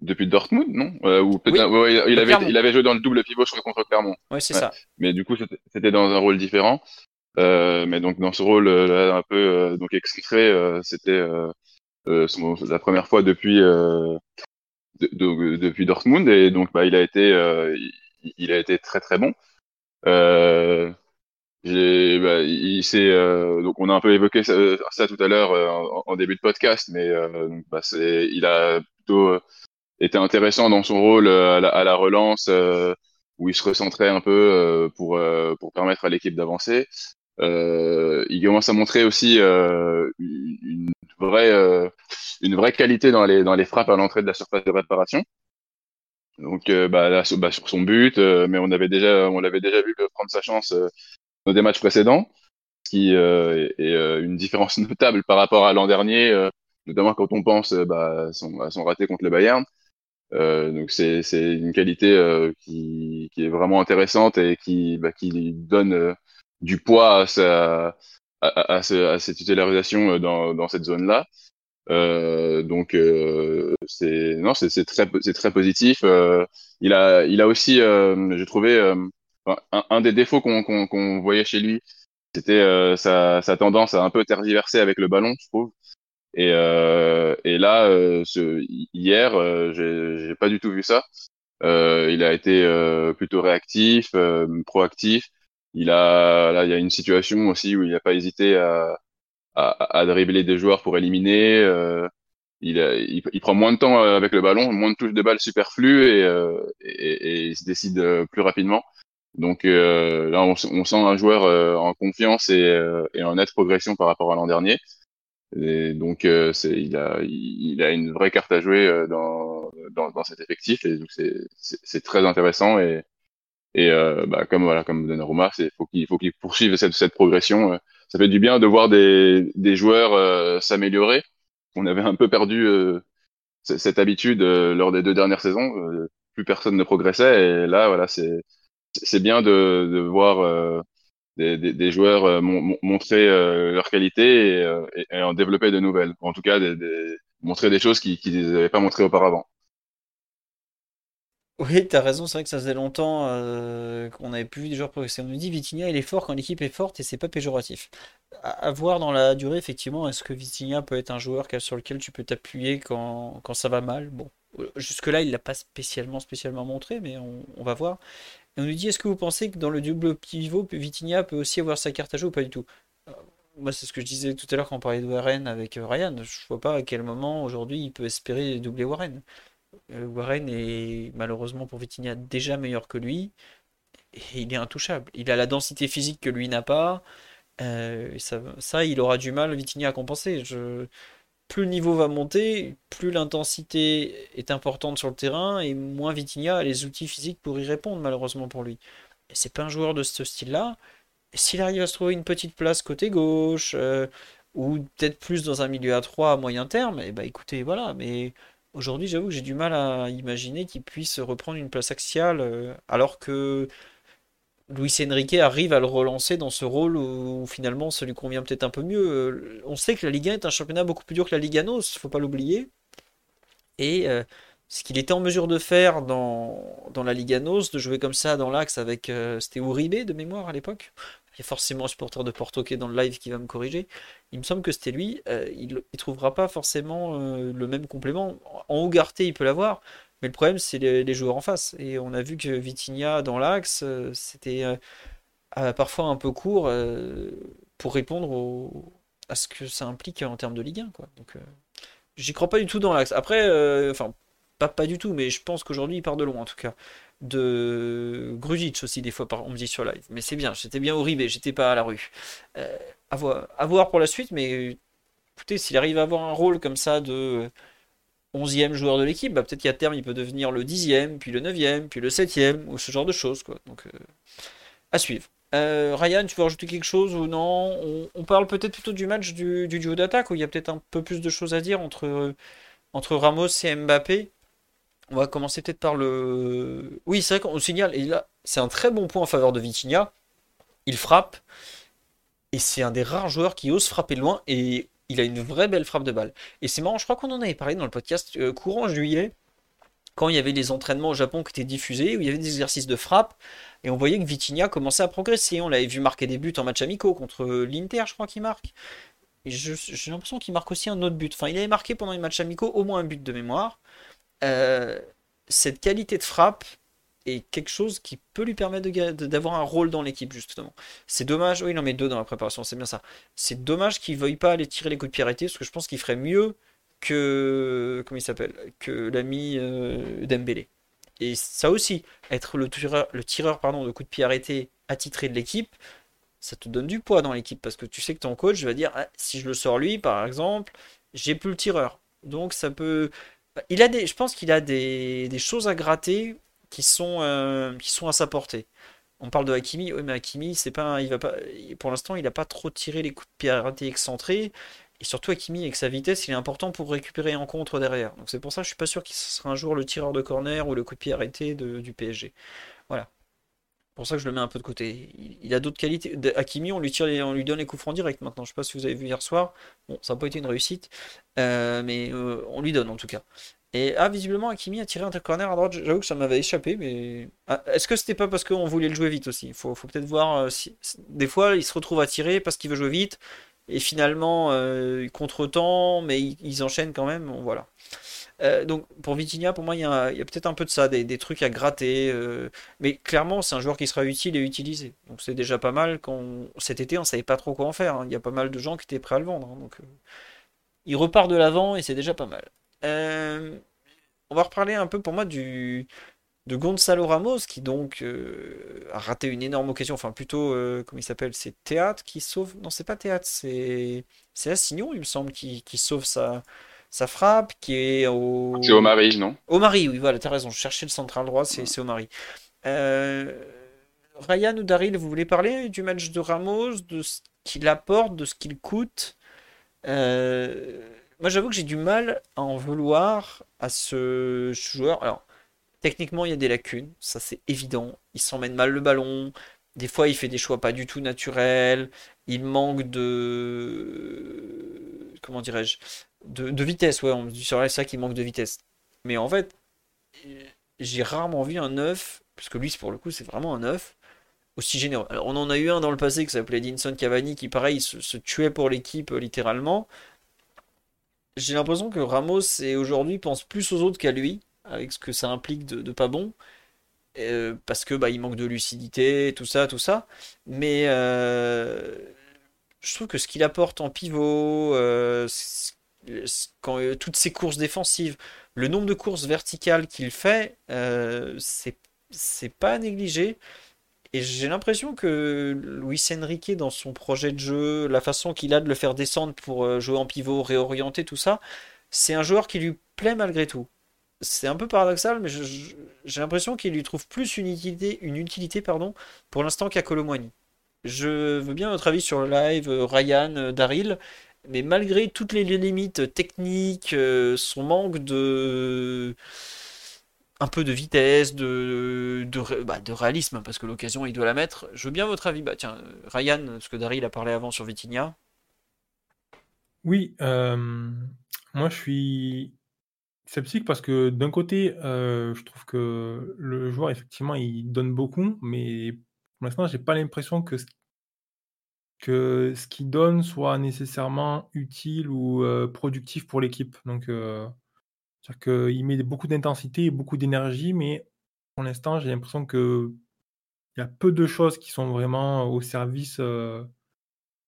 depuis Dortmund, non? Euh, Ou peut-être, oui, ouais, il, avait, il avait joué dans le double pivot, je crois, contre Clermont. Oui, c'est ouais. ça. Mais du coup, c'était dans un rôle différent. mais donc, dans ce rôle là, un peu donc extrait, c'était la première fois depuis de, de, depuis Dortmund et donc bah, il a été euh, il, a été très très bon. Euh, bah, il euh, donc on a un peu évoqué ça, tout à l'heure en, début de podcast, mais donc, bah, il a plutôt été intéressant dans son rôle à la, relance où il se recentrait un peu pour pour permettre à l'équipe d'avancer. Euh, il commence à montrer aussi une vraie euh, une vraie qualité dans les dans les frappes à l'entrée de la surface de réparation. Donc bah, là, bah, sur son but, mais on avait déjà on l'avait déjà vu prendre sa chance dans des matchs précédents, ce qui est, une différence notable par rapport à l'an dernier, notamment quand on pense bah, son, à son raté contre le Bayern. Euh, donc c'est c'est une qualité euh, qui, qui est vraiment intéressante et qui bah, qui donne du poids à, sa, à, à, à, cette utilisation euh, dans, dans cette zone-là. Euh, donc euh, c'est non c'est très c'est très positif. Euh, il a il a aussi euh, j'ai trouvé euh, un, un, des défauts qu'on qu'on qu'on voyait chez lui c'était sa, sa tendance à un peu tergiverser avec le ballon je trouve. Et, et là ce, hier j'ai pas du tout vu ça. il a été plutôt réactif, proactif. Il a, là, il y a une situation aussi où il n'a pas hésité à, à, à, dribbler des joueurs pour éliminer. Euh, il, a, il, prend moins de temps euh, avec le ballon, moins de touches de balle superflues et, euh, et, et, il se décide euh, plus rapidement. Donc euh, là, on, on, sent un joueur euh, en confiance et, et, en nette progression par rapport à l'an dernier. Et donc, il, a, il a une vraie carte à jouer dans, dans, dans cet effectif et donc c'est très intéressant et, et euh, bah, comme voilà, comme Donnarumma, c'est faut qu'il faut qu'il poursuive cette, cette progression. Euh. Ça fait du bien de voir des, des joueurs euh, s'améliorer. On avait un peu perdu euh, cette habitude lors des deux dernières saisons. plus personne ne progressait et là voilà, c'est c'est bien de, de voir des, des, des, joueurs montrer leur qualité et, et, en développer de nouvelles. En tout cas, des, montrer des choses qu'ils qui n'avaient pas montré auparavant. Oui, t'as raison, c'est vrai que ça faisait longtemps euh, qu'on n'avait plus vu des joueurs progresser. On nous dit Vitinha, il est fort quand l'équipe est forte et c'est pas péjoratif. À, voir dans la durée, effectivement, est-ce que Vitinha peut être un joueur sur lequel tu peux t'appuyer quand, ça va mal? Bon, jusque-là, il l'a pas spécialement, montré, mais on, on, va voir. Et on nous dit est-ce que vous pensez que dans le double pivot, Vitinha peut aussi avoir sa carte à jouer ou pas du tout? Euh, Moi, c'est ce que je disais tout à l'heure quand on parlait de Warren avec euh, Ryan. Je vois pas à quel moment aujourd'hui il peut espérer doubler Warren. Euh, Warren est malheureusement pour Vitinha déjà meilleur que lui. il est intouchable. Il a la densité physique que lui n'a pas. ça, ça, il aura du mal, Vitinha, à compenser. Plus le niveau va monter, plus l'intensité est importante sur le terrain et moins Vitinha a les outils physiques pour y répondre, malheureusement pour lui. Et c'est pas un joueur de ce style-là. S'il arrive à se trouver une petite place côté gauche, ou peut-être plus dans un milieu à 3 à moyen terme, et eh bah ben, écoutez, voilà, mais aujourd'hui j'avoue que j'ai du mal à imaginer qu'il puisse reprendre une place axiale, euh, alors que Luis Enrique arrive à le relancer dans ce rôle où, finalement ça lui convient peut-être un peu mieux. Euh, on sait que la Ligue 1 est un championnat beaucoup plus dur que la Ligue 1, faut pas l'oublier. Et euh, ce qu'il était en mesure de faire dans, dans la Liga NOS, de jouer comme ça dans l'axe avec. C'était Uribe de mémoire à l'époque il y a forcément un supporter de Porto qui est dans le live qui va me corriger. Il me semble que c'était lui. Euh, il ne trouvera pas forcément euh, le même complément. En Ougarté, il peut l'avoir. Mais le problème, c'est les, joueurs en face. Et on a vu que Vitinha, dans l'axe, euh, c'était parfois un peu court pour répondre à ce que ça implique en termes de Ligue 1. Quoi. Donc, j'y crois pas du tout dans l'axe. Après, enfin, pas, pas du tout, mais je pense qu'aujourd'hui, il part de loin en tout cas de Grujic aussi, des fois, on me dit sur live. Mais c'est bien, j'étais bien au Ribé, j'étais pas à la rue. Euh, à, voir, pour la suite, mais écoutez, s'il arrive à avoir un rôle comme ça de 11e joueur de l'équipe, bah, peut-être qu'à terme, il peut devenir le 10e, puis le 9e, puis le 7e, ou ce genre de choses. Quoi. Donc, euh, à suivre. Euh, Ryan, tu veux rajouter quelque chose ou non? On, parle peut-être plutôt du match du, duo d'attaque, où il y a peut-être un peu plus de choses à dire entre, entre Ramos et Mbappé. On va commencer peut-être par le. Oui, c'est vrai qu'on signale, et là, c'est un très bon point en faveur de Vitinha. Il frappe, et c'est un des rares joueurs qui ose frapper loin, et il a une vraie belle frappe de balle. Et c'est marrant, je crois qu'on en avait parlé dans le podcast euh, courant juillet, quand il y avait les entraînements au Japon qui étaient diffusés, où il y avait des exercices de frappe, et on voyait que Vitinha commençait à progresser. On l'avait vu marquer des buts en match amicaux contre l'Inter, je crois qu'il marque. Et j'ai l'impression qu'il marque aussi un autre but. Enfin, il avait marqué pendant les matchs amicaux au moins un but de mémoire. Euh, cette qualité de frappe est quelque chose qui peut lui permettre d'avoir un rôle dans l'équipe, justement. C'est dommage, oui, il en met deux dans la préparation, c'est bien ça. C'est dommage qu'il ne veuille pas aller tirer les coups de pied arrêtés, parce que je pense qu'il ferait mieux que. Comment il s'appelle Que l'ami euh, Dembélé. Et ça aussi, être le tireur, le tireur pardon, de coups de pied arrêtés attitré de l'équipe, ça te donne du poids dans l'équipe, parce que tu sais que ton coach va dire ah, si je le sors lui, par exemple, j'ai plus le tireur. Donc ça peut il a des, je pense qu'il a des, choses à gratter qui sont, euh, qui sont à sa portée. On parle de Hakimi, oui, mais Hakimi, c'est pas, il va pas, pour l'instant, il n'a pas trop tiré les coups de pied arrêtés excentrés. Et surtout, Hakimi, avec sa vitesse, il est important pour récupérer en contre derrière. Donc c'est pour ça que je suis pas sûr qu'il sera un jour le tireur de corner ou le coup de pied arrêté du PSG. Voilà pour ça que je le mets un peu de côté. Il, a d'autres qualités. Hakimi, on lui, tire lui donne les coups francs direct maintenant. Je sais pas si vous avez vu hier soir. Bon, ça n'a pas été une réussite. Euh, mais euh, on lui donne en tout cas. Et ah, visiblement, Hakimi a tiré un corner à droite. J'avoue que ça m'avait échappé. Mais ah, est-ce que c'était pas parce qu'on voulait le jouer vite aussi? Il faut, faut peut-être voir. Euh. Des fois, il se retrouve à tirer parce qu'il veut jouer vite. Et finalement, contre-temps, mais ils, enchaînent quand même. Voilà. Euh, donc pour Vitinha, pour moi, il y a, peut-être un peu de ça, des, trucs à gratter. Euh, mais clairement, c'est un joueur qui sera utile et utilisé. Donc c'est déjà pas mal. Cet été, on savait pas trop quoi en faire. Hein. Il y a pas mal de gens qui étaient prêts à le vendre. Hein. donc euh, il repart de l'avant et c'est déjà pas mal. on va reparler un peu pour moi du de Gonzalo Ramos qui donc a raté une énorme occasion. Enfin plutôt, comment il s'appelle C'est Théâtre qui sauve. Non, c'est pas Théâtre, c'est c'est Assignon, il me semble, qui, qui sauve sa sa frappe, qui est au. C'est Omari, non? Omari, oui, voilà, t'as raison. Je cherchais le central droit, c'est Omari. Euh, Ryan ou Daryl, vous voulez parler du match de Ramos, de ce qu'il apporte, de ce qu'il coûte? Euh, Moi, j'avoue que j'ai du mal à en vouloir à ce joueur. Alors, techniquement, il y a des lacunes, ça c'est évident. Il s'emmène mal le ballon. Des fois, il fait des choix pas du tout naturels. Il manque de. Comment dirais-je de, vitesse, ouais, on me dit sur ça qu'il manque de vitesse. Mais en fait, j'ai rarement vu un 9, puisque lui, pour le coup, c'est vraiment un 9, aussi généreux. On en a eu un dans le passé qui s'appelait Dinson Cavani, qui, pareil, se, tuait pour l'équipe, euh, littéralement. J'ai l'impression que Ramos, aujourd'hui, pense plus aux autres qu'à lui, avec ce que ça implique de, pas bon. Euh, parce que bah, il manque de lucidité, tout ça, tout ça. Mais euh, je trouve que ce qu'il apporte en pivot, quand, euh, toutes ces courses défensives, le nombre de courses verticales qu'il fait, c'est pas négligé. Et j'ai l'impression que Luis Enrique, dans son projet de jeu, la façon qu'il a de le faire descendre pour jouer en pivot, réorienter, tout ça, c'est un joueur qui lui plaît malgré tout. C'est un peu paradoxal, mais j'ai l'impression qu'il lui trouve plus une utilité, une utilité pardon, pour l'instant qu'à Colomwani. Je veux bien votre avis sur le live, euh, Ryan, euh, Daryl, mais malgré toutes les limites techniques, euh, son manque de un peu de vitesse, de, de, bah, de réalisme, parce que l'occasion, il doit la mettre. Je veux bien votre avis. Bah, tiens, Ryan, parce que Daryl a parlé avant sur Vitinha. Oui, moi je suis sceptique parce que d'un côté, euh, je trouve que le joueur, effectivement, il donne beaucoup, mais pour l'instant, j'ai pas l'impression que ce, que ce qu'il donne soit nécessairement utile ou euh, productif pour l'équipe. Donc, euh, c'est-à-dire qu'il met beaucoup d'intensité et beaucoup d'énergie, mais pour l'instant, j'ai l'impression que il y a peu de choses qui sont vraiment au service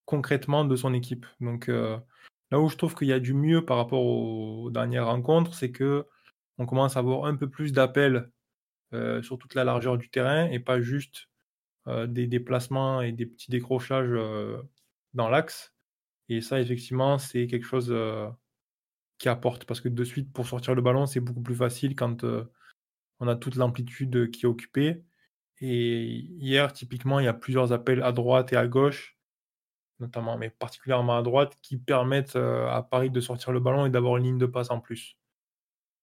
concrètement de son équipe. Donc là où je trouve qu'il y a du mieux par rapport aux dernières rencontres, c'est que on commence à avoir un peu plus d'appels euh, sur toute la largeur du terrain et pas juste euh, des déplacements et des petits décrochages euh, dans l'axe. Et ça, effectivement, c'est quelque chose qui apporte parce que de suite, pour sortir le ballon, c'est beaucoup plus facile quand on a toute l'amplitude qui est occupée. Et hier, typiquement, il y a plusieurs appels à droite et à gauche notamment, mais particulièrement à droite, qui permettent euh, à Paris de sortir le ballon et d'avoir une ligne de passe en plus.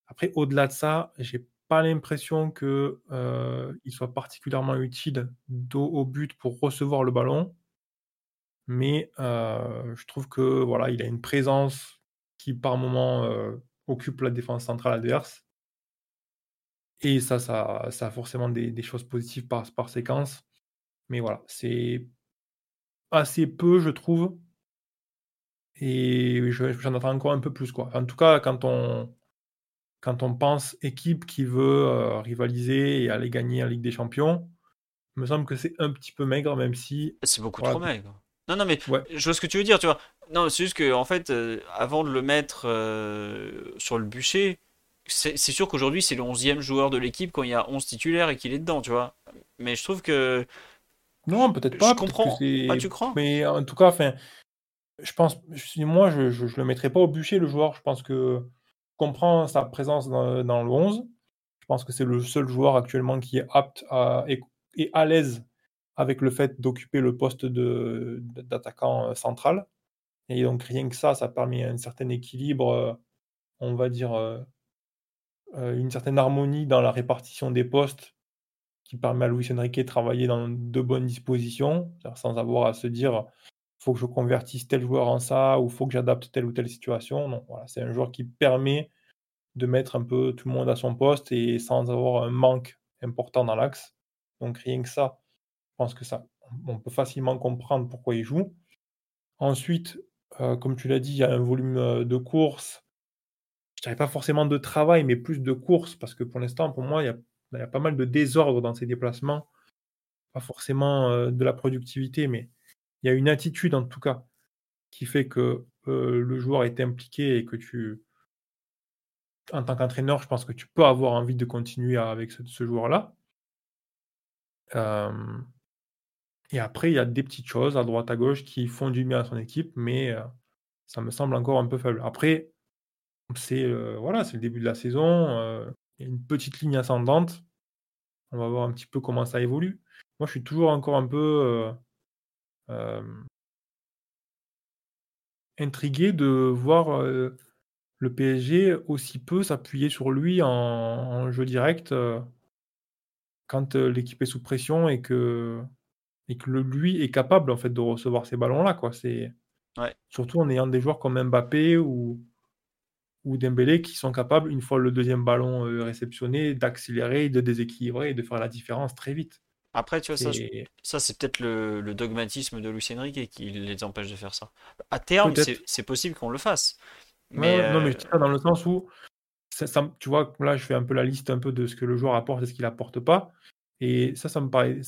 Après, au-delà de ça, j'ai pas l'impression que euh, soit particulièrement utile au but pour recevoir le ballon, mais euh, je trouve que voilà, il a une présence qui par moment occupe la défense centrale adverse. Et ça, ça, ça a forcément des, des choses positives par, par séquence. Mais voilà, c'est assez peu, je trouve. Et je- j'en attends encore un peu plus, quoi. En tout cas, quand on, quand on pense équipe qui veut euh, rivaliser et aller gagner en Ligue des Champions, il me semble que c'est un petit peu maigre, même si. C'est beaucoup Voilà. trop maigre. Non, non, mais Ouais. je vois ce que tu veux dire, tu vois. Non, c'est juste que, en fait, euh, avant de le mettre euh, sur le bûcher, c'est c'est sûr qu'aujourd'hui, c'est le 11e joueur de l'équipe quand il y a 11 titulaires et qu'il est dedans, tu vois. Mais je trouve que. Non, peut-être Je pas. que comprends. Ah, tu crois? Mais en tout cas, enfin, je pense, je- moi, je, je, je le mettrai pas au bûcher, le joueur. Je pense que je comprends sa présence dans, dans le 11. Je pense que c'est le seul joueur actuellement qui est apte à, et, et à l'aise avec le fait d'occuper le poste de, d'attaquant euh, central. Et donc, rien que ça, ça permet un certain équilibre, euh, on va dire, euh, une certaine harmonie dans la répartition des postes qui permet à Luis Enrique de travailler dans de bonnes dispositions, sans avoir à se dire faut que je convertisse tel joueur en ça ou faut que j'adapte telle ou telle situation. Voilà, c'est un joueur qui permet de mettre un peu tout le monde à son poste et sans avoir un manque important dans l'axe. Donc rien que ça, je pense que ça, on peut facilement comprendre pourquoi il joue. Ensuite, euh, comme tu l'as dit, il y a un volume euh, de course. Je dirais pas forcément de travail, mais plus de course, parce que pour l'instant, pour moi, il y a, il y a pas mal de désordre dans ses déplacements. Pas forcément euh, de la productivité, mais il y a une attitude en tout cas qui fait que euh, le joueur est impliqué et que tu, en tant qu'entraîneur, je pense que tu peux avoir envie de continuer avec ce, joueur-là. Euh, et après, il y a des petites choses à droite, à gauche qui font du bien à son équipe, mais ça me semble encore un peu faible. Après, c'est voilà, c'est le début de la saison. Il y a une petite ligne ascendante. On va voir un petit peu comment ça évolue. Moi, je suis toujours encore un peu euh, euh, intrigué de voir euh, le PSG aussi peu s'appuyer sur lui en, en jeu direct euh, quand euh, l'équipe est sous pression et que, et que le- lui est capable en fait de recevoir ces. Quoi. C'est, Ouais. Surtout en ayant des joueurs comme Mbappé ou, ou Dembélé qui sont capables, une fois le deuxième ballon euh, réceptionné, d'accélérer, de déséquilibrer et de faire la différence très vite. Après, tu vois, ça, ça c'est peut-être le, le dogmatisme de Luis Enrique qui les empêche de faire ça. À terme, c'est possible qu'on le fasse. Mais, Non, mais euh, je dis ça dans le sens où, ça, ça me- tu vois, là, je fais un peu la liste un peu de ce que le joueur apporte et ce qu'il apporte pas. Et ça, ça me paraît,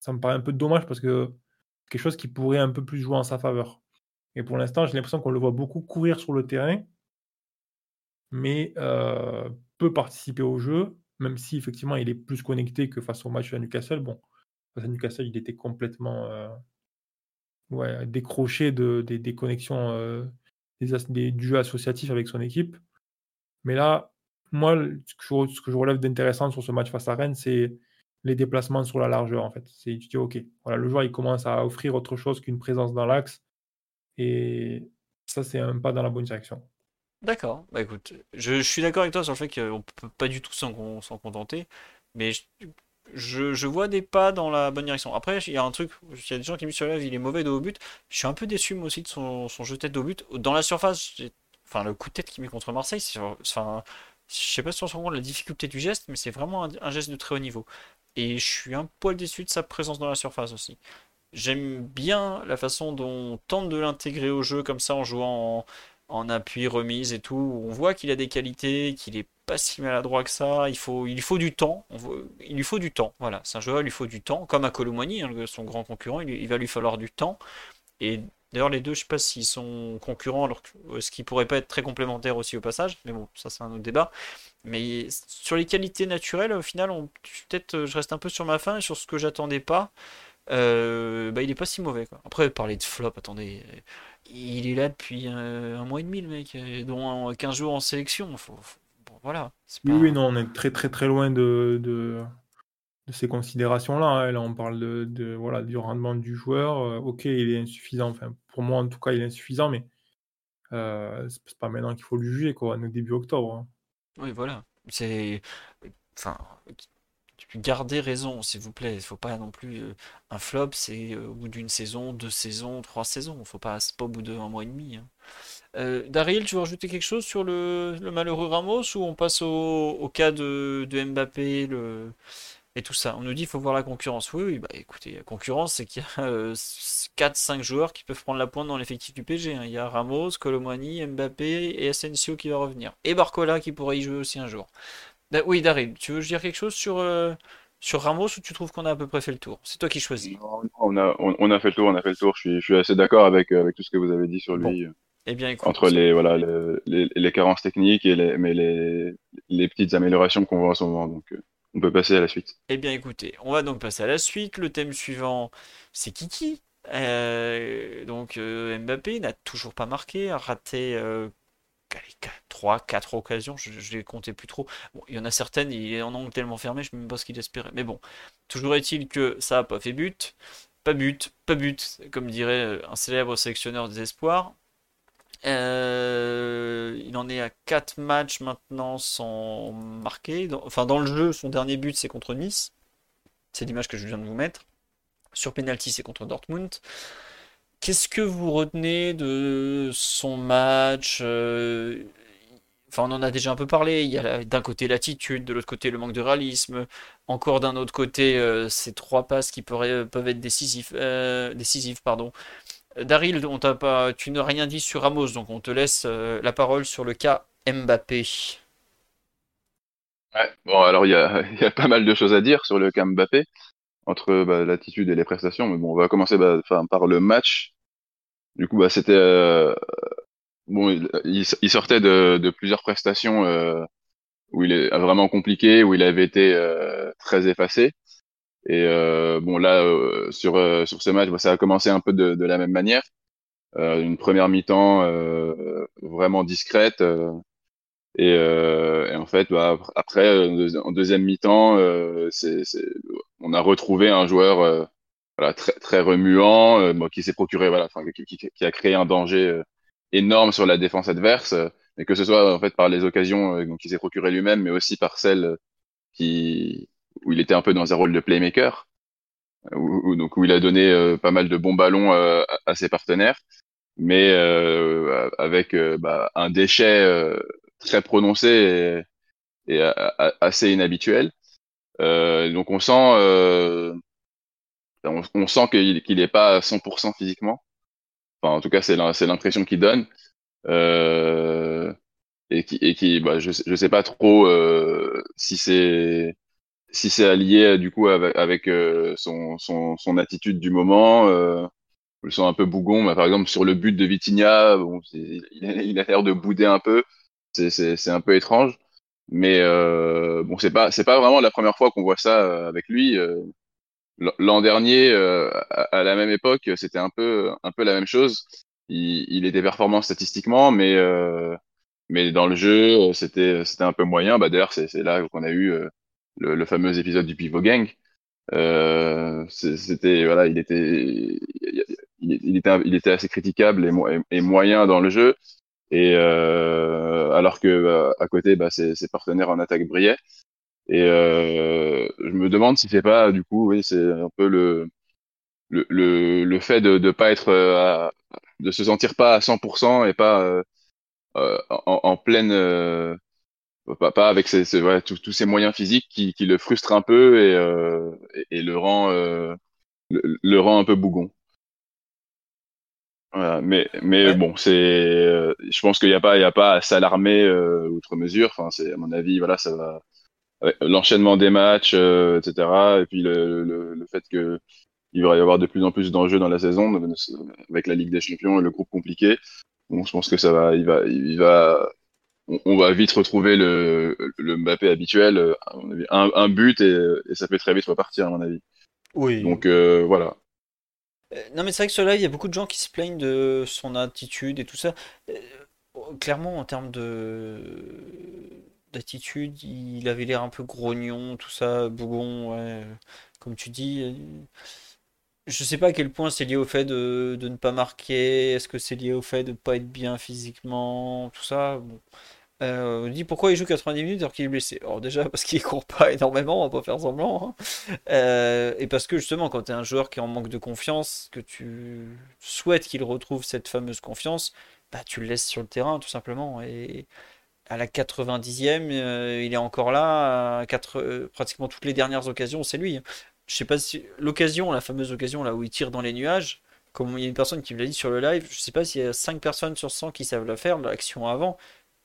ça me paraît un peu dommage parce que quelque chose qui pourrait un peu plus jouer en sa faveur. Et pour l'instant, j'ai l'impression qu'on le voit beaucoup courir sur le terrain, mais euh, peu participer au jeu, même si effectivement il est plus connecté que face au match à Newcastle. Bon, Face à Newcastle, il était complètement ouais, décroché de, des, connexions des, du jeu associatif avec son équipe. Mais là, moi, ce que je, ce que je relève d'intéressant sur ce match face à Rennes, c'est les déplacements sur la largeur, en fait. C'est, tu dis, OK, voilà, le joueur, il commence à offrir autre chose qu'une présence dans l'axe. Et ça, c'est un pas dans la bonne direction. D'accord, bah écoute, je, suis d'accord avec toi sur le fait qu'on peut pas du tout s'en s'en contenter, mais je, vois des pas dans la bonne direction. Après, il y a un truc, il y a des gens qui me disent il est mauvais de haut but. Je suis un peu déçu moi aussi de son, jeu de tête de haut but. Dans la surface, enfin le coup de tête qu'il met contre Marseille, enfin, je sais pas si on se rend compte de la difficulté du geste, mais c'est vraiment un, geste de très haut niveau. Et je suis un poil déçu de sa présence dans la surface aussi. J'aime bien la façon dont on tente de l'intégrer au jeu comme ça en jouant appui, remise et tout. On voit qu'il a des qualités, qu'il est pas si maladroit que ça. Il faut, faut du temps. Il lui faut du temps. Voilà, c'est un il lui faut du temps. Comme à Colomani, hein, son grand concurrent, il, va lui falloir du temps. Et d'ailleurs, les deux, je sais pas s'ils sont concurrents, alors que- ce qui pourrait pas être très complémentaire aussi au passage. Mais bon, ça, c'est un autre débat. Mais sur les qualités naturelles, au final, peut-être euh, je reste un peu sur ma faim et sur ce que j'attendais pas. Euh, bah, il est pas si mauvais quoi. Après, parler de flop, attendez, euh, il est là depuis euh, un mois et demi le mec, dont un- 15 jours en sélection. Faut, faut- bon, voilà, Oui, non, on est très, très, très loin de, de, de ces considérations-là. hein. Là, on parle de, de, voilà, du rendement du joueur. Euh, ok, il est insuffisant. Enfin, pour moi, en tout cas, il est insuffisant, mais euh, c'est pas maintenant qu'il faut le juger, quoi, on est début octobre. hein. Oui, voilà. C'est. Enfin, gardez raison, s'il vous plaît. Il faut pas non plus. euh, un flop, c'est euh, au bout d'une saison, deux saisons, trois saisons. Faut pas, c'est pas au bout d'un mois et demi. hein. Euh, Daryl, tu veux rajouter quelque chose sur le, malheureux Ramos ou on passe au, cas de, Mbappé le, et tout ça? On nous dit qu'il faut voir la concurrence. Oui, oui, bah écoutez, la concurrence, c'est qu'il y a euh, 4-5 joueurs qui peuvent prendre la pointe dans l'effectif du PSG. hein. Il y a Ramos, Colomani, Mbappé et Asensio qui va revenir. Et Barcola qui pourrait y jouer aussi un jour. Da- oui, Daryl, tu veux dire quelque chose sur, euh, sur Ramos ou tu trouves qu'on a à peu près fait le tour? C'est toi qui choisis. Non, non, on a, on, on a fait le tour, on a fait le tour. Je suis, je suis assez d'accord avec, euh, avec tout ce que vous avez dit sur lui, euh, eh bien écoute. entre les, voilà, le- les, les carences techniques et les, mais les, les petites améliorations qu'on voit en ce moment. Donc, euh, on peut passer à la suite. Eh bien écoutez, on va donc passer à la suite. Le thème suivant, c'est Kiki. Euh, donc Mbappé n'a toujours pas marqué, a raté 3, 4 occasions, je, je les comptais plus trop. Bon, il y en a certaines, il est en angle tellement fermé, je ne sais même pas ce qu'il espérait. Mais bon, toujours est-il que ça n'a pas fait but. Pas but, pas but, comme dirait euh, un célèbre sélectionneur des espoirs. Euh, il en est à 4 matchs maintenant sans marquer. Enfin, dans le jeu, son dernier but, c'est contre Nice. C'est l'image que je viens de vous mettre. Sur penalty, c'est contre Dortmund. Qu'est-ce que vous retenez de son match? euh, Enfin, on en a déjà un peu parlé. Il y a d'un côté l'attitude, de l'autre côté le manque de réalisme. Encore d'un autre côté, euh, ces trois passes qui pourraient- peuvent être décisifs, euh, décisives, pardon. Euh, Daryl, tu n'as rien dit sur Ramos, donc on te laisse euh, la parole sur le cas Mbappé. Ouais. Bon, alors il y y a pas mal de choses à dire sur le cas Mbappé, entre bah, l'attitude et les prestations. Mais bon, on va commencer bah, par le match. Du coup, bah, c'était euh, bon, il, sortait de, de plusieurs prestations euh, où il est vraiment compliqué, où il avait été euh, très effacé. Et euh, bon, là, euh, sur euh, sur ce match, bah, ça a commencé un peu de, de la même manière. Euh, une première mi-temps euh, vraiment discrète. Et, euh, et en fait, bah, après, euh, en deuxi- en deuxième mi-temps, euh, on a retrouvé un joueur voilà, très, très remuant, bon, qui s'est procuré, voilà, enfin, qui, qui, qui a créé un danger énorme sur la défense adverse, et que ce soit en fait par les occasions donc, qu'il s'est procuré lui-même, mais aussi par celles qui, où il était un peu dans un rôle de playmaker, où, où- donc où il a donné euh, pas mal de bons ballons euh, à, ses partenaires, mais euh, avec bah, un déchet très prononcé et, et a- assez inhabituel. Euh, donc on sent, euh, on, on sent qu'il qu'il est pas à 100% physiquement. Enfin, en tout cas, c'est l'im- c'est l'impression qu'il donne. Euh, et qui, et qui bah, je, je sais pas trop euh, si c'est si c'est allié du coup avec, avec euh, son, son, son attitude du moment. Euh, je le sens un peu bougon. mais par exemple, sur le but de Vitinha, bon, il a l'air de bouder un peu. C'est un peu étrange. Mais euh, bon, c'est pas c'est pas vraiment la première fois qu'on voit ça euh, avec lui. Euh, l'an dernier, à, la même époque, c'était un peu, un peu la même chose. Il, était performant statistiquement, mais mais dans le jeu, c'était c'était un peu moyen. Bah d'ailleurs, c'est là qu'on a eu le, fameux épisode du pivot gang. Euh, c'était voilà, il était il, était il était assez critiquable et moyen dans le jeu. Et euh, alors que euh, à côté, bah, ses, ses, partenaires en attaque brillaient. Et euh, je me demande si c'est pas du coup, oui, c'est un peu le le, le, le fait de ne pas être à, de se sentir pas à 100% et pas euh, en, en, pleine pas, pas avec ses, ses ouais, tous ces moyens physiques qui, qui, le frustrent un peu et, euh, et, et le rend le, le, rend un peu bougon. Voilà, mais mais Ouais. bon, c'est, euh, je pense qu'il n'y a pas, il y a pas à s'alarmer euh, outre mesure. Enfin, c'est à mon avis, voilà, ça va. ouais, L'enchaînement des matchs, euh, etc. Et puis le, le, le fait que il va y avoir de plus en plus d'enjeux dans la saison avec la Ligue des Champions et le groupe compliqué. Bon, je pense que ça va, il va, il va, on, on va vite retrouver le, le Mbappé habituel, un, un but et, et ça peut très vite repartir à mon avis. Oui. Donc voilà. Euh, Non, mais c'est vrai que ce live, il y a beaucoup de gens qui se plaignent de son attitude et tout ça. Euh, clairement, en termes de d'attitude, il avait l'air un peu grognon, tout ça, bougon, ouais, comme tu dis. euh, Je sais pas à quel point c'est lié au fait de, de ne pas marquer, est-ce que c'est lié au fait de ne pas être bien physiquement, tout ça. Bon. Euh, on dit pourquoi il joue 90 minutes alors qu'il est blessé. Alors déjà parce qu'il court pas énormément, on va pas faire semblant. hein. Euh, et parce que justement quand tu es un joueur qui est en manque de confiance, que tu souhaites qu'il retrouve cette fameuse confiance, bah tu le laisses sur le terrain tout simplement. Et à la 90e, euh, il est encore là. Euh, pratiquement toutes les dernières occasions, c'est lui. Je sais pas si l'occasion, la fameuse occasion là où il tire dans les nuages, comme il y a une personne qui me l'a dit sur le live, je sais pas s'il y a 5 personnes sur 100 qui savent la faire, l'action avant.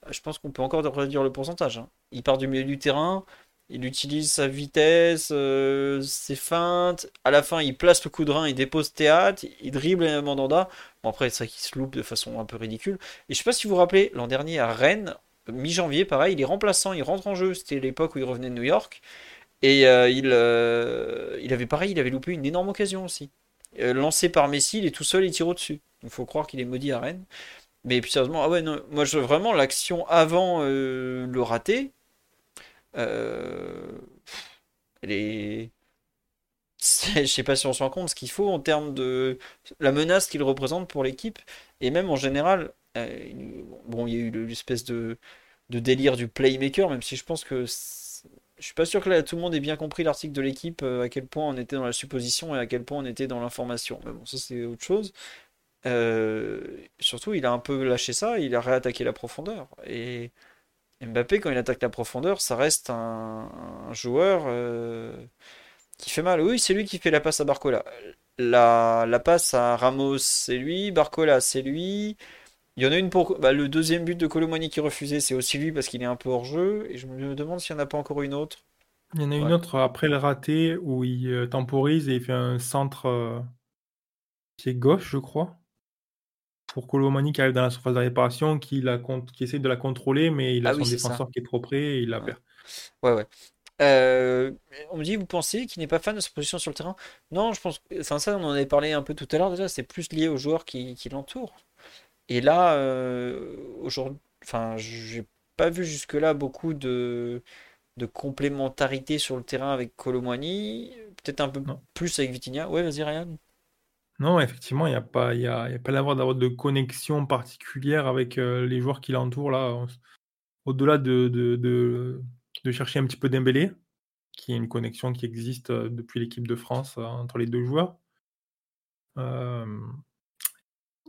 Je pense qu'on peut encore réduire le pourcentage. hein. Il part du milieu du terrain, il utilise sa vitesse, euh, ses feintes. À la fin, il place le coup de rein, il dépose Théâtre, il dribble Mandanda. Bon, après, c'est vrai qu'il se loupe de façon un peu ridicule. Et je sais pas si vous vous rappelez, l'an dernier à Rennes, mi-janvier, pareil, il est remplaçant, il rentre en jeu. C'était l'époque où il revenait de New York. Et euh, il, euh, il avait pareil, il avait loupé une énorme occasion aussi. Lancé par Messi, il est tout seul, il tire au-dessus. Il faut croire qu'il est maudit à Rennes. Mais puis sérieusement, ah ouais, non, moi je, vraiment l'action avant euh, le raté, euh, elle est. Je sais pas si on se rend compte ce qu'il faut en termes de la menace qu'il représente pour l'équipe et même en général. euh, bon, il y a eu le- l'espèce de, délire du playmaker, même si je pense que je suis pas sûr que là, tout le monde ait bien compris l'article de l'équipe, euh, à quel point on était dans la supposition et à quel point on était dans l'information. Mais bon, ça c'est autre chose. Euh, surtout, il a un peu lâché ça, il a réattaqué la profondeur. Et Mbappé, quand il attaque la profondeur, ça reste un, un joueur euh, qui fait mal. Oui, c'est lui qui fait la passe à Barcola. La, la passe à Ramos, c'est lui. Barcola, c'est lui. Il y en a une pour bah, le deuxième but de Colomani qui refusait, c'est aussi lui parce qu'il est un peu hors jeu. Et je me demande s'il n'y en a pas encore une autre. Il y en a une autre après le raté où il euh, temporise et il fait un centre euh, pied gauche, je crois, pour Colomani qui arrive dans la surface de réparation, qui, la con- qui essaie de la contrôler, mais il a Ah son oui, c'est ça. défenseur qui est trop près et il la perd. Ouais, ouais. Euh, on me dit, vous pensez qu'il n'est pas fan de sa position sur le terrain? Non, je pense que, enfin, ça, on en avait parlé un peu tout à l'heure déjà, c'est plus lié aux joueurs qui, qui l'entourent. Et là, euh, aujourd'hui, enfin, j'ai pas vu jusque-là beaucoup de, de complémentarité sur le terrain avec Colomwani, peut-être un peu Non. plus avec Vitinha. Ouais, vas-y, Ryan. Non, effectivement, il n'y a pas, l'avoir d'avoir de connexion particulière avec euh, les joueurs qui l'entourent là. Au-delà de, chercher un petit peu Dembélé, qui est une connexion qui existe depuis l'équipe de France euh, entre les deux joueurs.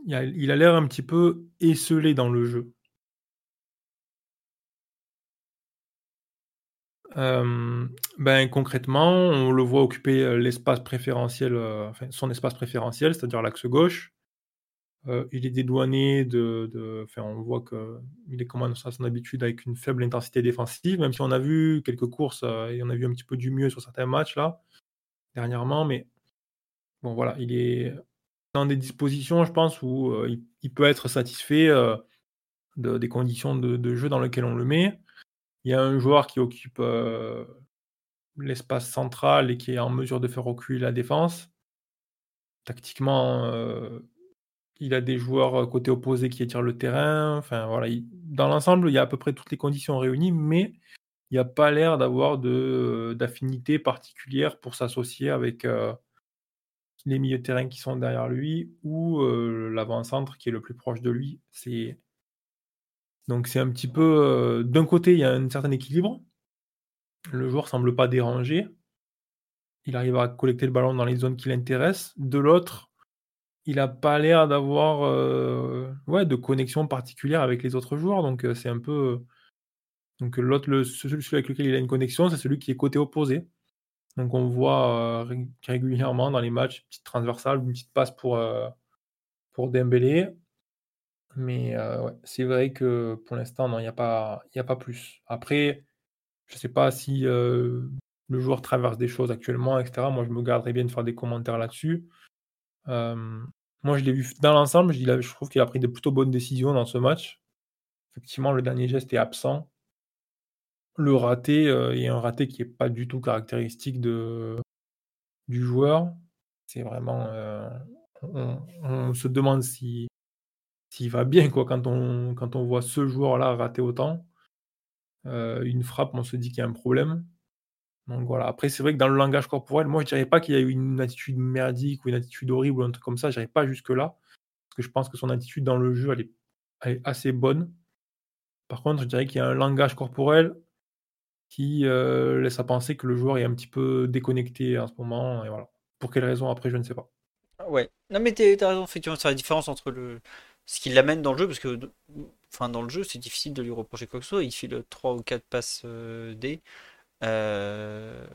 Il a l'air un petit peu esselé dans le jeu. Euh, ben, concrètement, on le voit occuper euh, l'espace préférentiel, euh, son espace préférentiel, c'est-à-dire l'axe gauche. Il est dédouané de, enfin, on voit qu'il est comme à son habitude avec une faible intensité défensive, même si on a vu quelques courses et on a vu un petit peu du mieux sur certains matchs là, dernièrement, mais bon voilà, il est dans des dispositions, je pense, où il, peut être satisfait de- des conditions de, de jeu dans lesquelles on le met. Il y a un joueur qui occupe euh, l'espace central et qui est en mesure de faire reculer la défense. Tactiquement, euh, il a des joueurs côté opposé qui étirent le terrain. Enfin, voilà, dans l'ensemble, il y a à peu près toutes les conditions réunies, mais il n'y a pas l'air d'avoir d'affinité particulière pour s'associer avec les milieux de terrain qui sont derrière lui ou l'avant-centre qui est le plus proche de lui. C'est donc c'est un petit peu d'un côté il y a un certain équilibre. Le joueur semble pas dérangé. Il arrive à collecter le ballon dans les zones qui l'intéressent. De l'autre, il n'a pas l'air d'avoir ouais, de connexion particulière avec les autres joueurs. Donc c'est un peu donc l'autre, celui avec lequel il a une connexion, c'est celui qui est côté opposé. Donc on voit euh, régulièrement dans les matchs une petite transversale, une petite passe pour, euh, pour Dembélé. Mais c'est vrai que pour l'instant, non, il n'y a, pas, a pas plus. Après, je ne sais pas si le joueur traverse des choses actuellement, etc. Moi, je me garderais bien de faire des commentaires là-dessus. moi, je l'ai vu dans l'ensemble, je, trouve qu'il a pris de plutôt bonnes décisions dans ce match. Effectivement, le dernier geste est absent le raté est un raté qui est pas du tout caractéristique de du joueur. C'est vraiment, on se demande si s'il va bien quoi quand on quand on voit ce joueur-là rater autant. Euh, une frappe, on se dit qu'il y a un problème. Donc voilà. Après, c'est vrai que dans le langage corporel, moi je dirais pas qu'il y a eu une attitude merdique ou une attitude horrible ou un truc comme ça, j'irais pas jusque-là. Parce que je pense que son attitude dans le jeu, elle est elle est assez bonne. Par contre, je dirais qu'il y a un langage corporel qui euh, laisse à penser que le joueur est un petit peu déconnecté en ce moment. Et voilà. Pour quelle raison après, je ne sais pas. Ouais. Non mais t'as raison, effectivement, c'est la différence entre le ce qui l'amène dans le jeu, parce que enfin dans le jeu, c'est difficile de lui reprocher quoi que ce soit. Il file 3 ou 4 passes euh, D. Euh,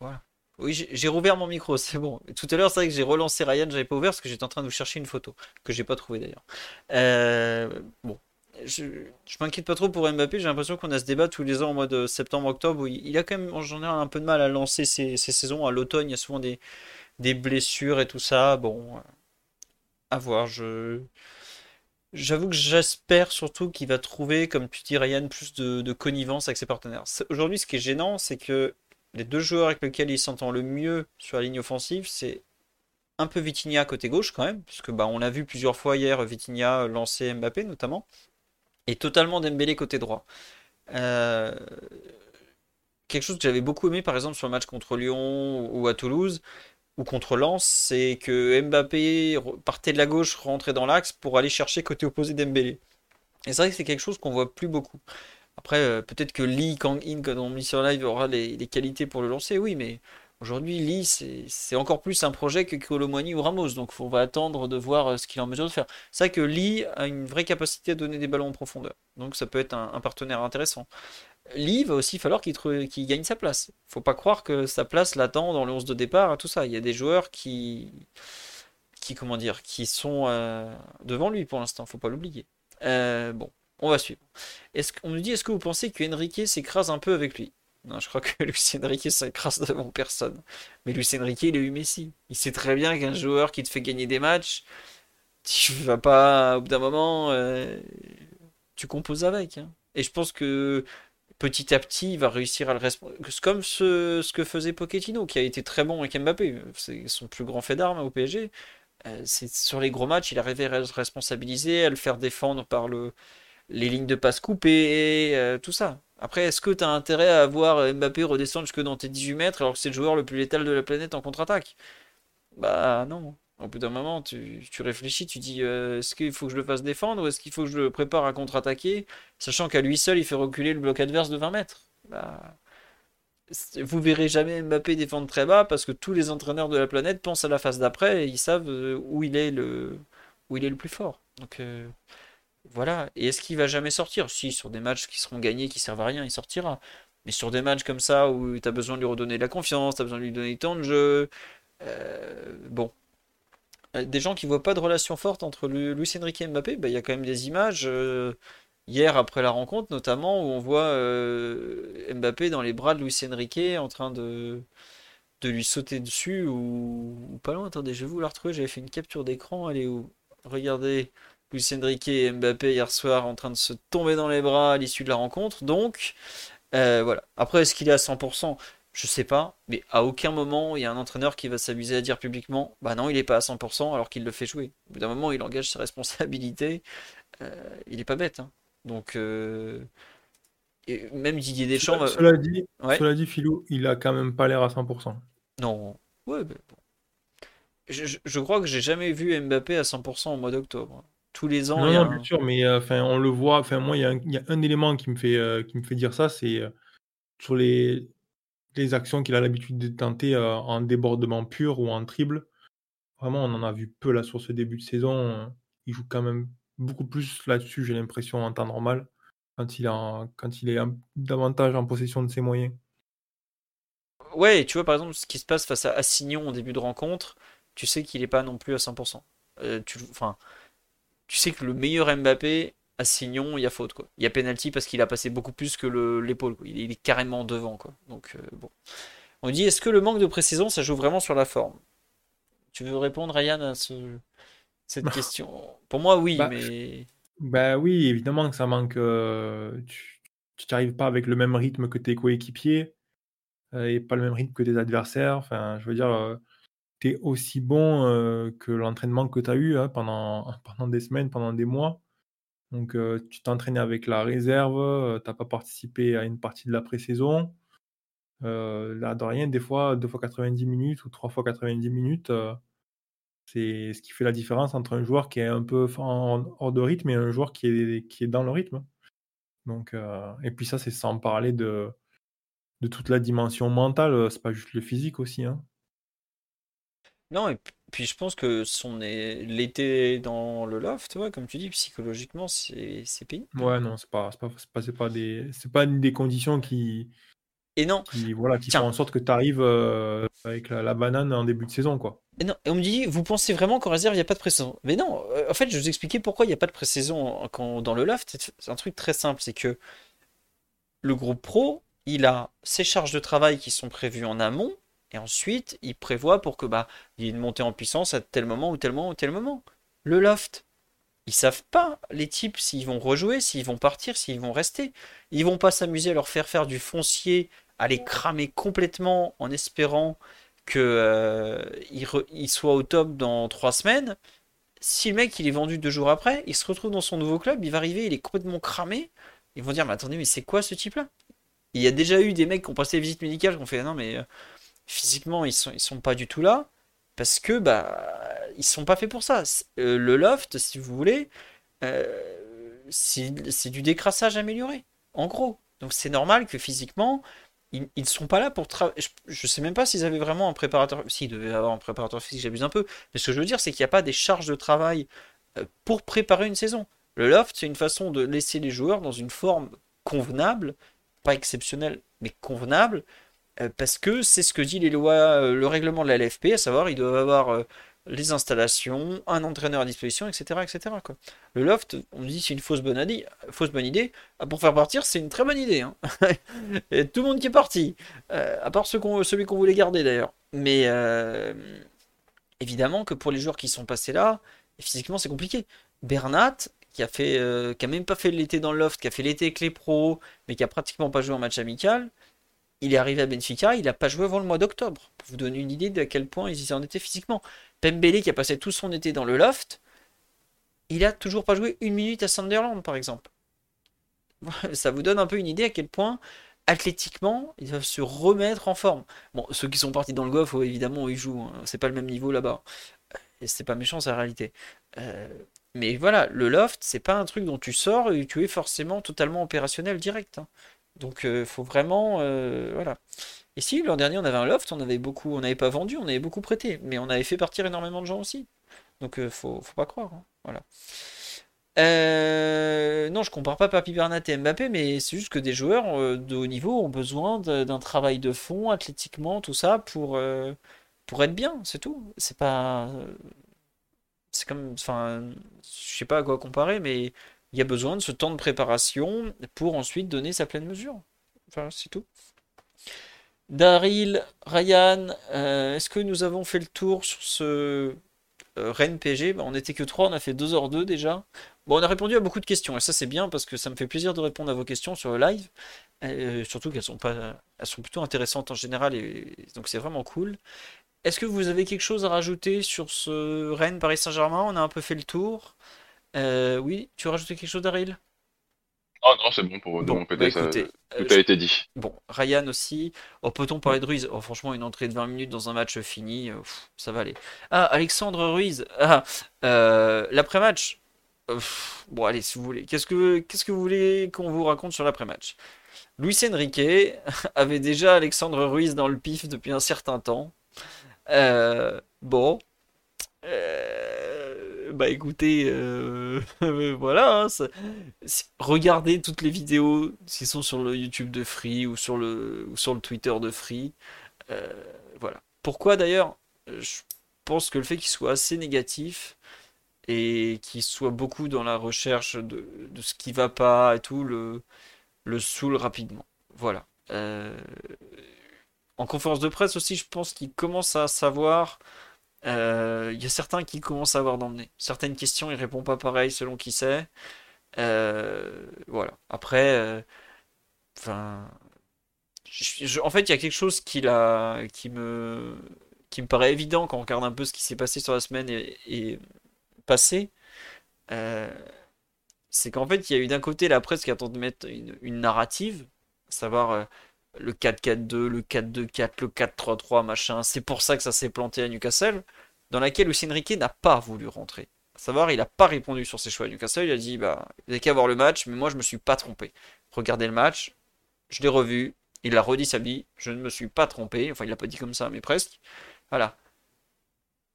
voilà. Oui, j'ai rouvert mon micro, c'est bon. Tout à l'heure, c'est vrai que j'ai relancé Ryan, j'avais pas ouvert parce que j'étais en train de vous chercher une photo que j'ai pas trouvée d'ailleurs. bon, je, m'inquiète pas trop pour Mbappé. J'ai l'impression qu'on a ce débat tous les ans au mois de septembre-octobre où il, a quand même en général un peu de mal à lancer ses, saisons. À l'automne, il y a souvent des, blessures et tout ça. Bon, à voir. Je, j'avoue que j'espère surtout qu'il va trouver, comme tu dis Ryan, plus de, connivence avec ses partenaires. Aujourd'hui, ce qui est gênant, c'est que les deux joueurs avec lesquels il s'entend le mieux sur la ligne offensive, c'est un peu Vitinha côté gauche quand même, puisque bah, on l'a vu plusieurs fois hier, Vitinha lancer Mbappé notamment et totalement Dembélé côté droit. Euh, quelque chose que j'avais beaucoup aimé par exemple sur le match contre Lyon ou à Toulouse ou contre Lens, c'est que Mbappé partait de la gauche, rentrait dans l'axe pour aller chercher côté opposé Dembélé. Et c'est vrai que c'est quelque chose qu'on voit plus beaucoup. Après, euh, peut-être que Lee Kang-in, quand on met sur live, aura les, qualités pour le lancer, oui, mais Aujourd'hui, Lee, c'est encore plus un projet que Colomwani ou Ramos, donc on va attendre de voir euh, ce qu'il est en mesure de faire. C'est vrai que Lee a une vraie capacité à donner des ballons en profondeur, donc ça peut être un, partenaire intéressant. Lee va aussi falloir qu'il gagne sa place. Faut pas croire que sa place l'attend dans le 11 de départ, tout ça. Il y a des joueurs qui, qui comment dire, qui sont euh, devant lui pour l'instant, faut pas l'oublier. Euh, bon, on va suivre. Est-ce qu'on nous dit, est-ce que vous pensez que Enrique s'écrase un peu avec lui? Non, je crois que Lucien Riquet s'écrase devant personne. Mais Lucien Riquet, il a eu Messi. Il sait très bien qu'un joueur qui te fait gagner des matchs, tu vas pas, au bout d'un moment, euh, tu composes avec. Hein. Et je pense que petit à petit, il va réussir à le responsabiliser. Comme ce, ce, que faisait Pochettino, qui a été très bon avec Mbappé. C'est son plus grand fait d'armes au PSG. Euh, c'est sur les gros matchs, il arrivait à se responsabiliser, à le faire défendre par le, les lignes de passe coupées, euh, tout ça. Après, est-ce que tu as intérêt à voir Mbappé redescendre jusque dans tes 18 mètres alors que c'est le joueur le plus létal de la planète en contre-attaque? Bah non. Au bout d'un moment, tu, réfléchis, tu dis euh, est-ce qu'il faut que je le fasse défendre ou est-ce qu'il faut que je le prépare à contre-attaquer Sachant qu'à lui seul, il fait reculer le bloc adverse de 20 mètres. Bah, vous verrez jamais Mbappé défendre très bas parce que tous les entraîneurs de la planète pensent à la phase d'après et ils savent euh, où il est le, plus fort. Donc. Euh, voilà. Et est-ce qu'il va jamais sortir? Si, sur des matchs qui seront gagnés, qui servent à rien, il sortira. Mais sur des matchs comme ça où tu as besoin de lui redonner de la confiance, tu as besoin de lui donner le temps de jeu. Bon. Euh, des gens qui voient pas de relation forte entre Luis Enrique et Mbappé, bah, il y a quand même des images. Euh, hier, après la rencontre, notamment, où on voit Mbappé dans les bras de Luis Enrique en train de, lui sauter dessus ou, pas loin. Attendez, je vais vous la retrouver. J'avais fait une capture d'écran. Elle est où? Regardez. Luis Enrique et Mbappé hier soir en train de se tomber dans les bras à l'issue de la rencontre. Donc, euh, voilà. Après, est-ce qu'il est à 100% Je sais pas, mais à aucun moment il y a un entraîneur qui va s'amuser à dire publiquement Bah non, il est pas à 100% alors qu'il le fait jouer. Au bout d'un moment, il engage ses responsabilités. Euh, il est pas bête. hein. Donc, euh, et même Didier Deschamps. va- Cela dit, Ouais. cela dit, Philou, il a quand même pas l'air à 100%. Non. Ouais, mais bon. Je, je- crois que j'ai jamais vu Mbappé à 100% au mois d'octobre. Tous les ans, Non, il y a non, un- bien sûr, mais euh, on le voit. Enfin, moi, il y, a un- il y a un élément qui me fait, euh, qui me fait dire ça, c'est euh, sur les, les actions qu'il a l'habitude de tenter euh, en débordement pur ou en triple. Vraiment, on en a vu peu là sur ce début de saison. Il joue quand même beaucoup plus là-dessus, j'ai l'impression, en temps normal, quand il, est davantage en possession de ses moyens. Ouais, tu vois, par exemple, ce qui se passe face à Assignon en début de rencontre, tu sais qu'il est pas non plus à 100%. Euh, enfin, tu sais que le meilleur Mbappé, Assignon, il y a faute, quoi. Il y a penalty parce qu'il a passé beaucoup plus que le- l'épaule. Il, est- il est carrément devant, quoi. Donc, euh, bon. On dit, est-ce que le manque de précision, ça joue vraiment sur la forme? Tu veux répondre, Ryan, à ce- cette Bah. question? Pour moi, oui, Bah, mais... Ben oui, évidemment que ça manque. euh, tu t'arrives pas avec le même rythme que tes coéquipiers euh, et pas le même rythme que tes adversaires. Enfin, je veux dire, tu es aussi bon euh, que l'entraînement que tu as eu hein, pendant, pendant des semaines, pendant des mois. Donc, euh, tu t'entraînais avec la réserve, tu n'as pas participé à une partie de la pré-saison. Euh, là, de rien, des fois, 2 fois 90 minutes ou 3 fois 90 minutes, euh, c'est ce qui fait la différence entre un joueur qui est un peu hors de rythme et un joueur qui est, dans le rythme. Donc, euh, et puis ça, c'est sans parler de, de toute la dimension mentale, euh, c'est pas juste le physique aussi. Hein. Non, puis je pense que son l'été dans le loft, ouais, comme tu dis, psychologiquement, c'est pénible. Ouais, non, c'est pas, pas, pas, pas des, c'est pas des conditions qui, Et non, qui, voilà, qui Tiens. font en sorte que tu arrives avec la, la banane en début de saison, quoi. Et non, et on me dit, vous pensez vraiment qu'en réserve, il n'y a pas de pré-saison? Mais non, euh, en fait, je vais vous expliquer pourquoi il n'y a pas de pré-saison dans le loft. C'est un truc très simple, c'est que le groupe pro, il a ses charges de travail qui sont prévues en amont, et ensuite, il prévoit pour que bah, il y ait une montée en puissance à tel moment ou tel moment ou tel moment. Le loft, ils savent pas, les types, s'ils vont rejouer, s'ils vont partir, s'ils vont rester. Ils vont pas s'amuser à leur faire faire du foncier, à les cramer complètement en espérant que euh, il, re- il soit au top dans trois semaines. Si le mec il est vendu deux jours après, il se retrouve dans son nouveau club, il va arriver, il est complètement cramé. Ils vont dire, mais attendez, mais c'est quoi ce type-là? Il y a déjà eu des mecs qui ont passé les visites médicales qui ont fait, non mais euh, physiquement ils sont, ils sont pas du tout là parce que bah ils sont pas faits pour ça. Euh, le loft, si vous voulez, euh, c'est du décrassage amélioré, en gros. Donc c'est normal que physiquement, ils ne sont pas là pour travailler. Je, je sais même pas s'ils avaient vraiment un préparateur. S'ils devaient avoir un préparateur physique, j'abuse un peu. Mais ce que je veux dire, c'est qu'il n'y a pas des charges de travail euh, pour préparer une saison. Le loft, c'est une façon de laisser les joueurs dans une forme convenable, pas exceptionnelle, mais convenable, parce que c'est ce que dit les lois, euh, le règlement de la LFP, à savoir ils doivent avoir euh, les installations, un entraîneur à disposition, etc., etc. Le loft, on dit c'est une fausse bonne idée, fausse bonne idée. Ah, Pour faire partir, c'est une très bonne idée. hein. Et tout le monde qui est parti, Euh, à part celui qu'on voulait garder d'ailleurs. Mais euh, évidemment que pour les joueurs qui sont passés là, physiquement c'est compliqué. Bernat, qui a fait, euh, qui a même pas fait l'été dans le loft, qui a fait l'été avec les pros, mais qui a pratiquement pas joué en match amical, il est arrivé à Benfica, il a pas joué avant le mois d'octobre. Pour vous donner une idée de à quel point ils en étaient physiquement. Pembele, qui a passé tout son été dans le loft, il a toujours pas joué une minute à Sunderland, par exemple. Ça vous donne un peu une idée à quel point, athlétiquement, ils doivent se remettre en forme. Bon, ceux qui sont partis dans le golf, évidemment, ils jouent. hein. C'est pas le même niveau là-bas. Et c'est pas méchant, c'est la réalité. Euh, mais voilà, le loft, c'est pas un truc dont tu sors et tu es forcément totalement opérationnel direct. hein. Donc, il faut vraiment. euh, voilà. Et si, l'an dernier, on avait un loft, on avait beaucoup. On n'avait pas vendu, on avait beaucoup prêté. Mais on avait fait partir énormément de gens aussi. Donc, euh, faut, faut pas croire. hein. Voilà. Euh, non, je compare pas Papi Bernat et Mbappé, mais c'est juste que des joueurs euh, de haut niveau ont besoin d'un travail de fond, athlétiquement, tout ça, pour, euh, pour être bien, c'est tout. C'est pas. euh, C'est comme. Enfin, je sais pas à quoi comparer, mais il y a besoin de ce temps de préparation pour ensuite donner sa pleine mesure. Enfin, c'est tout. Daryl, Ryan, euh, est-ce que nous avons fait le tour sur ce euh, Rennes PG, bah, on n'était que 3, on a fait 2h2 déjà. Bon, on a répondu à beaucoup de questions et ça c'est bien parce que ça me fait plaisir de répondre à vos questions sur le live. Euh, surtout qu'elles sont pas, elles sont plutôt intéressantes en général et donc c'est vraiment cool. Est-ce que vous avez quelque chose à rajouter sur ce Rennes Paris Saint-Germain? On a un peu fait le tour. Euh, oui, tu veux rajouter quelque chose, Daryl Oh non, c'est bon pour de Bon, mon côté, bah, ça- écoutez, tout euh, a été dit. Bon, Ryan aussi. Oh, peut-on parler de Ruiz? Oh, franchement, une entrée de 20 minutes dans un match fini, euh, pff, ça va aller. Ah, Alexandre Ruiz. Ah, euh, l'après-match? Bon, allez, si vous voulez. Qu'est-ce que, qu'est-ce que vous voulez qu'on vous raconte sur l'après-match? Luis Enrique avait déjà Alexandre Ruiz dans le pif depuis un certain temps. Euh, bon. Euh, bah écoutez, euh, voilà, hein, regardez toutes les vidéos qui sont sur le YouTube de Free ou sur le, sur le Twitter de Free. Euh, voilà. Pourquoi d'ailleurs? Je pense que le fait qu'il soit assez négatif et qu'il soit beaucoup dans la recherche de, de ce qui va pas et tout, le, le saoule rapidement. Voilà. Euh, en conférence de presse aussi, je pense qu'il commence à savoir. Euh, Il y a certains qui commencent à avoir d'emmener. Certaines questions, il répond pas pareil selon qui c'est. Euh, voilà. Après, euh, en fait, il y a quelque chose qui me, paraît évident quand on regarde un peu ce qui s'est passé sur la semaine et, passée. Euh, c'est qu'en fait, il y a eu d'un côté la presse qui attend de mettre une, narrative, à savoir euh, le 4-4-2, le 4-2-4, le 4-3-3, machin. C'est pour ça que ça s'est planté à Newcastle, dans laquelle Luis Enrique n'a pas voulu rentrer. À savoir, il n'a pas répondu sur ses choix à Newcastle. Il a dit, bah, vous n'avez qu'à voir le match, mais moi, je me suis pas trompé. Regardez le match, je l'ai revu, il a redit samedi, je ne me suis pas trompé. Enfin, il l'a pas dit comme ça, mais presque. Voilà.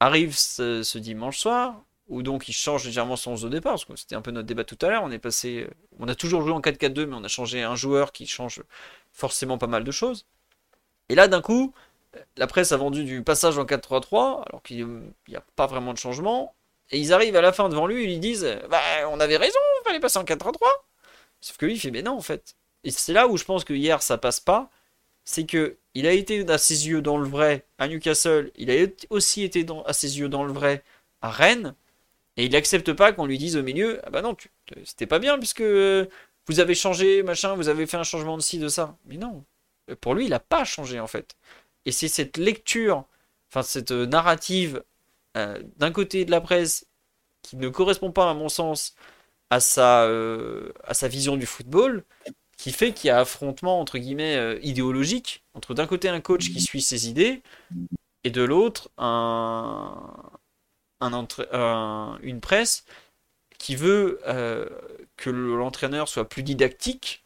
Arrive ce, ce dimanche soir, où donc il change légèrement son 11 de départ, parce que c'était un peu notre débat tout à l'heure. On est passé, on a toujours joué en 4-4-2, mais on a changé un joueur qui change forcément pas mal de choses. Et là, d'un coup, la presse a vendu du passage en 4-3-3, alors qu'il n'y a pas vraiment de changement. Et ils arrivent à la fin devant lui et lui disent Bah, on avait raison, il fallait passer en 4-3-3. Sauf que lui, il fait Mais non, en fait. Et c'est là où je pense que hier, ça passe pas. C'est que il a été à ses yeux dans le vrai à Newcastle, il a aussi été à ses yeux dans le vrai à Rennes, et il accepte pas qu'on lui dise au milieu Ah bah non, c'était pas bien puisque euh, vous avez changé, machin, vous avez fait un changement de ci, de ça. Mais non, pour lui, il a pas changé en fait. Et c'est cette lecture, enfin cette euh, narrative euh, d'un côté de la presse qui ne correspond pas, à mon sens, à sa, euh, à sa vision du football, qui fait qu'il y a affrontement entre guillemets idéologique entre d'un côté un coach qui suit ses idées et de l'autre un, une presse qui veut que l'entraîneur soit plus didactique,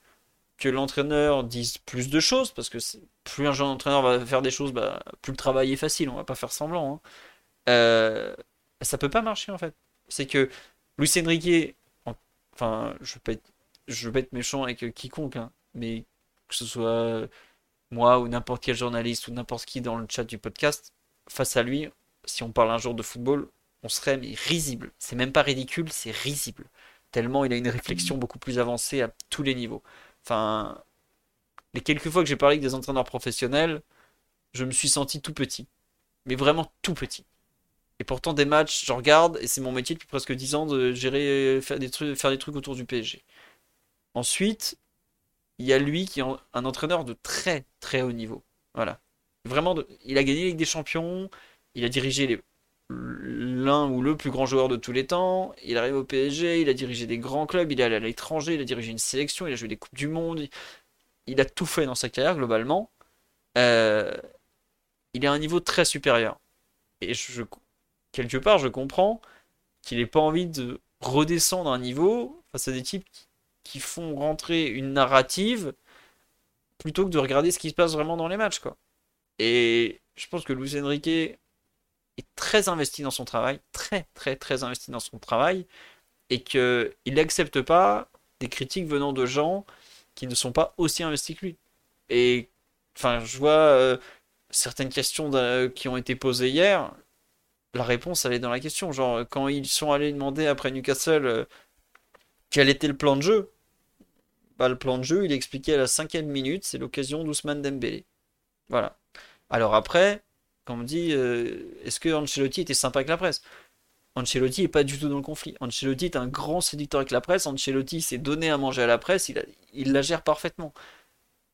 que l'entraîneur dise plus de choses, parce que plus un jeune entraîneur va faire des choses, bah, plus le travail est facile, on va pas faire semblant. hein. Euh, ça peut pas marcher en fait. C'est que Luis Enrique, en- enfin, je veux pas être, pas être méchant avec quiconque, hein, mais que ce soit moi ou n'importe quel journaliste ou n'importe qui dans le chat du podcast, face à lui, si on parle un jour de football, on serait mais risible. C'est même pas ridicule, c'est risible. Tellement il a une réflexion beaucoup plus avancée à tous les niveaux. Enfin, les quelques fois que j'ai parlé avec des entraîneurs professionnels, je me suis senti tout petit. Mais vraiment tout petit. Et pourtant, des matchs, je regarde, et c'est mon métier depuis presque 10 ans de gérer, faire des trucs, autour du PSG. Ensuite, il y a lui qui est un entraîneur de très très haut niveau. Voilà. Vraiment, il a gagné avec des champions, il a dirigé les- l'un ou le plus grand joueur de tous les temps, il arrive au PSG, il a dirigé des grands clubs, il est allé à l'étranger, il a dirigé une sélection, il a joué des Coupes du Monde, il, a tout fait dans sa carrière globalement. Euh, il est à un niveau très supérieur. Et je, quelque part, je comprends qu'il n'ait pas envie de redescendre un niveau face à des types qui, qui font rentrer une narrative plutôt que de regarder ce qui se passe vraiment dans les matchs, quoi. Et je pense que Luis Enrique très investi dans son travail, très très très investi dans son travail, et qu'il n'accepte pas des critiques venant de gens qui ne sont pas aussi investis que lui. Et enfin, je vois euh, certaines questions de- qui ont été posées hier, la réponse elle est dans la question. Genre, quand ils sont allés demander après Newcastle euh, quel était le plan de jeu, bah, le plan de jeu, il expliquait à la cinquième minute, c'est l'occasion d'Ousmane Dembélé. Voilà. Alors après, on me dit, euh, est-ce que Ancelotti était sympa avec la presse? Ancelotti est pas du tout dans le conflit. Ancelotti est un grand séducteur avec la presse. Ancelotti s'est donné à manger à la presse. Il, la gère parfaitement.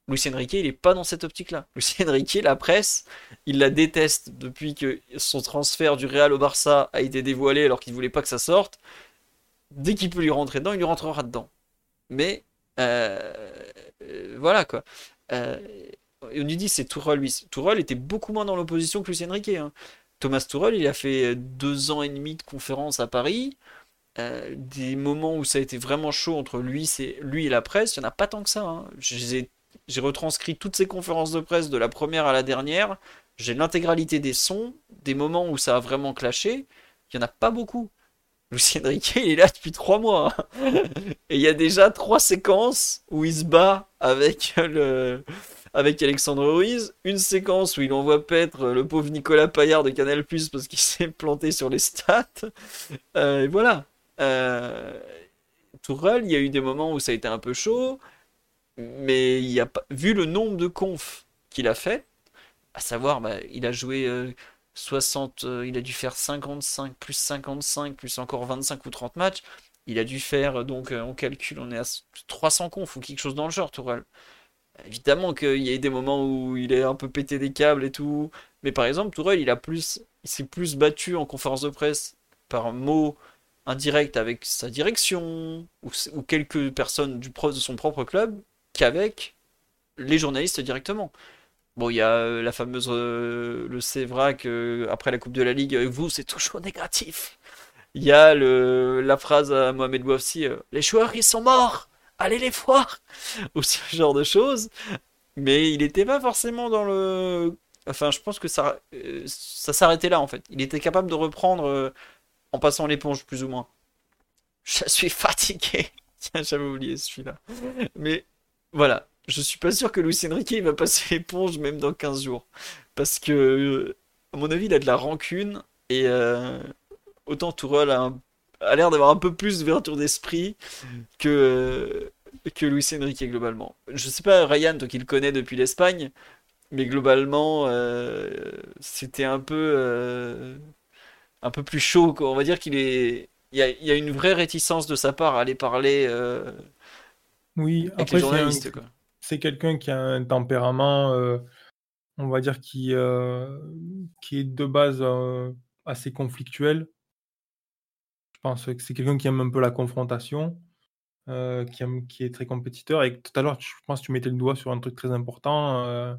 Lucien Enrique, il est pas dans cette optique-là. Lucien Enrique, la presse, il la déteste depuis que son transfert du Real au Barça a été dévoilé alors qu'il voulait pas que ça sorte. Dès qu'il peut lui rentrer dedans, il lui rentrera dedans. Mais euh, euh, voilà quoi. On nous dit c'est Tourelle, lui. Était beaucoup moins dans l'opposition que Lucien Riquet. Hein. Thomas Tourelle, il a fait deux ans et demi de conférence à Paris. des moments où ça a été vraiment chaud entre lui, lui et la presse, il n'y en a pas tant que ça. Hein. J'ai retranscrit toutes ces conférences de presse de la première à la dernière. J'ai l'intégralité des sons, des moments où ça a vraiment clashé. Il n'y en a pas beaucoup. Lucien Riquet, il est là depuis trois mois. Hein. Et il y a déjà trois séquences où il se bat avec le avec Alexandre Ruiz, une séquence où il envoie paître le pauvre Nicolas Paillard de Canal Plus parce qu'il s'est planté sur les stats. Euh, et voilà. Euh, Tourelle, il y a eu des moments où ça a été un peu chaud, mais il y a vu le nombre de confs qu'il a fait, à savoir, bah, il a joué euh, 60, euh, il a dû faire 55, plus 55, plus encore 25 ou 30 matchs. Il a dû faire, donc euh, on calcule, on est à 300 confs ou quelque chose dans le genre, Tourelle. Évidemment qu'il y a des moments où il est un peu pété des câbles et tout. Mais par exemple, Tourelle, il a plus, il s'est plus battu en conférence de presse par mot indirect avec sa direction ou, quelques personnes du, de son propre club qu'avec les journalistes directement. Bon, il y a euh, la fameuse euh, le Sévrac après la Coupe de la Ligue, vous c'est toujours négatif. Il y a le, la phrase à Mohamed Bouafsi, euh, les joueurs ils sont morts, allez les voir, ou ce genre de choses. Mais il n'était pas forcément dans le, enfin je pense que ça, ça s'arrêtait là en fait. Il était capable de reprendre en passant l'éponge plus ou moins. Je suis fatigué. Tiens, j'avais oublié celui-là. Mais voilà, je suis pas sûr que Luis Enrique va passer l'éponge même dans 15 jours. Parce que, euh, à mon avis, il a de la rancune. Et euh, autant Tourelle a, l'air d'avoir un peu plus d'ouverture d'esprit que, euh, que Luis Enrique globalement. Je sais pas, Ryan, toi qui le connais depuis l'Espagne, mais globalement, c'était un peu, un peu plus chaud. Quoi. On va dire qu'il est. Il y, a, il y a, une vraie réticence de sa part à aller parler oui, avec les journalistes. C'est quelqu'un qui a un tempérament, euh, on va dire, qui, euh, qui est de base euh, assez conflictuel. Pense que c'est quelqu'un qui aime un peu la confrontation, qui, qui est très compétiteur. Et tout à l'heure, je pense que tu mettais le doigt sur un truc très important.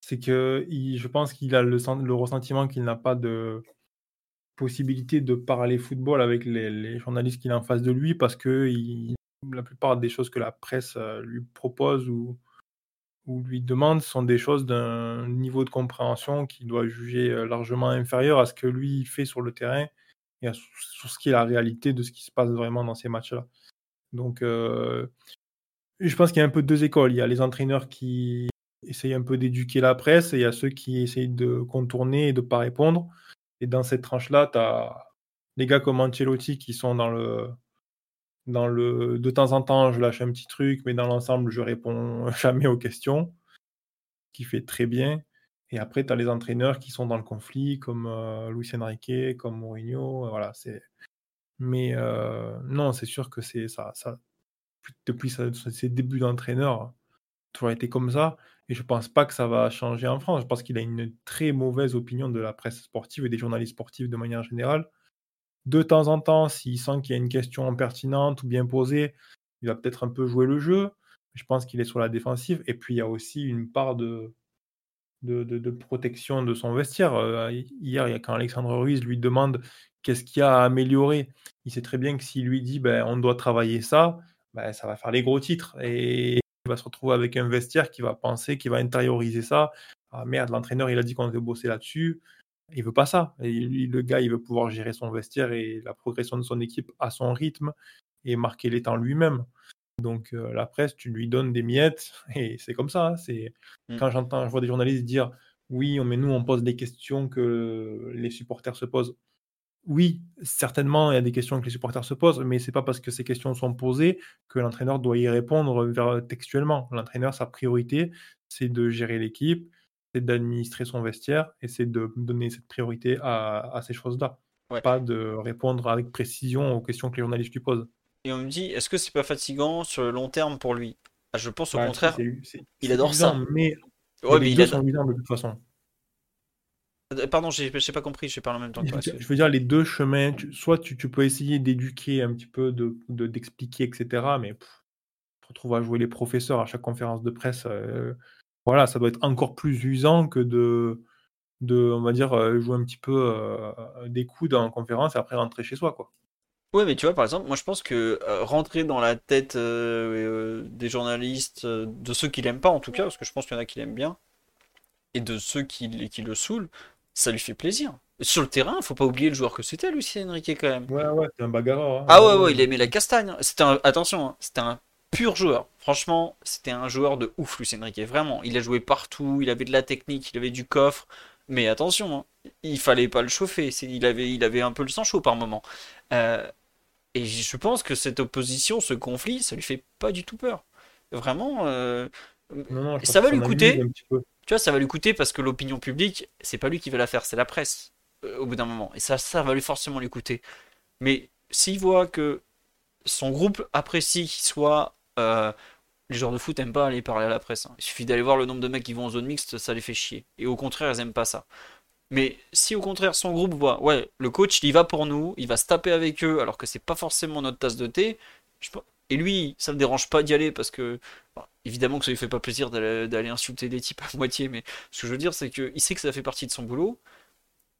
c'est que je pense qu'il a le, ressentiment qu'il n'a pas de possibilité de parler football avec les, journalistes qu'il a en face de lui parce que la plupart des choses que la presse lui propose ou lui demande sont des choses d'un niveau de compréhension qu'il doit juger largement inférieur à ce que lui fait sur le terrain sur ce qui est la réalité de ce qui se passe vraiment dans ces matchs-là. Donc, je pense qu'il y a un peu deux écoles. Il y a les entraîneurs qui essayent un peu d'éduquer la presse et il y a ceux qui essayent de contourner et de ne pas répondre. Et dans cette tranche-là, tu as les gars comme Ancelotti qui sont dans le, dans le, de temps en temps, je lâche un petit truc, mais dans l'ensemble, je réponds jamais aux questions, qui fait très bien. Et après, tu as les entraîneurs qui sont dans le conflit, comme euh, Luis Enrique, comme Mourinho. Voilà, c'est. Mais euh, non, c'est sûr que c'est ça. Depuis ses débuts d'entraîneur, toujours été comme ça. Et je pense pas que ça va changer en France. Je pense qu'il a une très mauvaise opinion de la presse sportive et des journalistes sportifs de manière générale de temps en temps, s'il sent qu'il y a une question pertinente ou bien posée, il va peut-être un peu jouer le jeu. Je pense qu'il est sur la défensive. Et puis, il y a aussi une part de, de, protection de son vestiaire. Euh, hier, quand Alexandre Ruiz lui demande qu'est-ce qu'il y a à améliorer, il sait très bien que s'il lui dit ben, on doit travailler ça, ben, ça va faire les gros titres. Et il va se retrouver avec un vestiaire qui va penser, qui va intérioriser ça. Ah merde, l'entraîneur, il a dit qu'on devait bosser là-dessus. Il veut pas ça. Et le gars, il veut pouvoir gérer son vestiaire et la progression de son équipe à son rythme et marquer les temps lui-même. Donc euh, la presse, tu lui donnes des miettes et c'est comme ça. Hein. C'est mmh. quand j'entends, je vois des journalistes dire oui, mais nous on pose des questions que les supporters se posent. Oui, certainement, il y a des questions que les supporters se posent, mais c'est pas parce que ces questions sont posées que l'entraîneur doit y répondre textuellement. L'entraîneur, sa priorité, c'est de gérer l'équipe, d'administrer son vestiaire et c'est de donner cette priorité à, ces choses-là. Ouais. pas de répondre avec précision aux questions que les journalistes lui posent. Et on me dit, est-ce que c'est pas fatigant sur le long terme pour lui? Ah, Je pense au Ouais, contraire. il adore ça. Mais, Ouais, mais les il deux adore- sont usants de toute façon. Euh, Pardon, j'ai pas compris, je parle en même temps que Je toi. veux, dire, je veux dire, les deux chemins, tu- soit tu, tu peux essayer d'éduquer un petit peu, de de- d'expliquer, etc. Mais pff, tu te retrouves à jouer les professeurs à chaque conférence de presse. euh, voilà, ça doit être encore plus usant que de, de on va dire, euh, jouer un petit peu euh, des coudes en conférence et après rentrer chez soi. Quoi. Ouais, mais tu vois, par exemple, moi je pense que euh, rentrer dans la tête euh, euh, des journalistes, de ceux qui l'aiment pas en tout cas, parce que je pense qu'il y en a qui l'aiment bien, et de ceux qui, qui le saoulent, ça lui fait plaisir. Sur le terrain, faut pas oublier le joueur que c'était, Lucien Enrique, quand même. Ouais, ouais, c'est un bagarreur. hein. Ah ouais, ouais, il aimait la castagne. C'était un... Attention, hein, c'était un pur joueur. Franchement, c'était un joueur de ouf, Lucien Enrique. Vraiment, il a joué partout, il avait de la technique, il avait du coffre. Mais attention, hein, il fallait pas le chauffer. Il avait, il avait un peu le sang chaud par moment. Euh, et je pense que cette opposition, ce conflit, ça lui fait pas du tout peur. Vraiment, euh, Non, non, je ça va lui coûter. tu vois, ça va lui coûter parce que l'opinion publique, c'est pas lui qui va la faire, c'est la presse, euh, au bout d'un moment. Et ça, ça va lui forcément lui coûter. Mais s'il voit que son groupe apprécie qu'il soit. Les joueurs de foot aiment pas aller parler à la presse. hein. Il suffit d'aller voir le nombre de mecs qui vont en zone mixte, ça les fait chier. Et au contraire, ils aiment pas ça. Mais si au contraire son groupe voit, ouais, le coach il va pour nous, il va se taper avec eux alors que c'est pas forcément notre tasse de thé, et lui ça le dérange pas d'y aller parce que évidemment que ça lui fait pas plaisir d'aller d'aller insulter des types à moitié, mais ce que je veux dire c'est qu'il sait que ça fait partie de son boulot.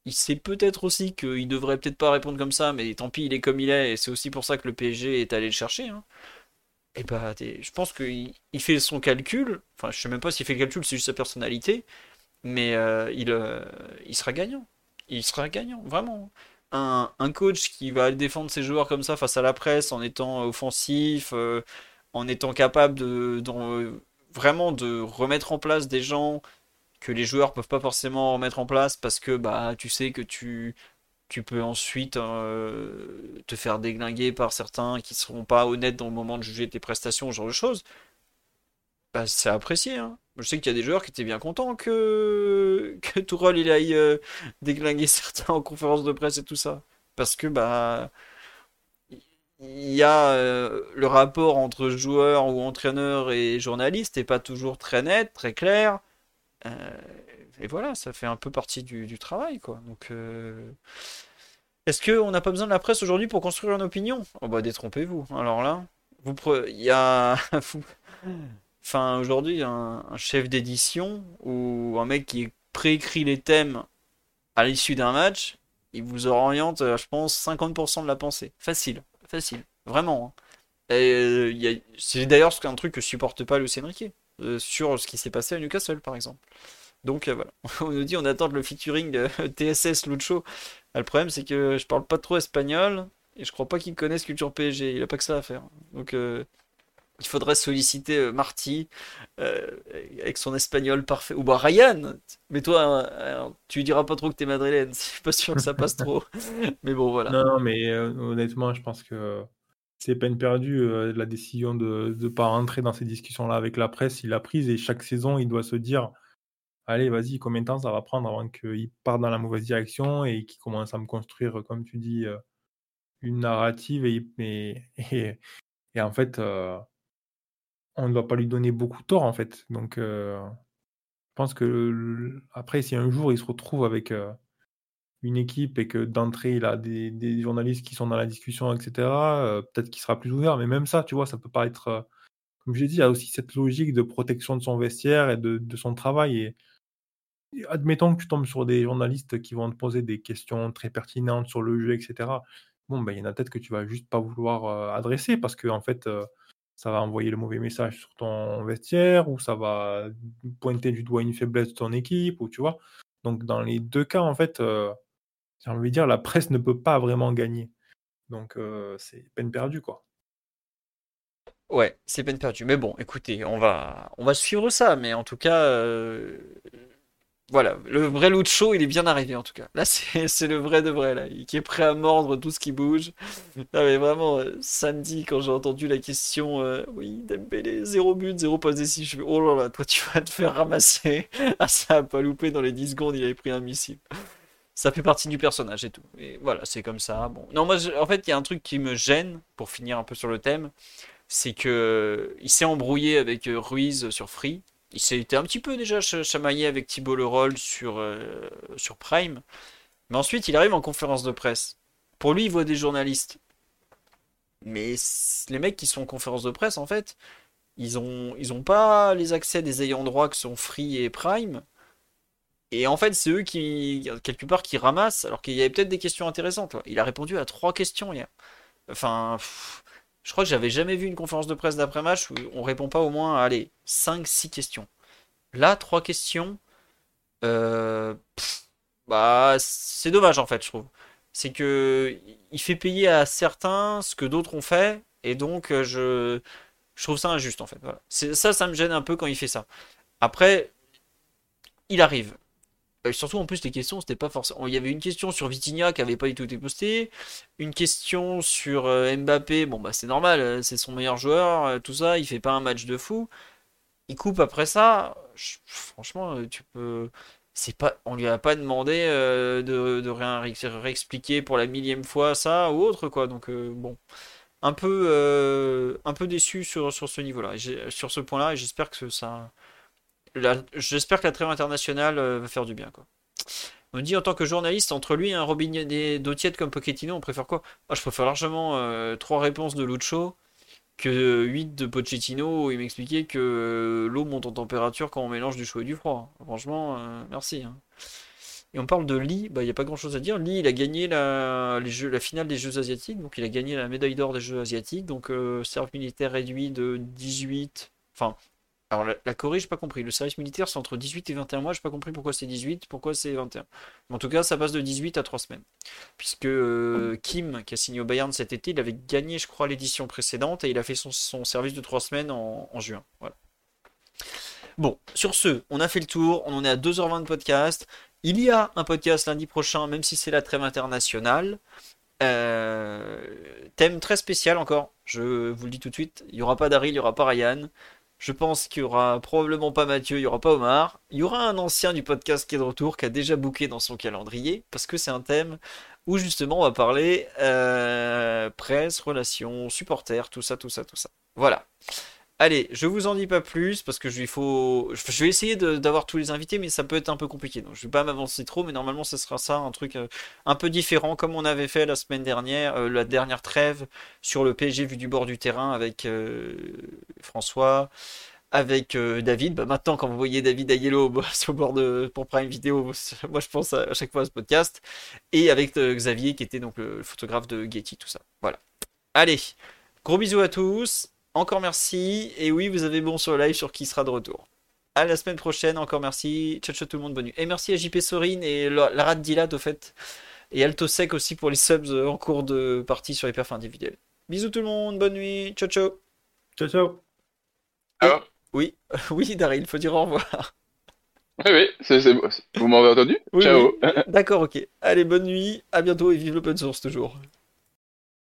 Il sait peut-être aussi qu'il devrait peut-être pas répondre comme ça, mais tant pis, il est comme il est, et c'est aussi pour ça que le PSG est allé le chercher. hein. Et bah, t'es- je pense qu'il il fait son calcul, enfin, je sais même pas s'il fait le calcul, c'est juste sa personnalité, mais euh, il, euh, il sera gagnant. Il sera gagnant, vraiment. Un, un coach qui va défendre ses joueurs comme ça face à la presse en étant offensif, euh, en étant capable de, euh, vraiment de remettre en place des gens que les joueurs peuvent pas forcément remettre en place parce que bah tu sais que tu tu peux ensuite euh, te faire déglinguer par certains qui seront pas honnêtes dans le moment de juger tes prestations, ce genre de choses. Bah, c'est apprécié, hein. Je sais qu'il y a des joueurs qui étaient bien contents que, que Tourelle il aille euh, déglinguer certains en conférence de presse et tout ça. Parce que bah il y a euh, le rapport entre joueur ou entraîneur et journaliste n'est pas toujours très net, très clair. Euh, et voilà, ça fait un peu partie du, travail, quoi. Donc, euh, est-ce qu'on n'a pas besoin de la presse aujourd'hui pour construire une opinion? Oh bah détrompez-vous. Alors là, vous pre- il y a Enfin, aujourd'hui, un, chef d'édition ou un mec qui préécrit les thèmes à l'issue d'un match, il vous oriente, euh, je pense, 50% de la pensée. Facile, facile, vraiment. hein. Euh, a- c'est d'ailleurs un truc que supporte pas Luis Enrique, euh, sur ce qui s'est passé à Newcastle, par exemple. Donc euh, voilà, on nous dit on attend le featuring euh, TSS Lucho. Ah, le problème c'est que je parle pas trop espagnol et je crois pas qu'il connaisse culture PSG, il a pas que ça à faire. Donc euh, il faudrait solliciter euh, Marty avec son espagnol parfait. Ou bah Ryan, mais toi euh, tu diras pas trop que t'es madrilène, je suis pas sûr que ça passe trop. Mais bon voilà. Non, non, mais honnêtement, je pense que c'est peine perdue. la décision de ne pas rentrer dans ces discussions-là avec la presse, il l'a prise et chaque saison, il doit se dire Allez, vas-y, combien de temps ça va prendre avant qu'il parte dans la mauvaise direction et qu'il commence à me construire, comme tu dis, euh, une narrative. Et, et, en fait, euh, on ne doit pas lui donner beaucoup de tort, en fait. Donc, euh, je pense que après, si un jour il se retrouve avec. euh, une équipe et que d'entrée il a des, journalistes qui sont dans la discussion, etc., euh, peut-être qu'il sera plus ouvert. Mais même ça, tu vois, ça peut pas être. euh, comme j'ai dit, il y a aussi cette logique de protection de son vestiaire et de, son travail. Admettons que tu tombes sur des journalistes qui vont te poser des questions très pertinentes sur le jeu, etc. Bon, ben, il y en a peut-être que tu vas juste pas vouloir adresser parce que, en fait, ça va envoyer le mauvais message sur ton vestiaire ou ça va pointer du doigt une faiblesse de ton équipe, ou tu vois. Donc, dans les deux cas, en fait, j'ai envie de dire, la presse ne peut pas vraiment gagner. Donc, c'est peine perdue, quoi. Ouais, c'est peine perdue. Mais bon, écoutez, on va, on va suivre ça. Mais en tout cas, voilà, le vrai Lucho, il est bien arrivé en tout cas. Là, c'est le vrai de vrai, là, qui est prêt à mordre tout ce qui bouge. Non, mais vraiment, euh, samedi, quand j'ai entendu la question, euh, oui, Dembélé, zéro but, zéro passe décisive, je fais, oh là là, toi, tu vas te faire ramasser. Ah, ça a pas loupé dans les 10 secondes, il avait pris un missile. ça fait partie du personnage et tout. Et voilà, c'est comme ça. Bon, non, moi, en fait, il y a un truc qui me gêne pour finir un peu sur le thème, c'est que il s'est embrouillé avec euh, Ruiz sur Free. Il s'est été un petit peu déjà ch- chamaillé avec Thibault Leroll sur euh, sur Prime. Mais ensuite, il arrive en conférence de presse. Pour lui, il voit des journalistes. Mais les mecs qui sont en conférence de presse, en fait, ils ont, pas les accès des ayants droit que sont Free et Prime. Et en fait, c'est eux qui, quelque part, qui ramassent, alors qu'il y avait peut-être des questions intéressantes. Il a répondu à trois questions hier. Enfin, je crois que j'avais jamais vu une conférence de presse d'après-match où on répond pas au moins allez, 5-6 questions. Là, trois questions, euh, bah, c'est dommage en fait, je trouve. C'est que il fait payer à certains ce que d'autres ont fait, et donc euh, je, je trouve ça injuste en fait. Ça, ça me gêne un peu quand il fait ça. Après, il arrive. Euh, surtout en plus les questions, c'était pas forcément. Il y avait une question sur Vitinha qui avait pas du tout été postée, une question sur euh, Mbappé. Bon bah c'est normal, euh, c'est son meilleur joueur, tout ça. Il fait pas un match de fou. Il coupe après ça. franchement, tu peux. C'est pas, on lui a pas demandé de, rien ré- réexpliquer pour la millième fois ça ou autre quoi. Donc bon, un peu, un peu déçu sur, sur ce niveau-là, sur ce point-là, j'espère que ça, j'espère que la trêve internationale euh, va faire du bien quoi. On me dit en tant que journaliste, entre lui et un robinet d'eau tiède comme Pochettino, on préfère quoi? Moi, je préfère largement euh, trois réponses de Lucho que 8 de Pochettino où il m'expliquait que euh, l'eau monte en température quand on mélange du chaud et du froid. Franchement, euh, merci. hein. Et on parle de Lee, bah, il n'y a pas grand chose à dire. Lee, il a gagné la, finale des Jeux Asiatiques, donc il a gagné la médaille d'or des Jeux Asiatiques, donc service militaire réduit de 18. Enfin, alors la, la Corée, j'ai pas compris. Le service militaire, c'est entre 18 et 21 mois, j'ai pas compris pourquoi c'est 18, pourquoi c'est 21. Mais en tout cas, ça passe de 18 à 3 semaines. Puisque euh, Kim, qui a signé au Bayern cet été, il avait gagné, je crois, l'édition précédente et il a fait son, service de 3 semaines en, juin. Bon, sur ce, on a fait le tour, on en est à 2h20 de podcast. Il y a un podcast lundi prochain, même si c'est la trêve internationale. Euh, thème très spécial encore, je vous le dis tout de suite. Il n'y aura pas Daryl, il n'y aura pas Ryan. Je pense qu'il y aura probablement pas Mathieu, il n'y aura pas Omar. Il y aura un ancien du podcast qui est de retour, qui a déjà booké dans son calendrier, parce que c'est un thème où justement on va parler euh, presse, relations, supporters, tout ça, tout ça, tout ça. Voilà. Allez, je vous en dis pas plus parce que je, faut, je vais essayer d'avoir tous les invités, mais ça peut être un peu compliqué. Donc je vais pas m'avancer trop, mais normalement ce sera ça, un truc euh, un peu différent, comme on avait fait la semaine dernière, euh, la dernière trêve sur le PSG vu du bord du terrain avec euh, François, avec David. Bah, maintenant, quand vous voyez David Ayello sur le bord de pour Prime Vidéo, moi je pense à, à chaque fois à ce podcast, et avec Xavier qui était donc le photographe de Getty, tout ça. Voilà. Allez, gros bisous à tous. Encore merci. Et oui, vous avez bon sur le live sur qui sera de retour. À la semaine prochaine. Encore merci. Ciao, ciao tout le monde. Bonne nuit. Et merci à JP Sorine et la- Lara Dilat au fait. Et Alto Sec aussi pour les subs en cours de partie sur les perfs individuels. Bisous tout le monde. Bonne nuit. Ciao, ciao. Ciao, ciao. Alors Oui, oui, Daryl, il faut dire au revoir. Oui, oui, c'est, c'est- vous m'avez entendu? Oui, Ciao. oui. D'accord, ok. Allez, bonne nuit. À bientôt et vive l'open source toujours.